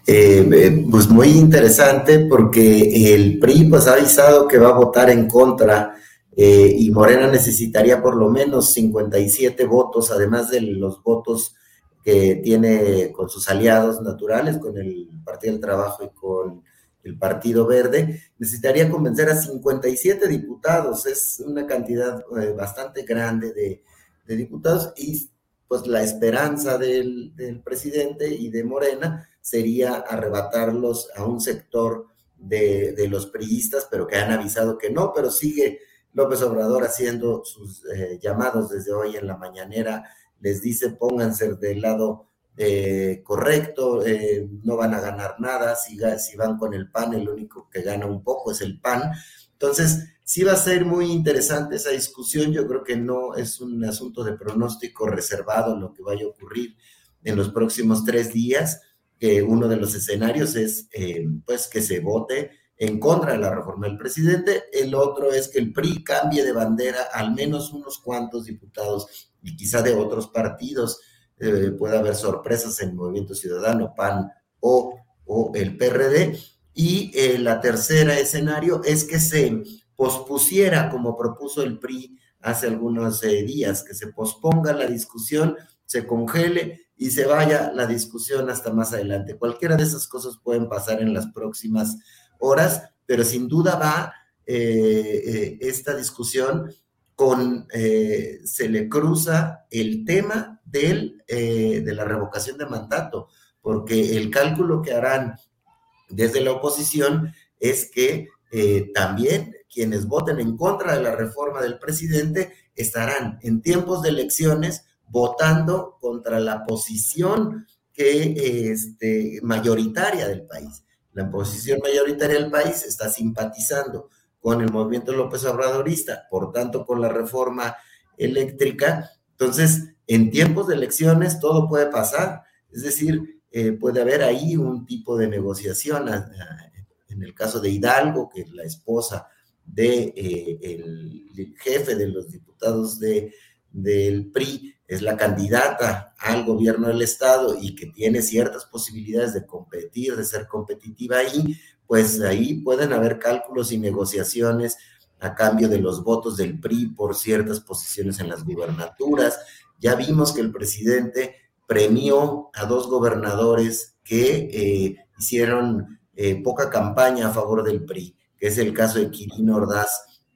Speaker 11: Eh, eh, pues muy interesante porque el PRI pues, ha avisado que va a votar en contra eh, y Morena necesitaría por lo menos 57 votos, además de los votos que tiene con sus aliados naturales, con el Partido del Trabajo y con el Partido Verde, necesitaría convencer a 57 diputados, es una cantidad bastante grande de, diputados y pues la esperanza del, presidente y de Morena sería arrebatarlos a un sector de, los priistas, pero que han avisado que no, pero sigue López Obrador haciendo sus eh, llamados desde hoy en la mañanera, les dice pónganse del lado eh, correcto, eh, no van a ganar nada, si, si van con el PAN, el único que gana un poco es el PAN. Entonces, sí va a ser muy interesante esa discusión, yo creo que no es un asunto de pronóstico reservado lo que vaya a ocurrir en los próximos tres días. uno de los escenarios es eh, pues que se vote en contra de la reforma del presidente, el otro es que el PRI cambie de bandera al menos unos cuantos diputados y quizá de otros partidos eh, pueda haber sorpresas en Movimiento Ciudadano, PAN o, o el PRD. Y eh, la tercera escenario es que se pospusiera, como propuso el PRI hace algunos eh, días, que se posponga la discusión, se congele y se vaya la discusión hasta más adelante. Cualquiera de esas cosas pueden pasar en las próximas horas, pero sin duda va esta discusión con, eh, se le cruza el tema del, eh, de la revocación de mandato, porque el cálculo que harán desde la oposición es que eh, también quienes voten en contra de la reforma del presidente estarán en tiempos de elecciones votando contra la posición que este, mayoritaria del país. La posición mayoritaria del país está simpatizando con el movimiento López Obradorista, por tanto con la reforma eléctrica. Entonces, en tiempos de elecciones todo puede pasar, es decir, eh, puede haber ahí un tipo de negociación. En el caso de Hidalgo, que es la esposa del de, eh, jefe de los diputados de, del PRI, es la candidata al gobierno del estado y que tiene ciertas posibilidades de competir, de ser competitiva ahí, pues ahí pueden haber cálculos y negociaciones a cambio de los votos del PRI por ciertas posiciones en las gubernaturas. Ya vimos que el presidente premió a dos gobernadores que eh, hicieron eh, poca campaña a favor del PRI, que es el caso de Quirino Ordaz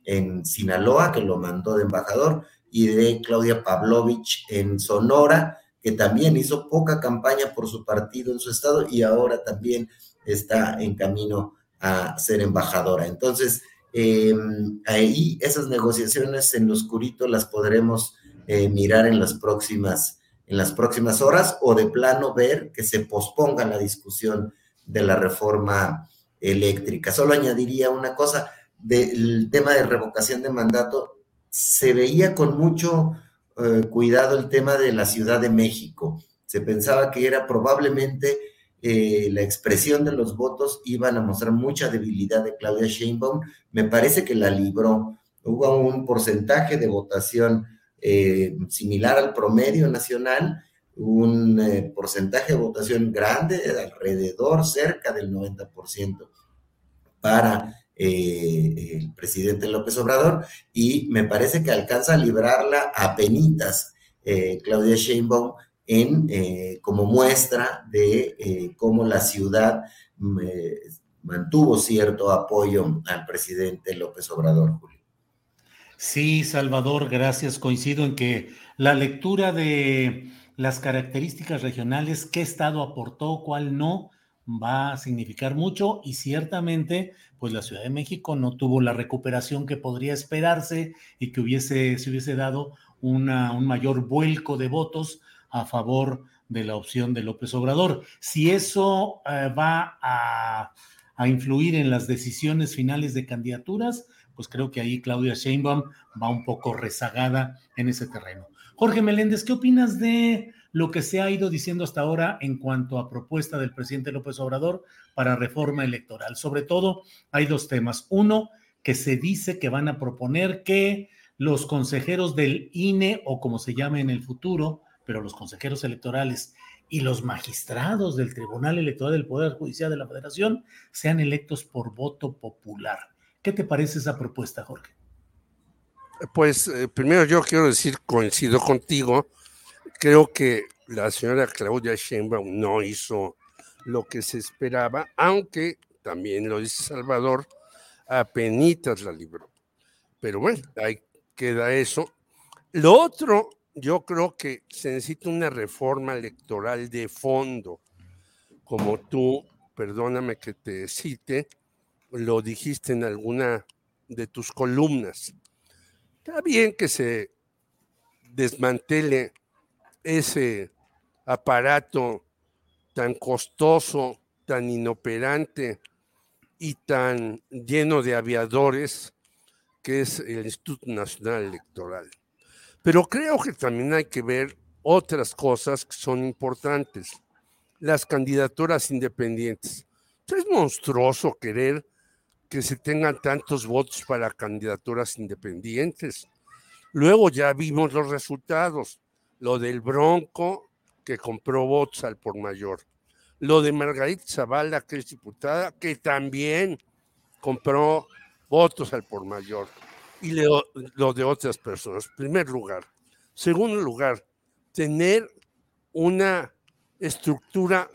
Speaker 11: en Sinaloa, que lo mandó de embajador, y de Claudia Pavlovich en Sonora, que también hizo poca campaña por su partido en su estado y ahora también está en camino a ser embajadora. Entonces, em, ahí esas negociaciones en lo oscurito las podremos eh, mirar en las próximas en las próximas horas o de plano ver que se posponga la discusión de la reforma eléctrica. Solo añadiría una cosa del tema de revocación de mandato. Se veía con mucho eh, cuidado el tema de la Ciudad de México. Se pensaba que era probablemente eh, la expresión de los votos iban a mostrar mucha debilidad de Claudia Sheinbaum. Me parece que la libró. Hubo un porcentaje de votación eh, similar al promedio nacional, un eh, porcentaje de votación grande, alrededor, cerca del 90% para el presidente López Obrador, y me parece que alcanza a librarla a penitas Claudia Sheinbaum en, eh, como muestra de eh, cómo la ciudad mm, eh, mantuvo cierto apoyo al presidente López Obrador, Julio.
Speaker 1: Sí, Salvador, gracias. Coincido en que la lectura de las características regionales, qué estado aportó, cuál no, va a significar mucho y ciertamente, pues la Ciudad de México no tuvo la recuperación que podría esperarse y que hubiese, se hubiese dado una, un mayor vuelco de votos a favor de la opción de López Obrador. Si eso eh, va a, influir en las decisiones finales de candidaturas, pues creo que ahí Claudia Sheinbaum va un poco rezagada en ese terreno. Jorge Meléndez, ¿qué opinas de lo que se ha ido diciendo hasta ahora en cuanto a propuesta del presidente López Obrador para reforma electoral? Sobre todo, hay dos temas. Uno, que se dice que van a proponer que los consejeros del INE o como se llame en el futuro, pero los consejeros electorales y los magistrados del Tribunal Electoral del Poder Judicial de la Federación sean electos por voto popular. ¿Qué te parece esa propuesta, Jorge?
Speaker 10: Pues eh, primero yo quiero decir, coincido contigo, creo que la señora Claudia Sheinbaum no hizo lo que se esperaba, aunque también lo dice Salvador, apenitas la libró. Pero bueno, ahí queda eso. Lo otro, yo creo que se necesita una reforma electoral de fondo, como tú, perdóname que te cite, lo dijiste en alguna de tus columnas. Está bien que se desmantele ese aparato tan costoso, tan inoperante y tan lleno de aviadores que es el Instituto Nacional Electoral. Pero creo que también hay que ver otras cosas que son importantes. Las candidaturas independientes. Es monstruoso querer que se tengan tantos votos para candidaturas independientes. Luego ya vimos los resultados. Lo del Bronco, que compró votos al por mayor. Lo de Margarita Zavala, que es diputada, que también compró votos al por mayor. Y lo, lo de otras personas. Primer lugar. Segundo lugar, tener una estructura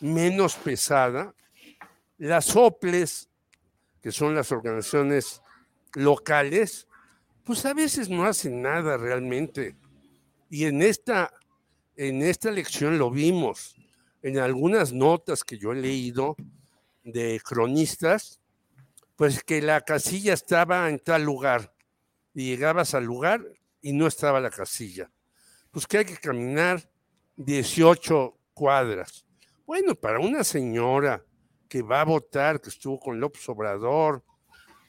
Speaker 10: menos pesada. Las OPLES que son las organizaciones locales, pues a veces no hacen nada realmente. Y en esta, en esta lección lo vimos, en algunas notas que yo he leído de cronistas, pues que la casilla estaba en tal lugar y llegabas al lugar y no estaba la casilla. Pues que hay que caminar 18 cuadras. Bueno, para una señora que va a votar, que estuvo con López Obrador,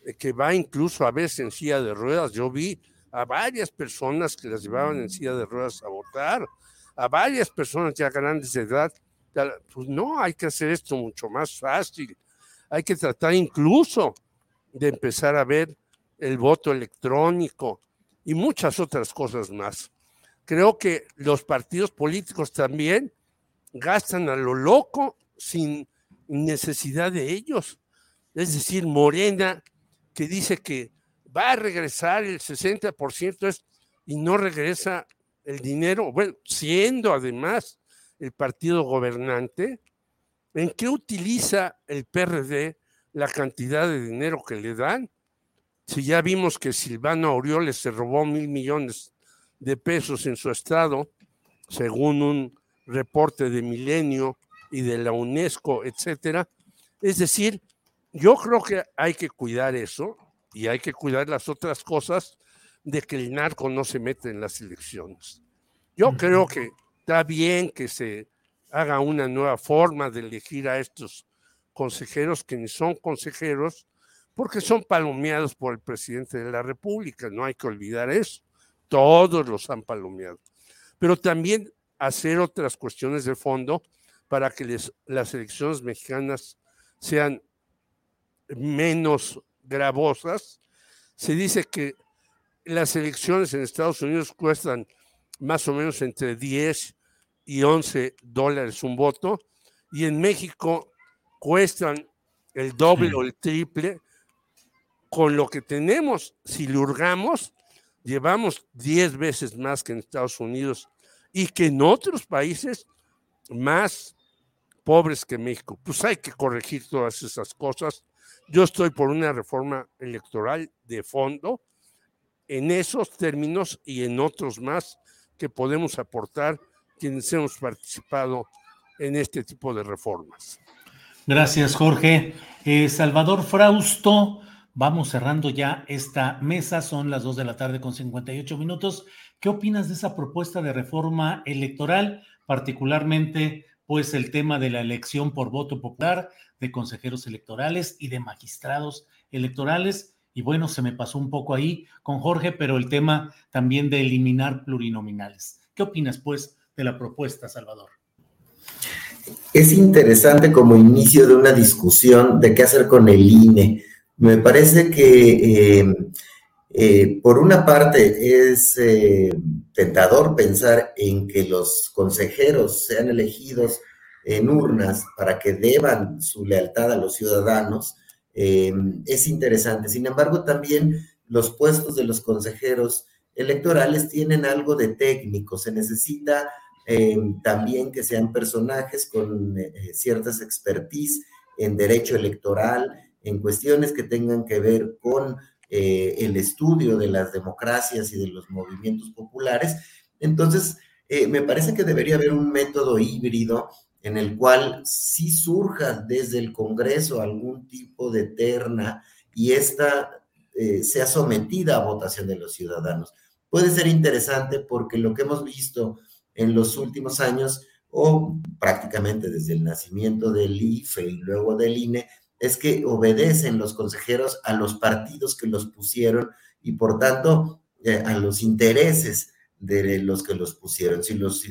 Speaker 10: eh, que va incluso a veces en silla de ruedas. Yo vi a varias personas que las llevaban en silla de ruedas a votar, a varias personas ya grandes de edad. Pues no, hay que hacer esto mucho más fácil. Hay que tratar incluso de empezar a ver el voto electrónico y muchas otras cosas más. Creo que los partidos políticos también gastan a lo loco sin necesidad de ellos. Es decir, Morena, que dice que va a regresar el 60% y no regresa el dinero, bueno, siendo además el partido gobernante, ¿en qué utiliza el PRD la cantidad de dinero que le dan? Si ya vimos que Silvano Aureoles se robó mil millones de pesos en su estado, según un reporte de Milenio, y de la UNESCO, etcétera. Es decir, yo creo que hay que cuidar eso y hay que cuidar las otras cosas de que el narco no se mete en las elecciones. Yo creo que está bien que se haga una nueva forma de elegir a estos consejeros que ni son consejeros porque son palomeados por el presidente de la República, no hay que olvidar eso. Todos los han palomeado. Pero también hacer otras cuestiones de fondo para que las elecciones mexicanas sean menos gravosas. Se dice que las elecciones en Estados Unidos cuestan más o menos entre 10 y 11 dólares un voto, y en México cuestan el doble o el triple. Con lo que tenemos, si lo hurgamos, llevamos 10 veces más que en Estados Unidos y que en otros países más pobres que México. Pues hay que corregir todas esas cosas. Yo estoy por una reforma electoral de fondo en esos términos y en otros más que podemos aportar quienes hemos participado en este tipo de reformas.
Speaker 1: Gracias, Jorge. Eh, Salvador Frausto, vamos cerrando ya esta mesa, son las 2 de la tarde con 58 minutos. ¿Qué opinas de esa propuesta de reforma electoral, particularmente pues el tema de la elección por voto popular de consejeros electorales y de magistrados electorales. Y bueno, se me pasó un poco ahí con Jorge, pero el tema también de eliminar plurinominales. ¿Qué opinas pues de la propuesta, Salvador?
Speaker 11: Es interesante como inicio de una discusión de qué hacer con el INE. Me parece que eh, eh, por una parte es eh, tentador pensar en que los consejeros sean elegidos en urnas para que deban su lealtad a los ciudadanos. Eh, es interesante. Sin embargo, también los puestos de los consejeros electorales tienen algo de técnico, se necesita también que sean personajes con ciertas expertise en derecho electoral, en cuestiones que tengan que ver con eh, el estudio de las democracias y de los movimientos populares. Entonces, me parece que debería haber un método híbrido en el cual sí surja desde el Congreso algún tipo de terna y esta sea sometida a votación de los ciudadanos puede ser interesante porque lo que hemos visto en los últimos años, o prácticamente desde el nacimiento del IFE y luego del INE, es que obedecen los consejeros a los partidos que los pusieron y por tanto eh, a los intereses de los que los pusieron. Si los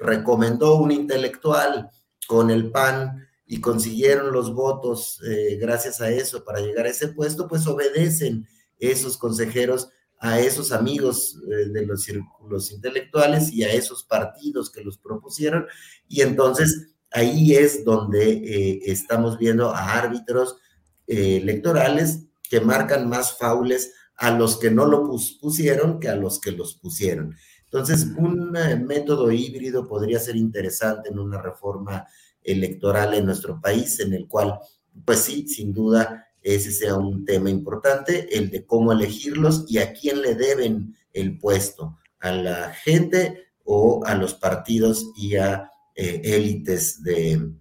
Speaker 11: recomendó un intelectual con el PAN y consiguieron los votos eh, gracias a eso para llegar a ese puesto, pues obedecen esos consejeros a esos amigos eh, de los círculos intelectuales y a esos partidos que los propusieron. Y entonces ahí es donde eh, estamos viendo a árbitros eh, electorales que marcan más faules a los que no lo pusieron que a los que los pusieron. Entonces, un método híbrido podría ser interesante en una reforma electoral en nuestro país, en el cual, pues sí, sin duda, ese sea un tema importante, el de cómo elegirlos y a quién le deben el puesto, a la gente o a los partidos y a eh, élites de,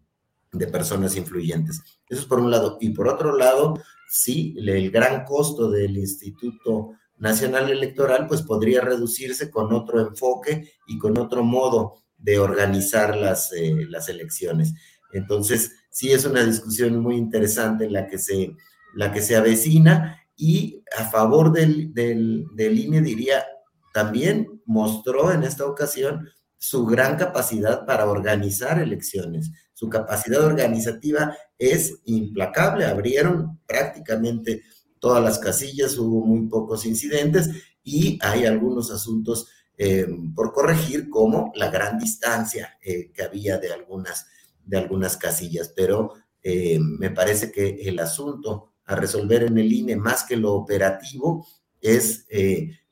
Speaker 11: personas influyentes. Eso es por un lado. Y por otro lado, sí, el gran costo del Instituto Nacional Electoral, pues podría reducirse con otro enfoque y con otro modo de organizar las, eh, las elecciones. Entonces, sí es una discusión muy interesante la que se la que se avecina y a favor del, del, INE diría, también mostró en esta ocasión su gran capacidad para organizar elecciones. Su capacidad organizativa es implacable. Abrieron prácticamente todas las casillas, hubo muy pocos incidentes y hay algunos asuntos eh, por corregir, como la gran distancia eh, que había de algunas, de algunas casillas. Pero eh, me parece que el asunto a resolver en el INE más que lo operativo es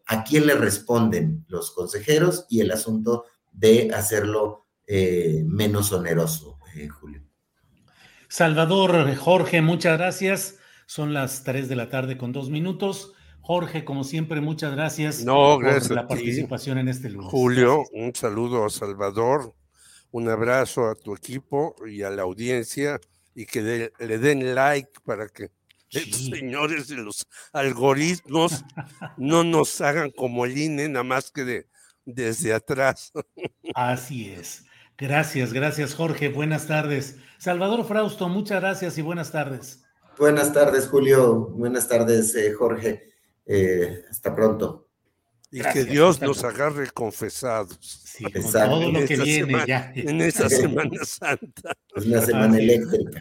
Speaker 11: a quién le responden los consejeros y el asunto de hacerlo eh, menos oneroso, eh, Julio.
Speaker 1: Salvador, Jorge, muchas gracias. Son las 3 de la tarde con dos minutos. Jorge, como siempre, muchas gracias,
Speaker 10: no,
Speaker 1: por la participación en este lugar.
Speaker 10: Julio, un saludo a Salvador, un abrazo a tu equipo y a la audiencia y que le den like para que señores de los algoritmos no nos hagan como el INE, nada más que de, desde atrás.
Speaker 1: Así es. Gracias, gracias Jorge. Buenas tardes. Salvador Frausto, muchas gracias y buenas tardes.
Speaker 11: Buenas tardes, Julio. Buenas tardes, eh, Jorge. Eh, hasta pronto.
Speaker 10: Y que Dios nos agarre confesados.
Speaker 1: Sí, con todo lo que viene ya.
Speaker 10: En esa Semana Santa.
Speaker 11: Es una semana eléctrica.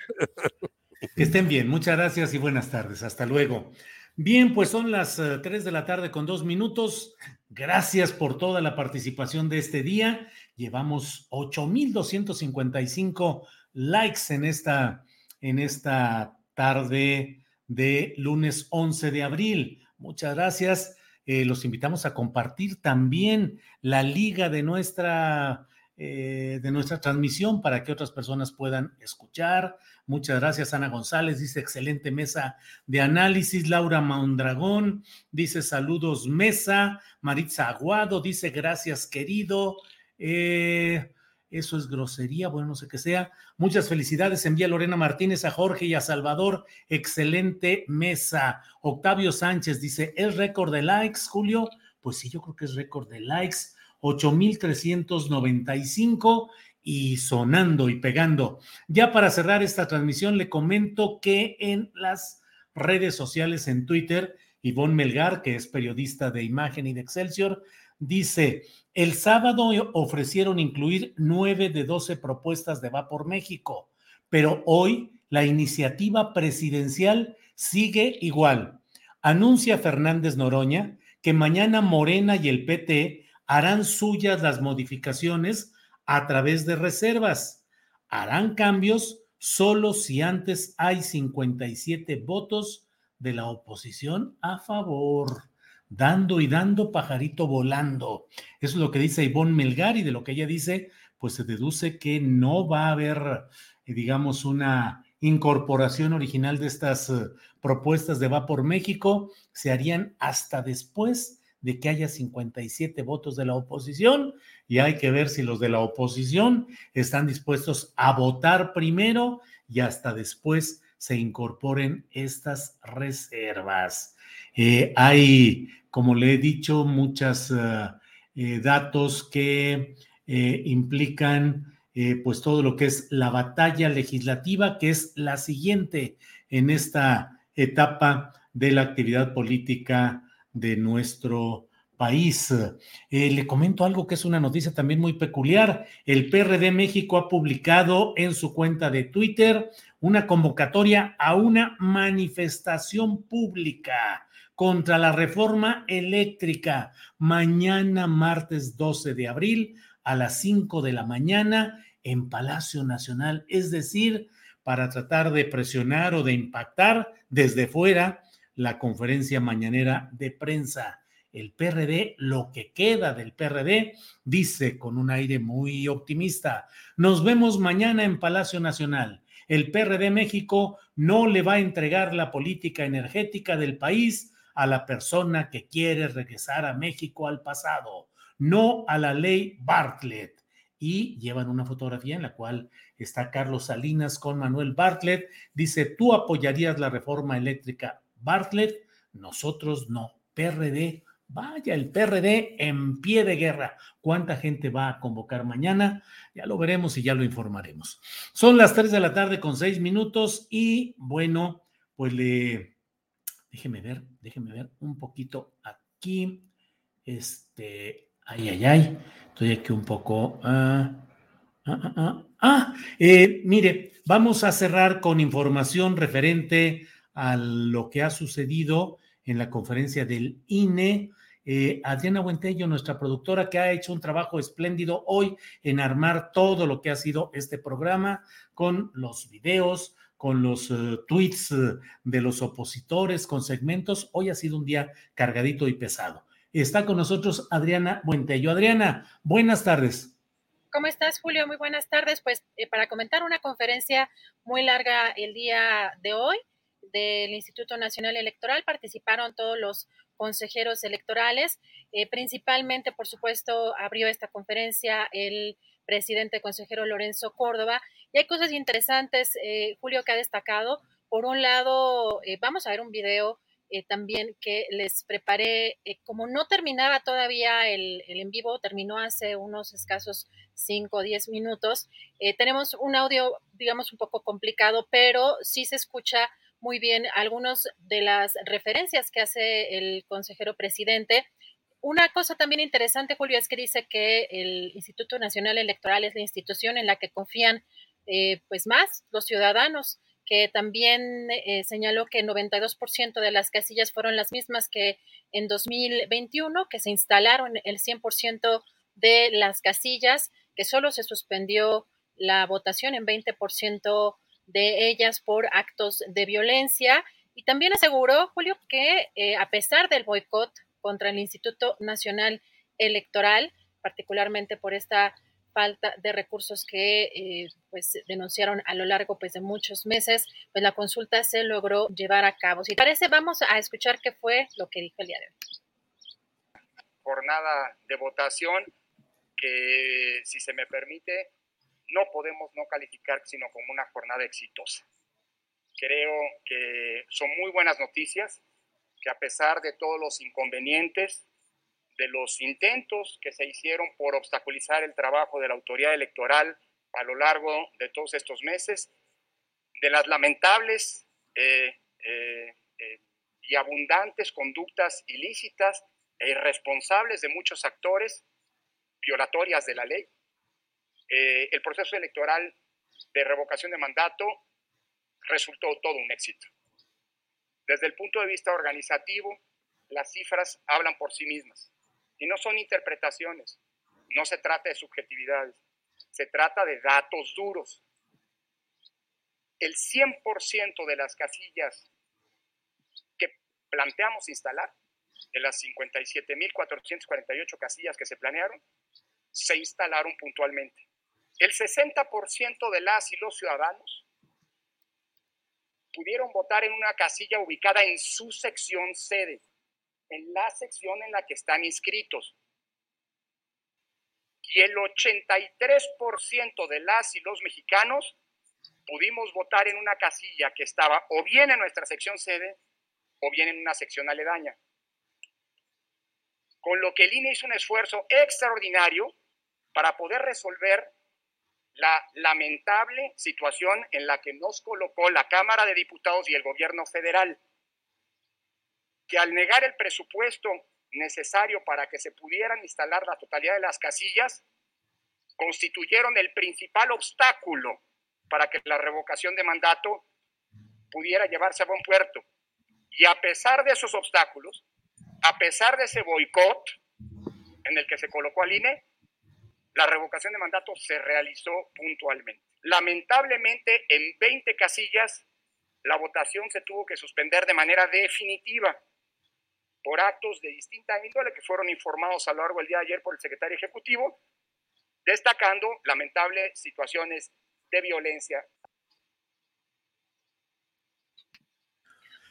Speaker 1: Que estén bien. Muchas gracias y buenas tardes. Hasta luego. Bien, pues son las 3 eh, de la tarde con dos minutos. Gracias por toda la participación de este día. Llevamos 8,255 likes en esta, en esta tarde de lunes 11 de abril. Muchas gracias. Eh, los invitamos a compartir también la liga de nuestra, eh, de nuestra transmisión para que otras personas puedan escuchar, Muchas gracias, Ana González. Dice excelente mesa de análisis. Laura Maundragón dice saludos, mesa. Maritza Aguado dice gracias, querido. Eh, eso es grosería, bueno, no sé qué sea. Muchas felicidades. Envía Lorena Martínez a Jorge y a Salvador. Excelente mesa. Octavio Sánchez dice: ¿es récord de likes, Julio? Pues sí, yo creo que es récord de likes. 8,395 y sonando y pegando. Ya para cerrar esta transmisión, le comento que en las redes sociales, en Twitter, Ivonne Melgar, que es periodista de imagen y de Excelsior, dice, el sábado ofrecieron incluir nueve de doce propuestas de Va por México, pero hoy la iniciativa presidencial sigue igual. Anuncia Fernández Noroña que mañana Morena y el PT harán suyas las modificaciones a través de reservas. Harán cambios solo si antes hay 57 votos de la oposición a favor, dando y dando pajarito volando. Eso es lo que dice Ivonne Melgar y de lo que ella dice, pues se deduce que no va a haber, eh, digamos, una incorporación original de estas eh, propuestas de Va por México, se harían hasta después de que haya 57 votos de la oposición y hay que ver si los de la oposición están dispuestos a votar primero y hasta después se incorporen estas reservas. Eh, hay, como le he dicho, muchos eh, datos que implican eh, pues todo lo que es la batalla legislativa, que es la siguiente en esta etapa de la actividad política de nuestro país. Eh, le comento algo que es una noticia también muy peculiar. El PRD México ha publicado en su cuenta de Twitter una convocatoria a una manifestación pública contra la reforma eléctrica mañana martes 12 de abril a las 5 de la mañana en Palacio Nacional, es decir, para tratar de presionar o de impactar desde fuera la conferencia mañanera de prensa. El PRD, lo que queda del PRD, dice con un aire muy optimista, nos vemos mañana en Palacio Nacional. El PRD México no le va a entregar la política energética del país a la persona que quiere regresar a México al pasado, no a la ley Bartlett y llevan una fotografía en la cual está Carlos Salinas con Manuel Bartlett. Dice, tú apoyarías la reforma eléctrica Bartlett, nosotros no. PRD, vaya, el PRD en pie de guerra. ¿Cuánta gente va a convocar mañana? Ya lo veremos y ya lo informaremos. Son las 3 de la tarde con 6 minutos y bueno, pues le... Déjeme ver, déjeme ver un poquito aquí. Este, ay, ay, ay. Estoy aquí un poco. Ah, ah, ah, ah eh, mire, vamos a cerrar con información referente a lo que ha sucedido en la conferencia del INE. Eh, Adriana Buentello, nuestra productora, que ha hecho un trabajo espléndido hoy en armar todo lo que ha sido este programa con los videos, con los eh, tweets de los opositores, con segmentos. Hoy ha sido un día cargadito y pesado. Está con nosotros Adriana Buentello. Adriana, buenas tardes.
Speaker 12: ¿Cómo estás, Julio? Muy buenas tardes. Pues eh, para comentar una conferencia muy larga el día de hoy del Instituto Nacional Electoral, participaron todos los consejeros electorales. Eh, principalmente, por supuesto, abrió esta conferencia el presidente consejero Lorenzo Córdoba. Y hay cosas interesantes, eh, Julio, que ha destacado. Por un lado, vamos a ver un video eh, también que les preparé, eh, como no terminaba todavía el, en vivo, terminó hace unos escasos 5 o 10 minutos, eh, tenemos un audio, digamos, un poco complicado, pero sí se escucha muy bien algunas de las referencias que hace el consejero presidente. Una cosa también interesante, Julio, es que dice que el Instituto Nacional Electoral es la institución en la que confían pues más los ciudadanos que también eh, señaló que 92% de las casillas fueron las mismas que en 2021, que se instalaron el 100% de las casillas, que solo se suspendió la votación en 20% de ellas por actos de violencia. Y también aseguró, Julio, que eh, a pesar del boicot contra el Instituto Nacional Electoral, particularmente por esta falta de recursos que eh, pues denunciaron a lo largo pues de muchos meses, pues la consulta se logró llevar a cabo. Si parece, vamos a escuchar qué fue lo que dijo el día de hoy.
Speaker 13: Jornada de votación que, si se me permite, no podemos no calificar sino como una jornada exitosa. Creo que son muy buenas noticias, que a pesar de todos los inconvenientes, de los intentos que se hicieron por obstaculizar el trabajo de la autoridad electoral a lo largo de todos estos meses, de las lamentables eh, eh, eh, y abundantes conductas ilícitas e irresponsables de muchos actores, violatorias de la ley. El proceso electoral de revocación de mandato resultó todo un éxito. Desde el punto de vista organizativo, las cifras hablan por sí mismas. Y no son interpretaciones, no se trata de subjetividades, se trata de datos duros. El 100% de las casillas planteamos instalar, de las 57.448 casillas que se planearon, se instalaron puntualmente. El 60% de las y los ciudadanos pudieron votar en una casilla ubicada en su sección sede, en la sección en la que están inscritos. Y el 83% de las y los mexicanos pudimos votar en una casilla que estaba o bien en nuestra sección sede o bien en una sección aledaña. Con lo que el INE hizo un esfuerzo extraordinario para poder resolver la lamentable situación en la que nos colocó la Cámara de Diputados y el gobierno federal, que al negar el presupuesto necesario para que se pudieran instalar la totalidad de las casillas, constituyeron el principal obstáculo para que la revocación de mandato pudiera llevarse a buen puerto. Y a pesar de esos obstáculos, a pesar de ese boicot en el que se colocó al INE, la revocación de mandato se realizó puntualmente. Lamentablemente, en 20 casillas, la votación se tuvo que suspender de manera definitiva por actos de distinta índole que fueron informados a lo largo del día de ayer por el secretario ejecutivo, destacando lamentables situaciones de violencia.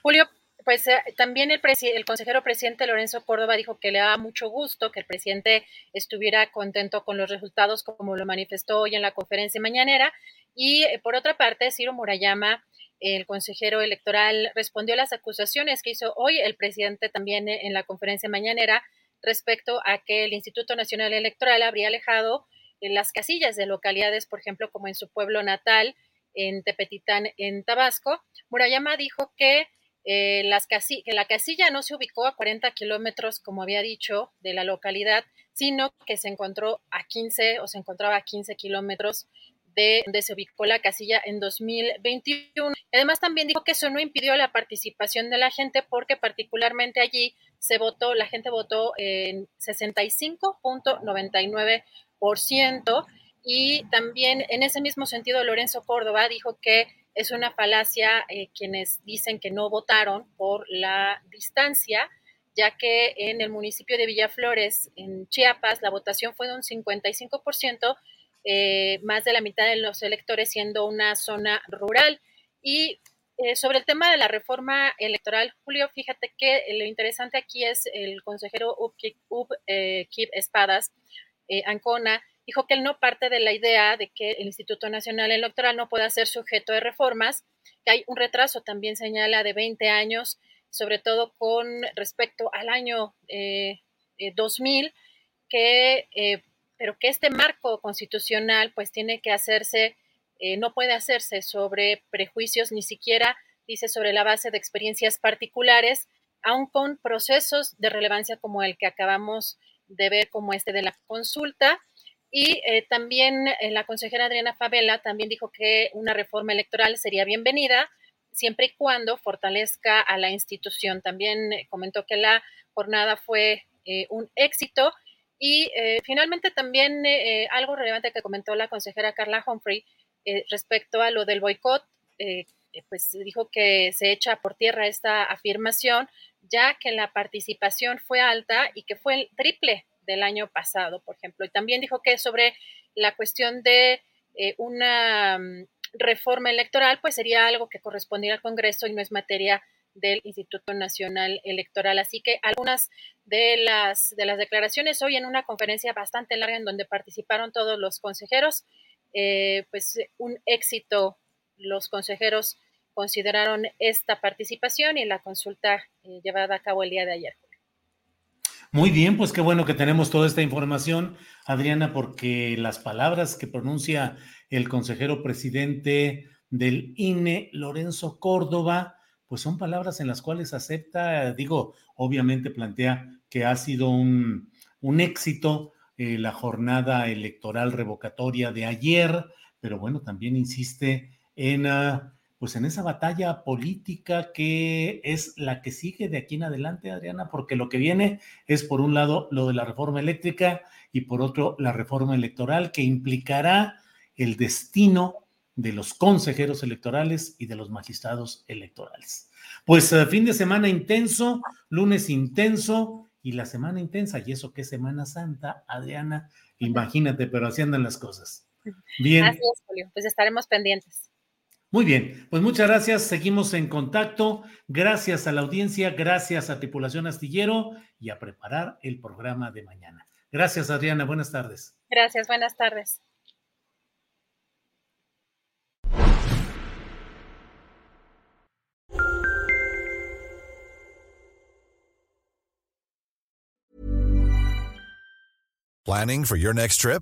Speaker 12: Julio, pues eh, también el, el, consejero presidente Lorenzo Córdoba dijo que le daba mucho gusto que el presidente estuviera contento con los resultados, como lo manifestó hoy en la conferencia mañanera. Y eh, por otra parte, Ciro Murayama, el consejero electoral, respondió a las acusaciones que hizo hoy el presidente también en la conferencia mañanera respecto a que el Instituto Nacional Electoral habría alejado las casillas de localidades, por ejemplo, como en su pueblo natal, en Tepetitán, en Tabasco. Murayama dijo que eh, las la casilla no se ubicó a 40 kilómetros, como había dicho, de la localidad, sino que se encontró a 15 o se encontraba a 15 kilómetros de donde se ubicó la casilla en 2021. Además, también dijo que eso no impidió la participación de la gente porque particularmente allí se votó, la gente votó en 65.99% y también en ese mismo sentido Lorenzo Córdoba dijo que es una falacia eh, quienes dicen que no votaron por la distancia, ya que en el municipio de Villaflores, en Chiapas, la votación fue de un 55%, eh, más de la mitad de los electores siendo una zona rural. Y eh, sobre el tema de la reforma electoral, Julio, fíjate que lo interesante aquí es el consejero Ub, Espadas, Ancona, dijo que él no parte de la idea de que el Instituto Nacional Electoral no pueda ser sujeto de reformas, que hay un retraso, también señala, de 20 años, sobre todo con respecto al año 2000, eh, eh, que, eh, pero que este marco constitucional pues tiene que hacerse, no puede hacerse sobre prejuicios, ni siquiera dice sobre la base de experiencias particulares, aun con procesos de relevancia como el que acabamos de ver como este de la consulta, y eh, también eh, la consejera Adriana Favela también dijo que una reforma electoral sería bienvenida siempre y cuando fortalezca a la institución. También eh, comentó que la jornada fue un éxito. Y finalmente también algo relevante que comentó la consejera Carla Humphrey respecto a lo del boicot, pues dijo que se echa por tierra esta afirmación, ya que la participación fue alta y que fue el triple del año pasado, por ejemplo. Y también dijo que sobre la cuestión de eh, una mm, reforma electoral, pues sería algo que correspondiera al Congreso y no es materia del Instituto Nacional Electoral. Así que algunas de las, de las declaraciones hoy en una conferencia bastante larga en donde participaron todos los consejeros, eh, pues un éxito. Los consejeros consideraron esta participación y la consulta eh, llevada a cabo el día de ayer.
Speaker 1: Muy bien, pues qué bueno que tenemos toda esta información, Adriana, porque las palabras que pronuncia el consejero presidente del INE, Lorenzo Córdoba, pues son palabras en las cuales acepta, digo, obviamente plantea que ha sido un, éxito eh, la jornada electoral revocatoria de ayer, pero bueno, también insiste en... Ah, pues en esa batalla política que es la que sigue de aquí en adelante, Adriana, porque lo que viene es por un lado lo de la reforma eléctrica y por otro la reforma electoral que implicará el destino de los consejeros electorales y de los magistrados electorales. Pues eh, fin de semana intenso, lunes intenso y la semana intensa, y eso que es Semana Santa, Adriana, imagínate, pero así andan las cosas. Bien.
Speaker 12: Así es, Julio, pues estaremos pendientes.
Speaker 1: Muy bien, pues muchas gracias, seguimos en contacto. Gracias a la audiencia, gracias a Tripulación Astillero y a preparar el programa de mañana. Gracias, Adriana, buenas tardes.
Speaker 12: Gracias, buenas tardes.
Speaker 14: Planning for your next trip?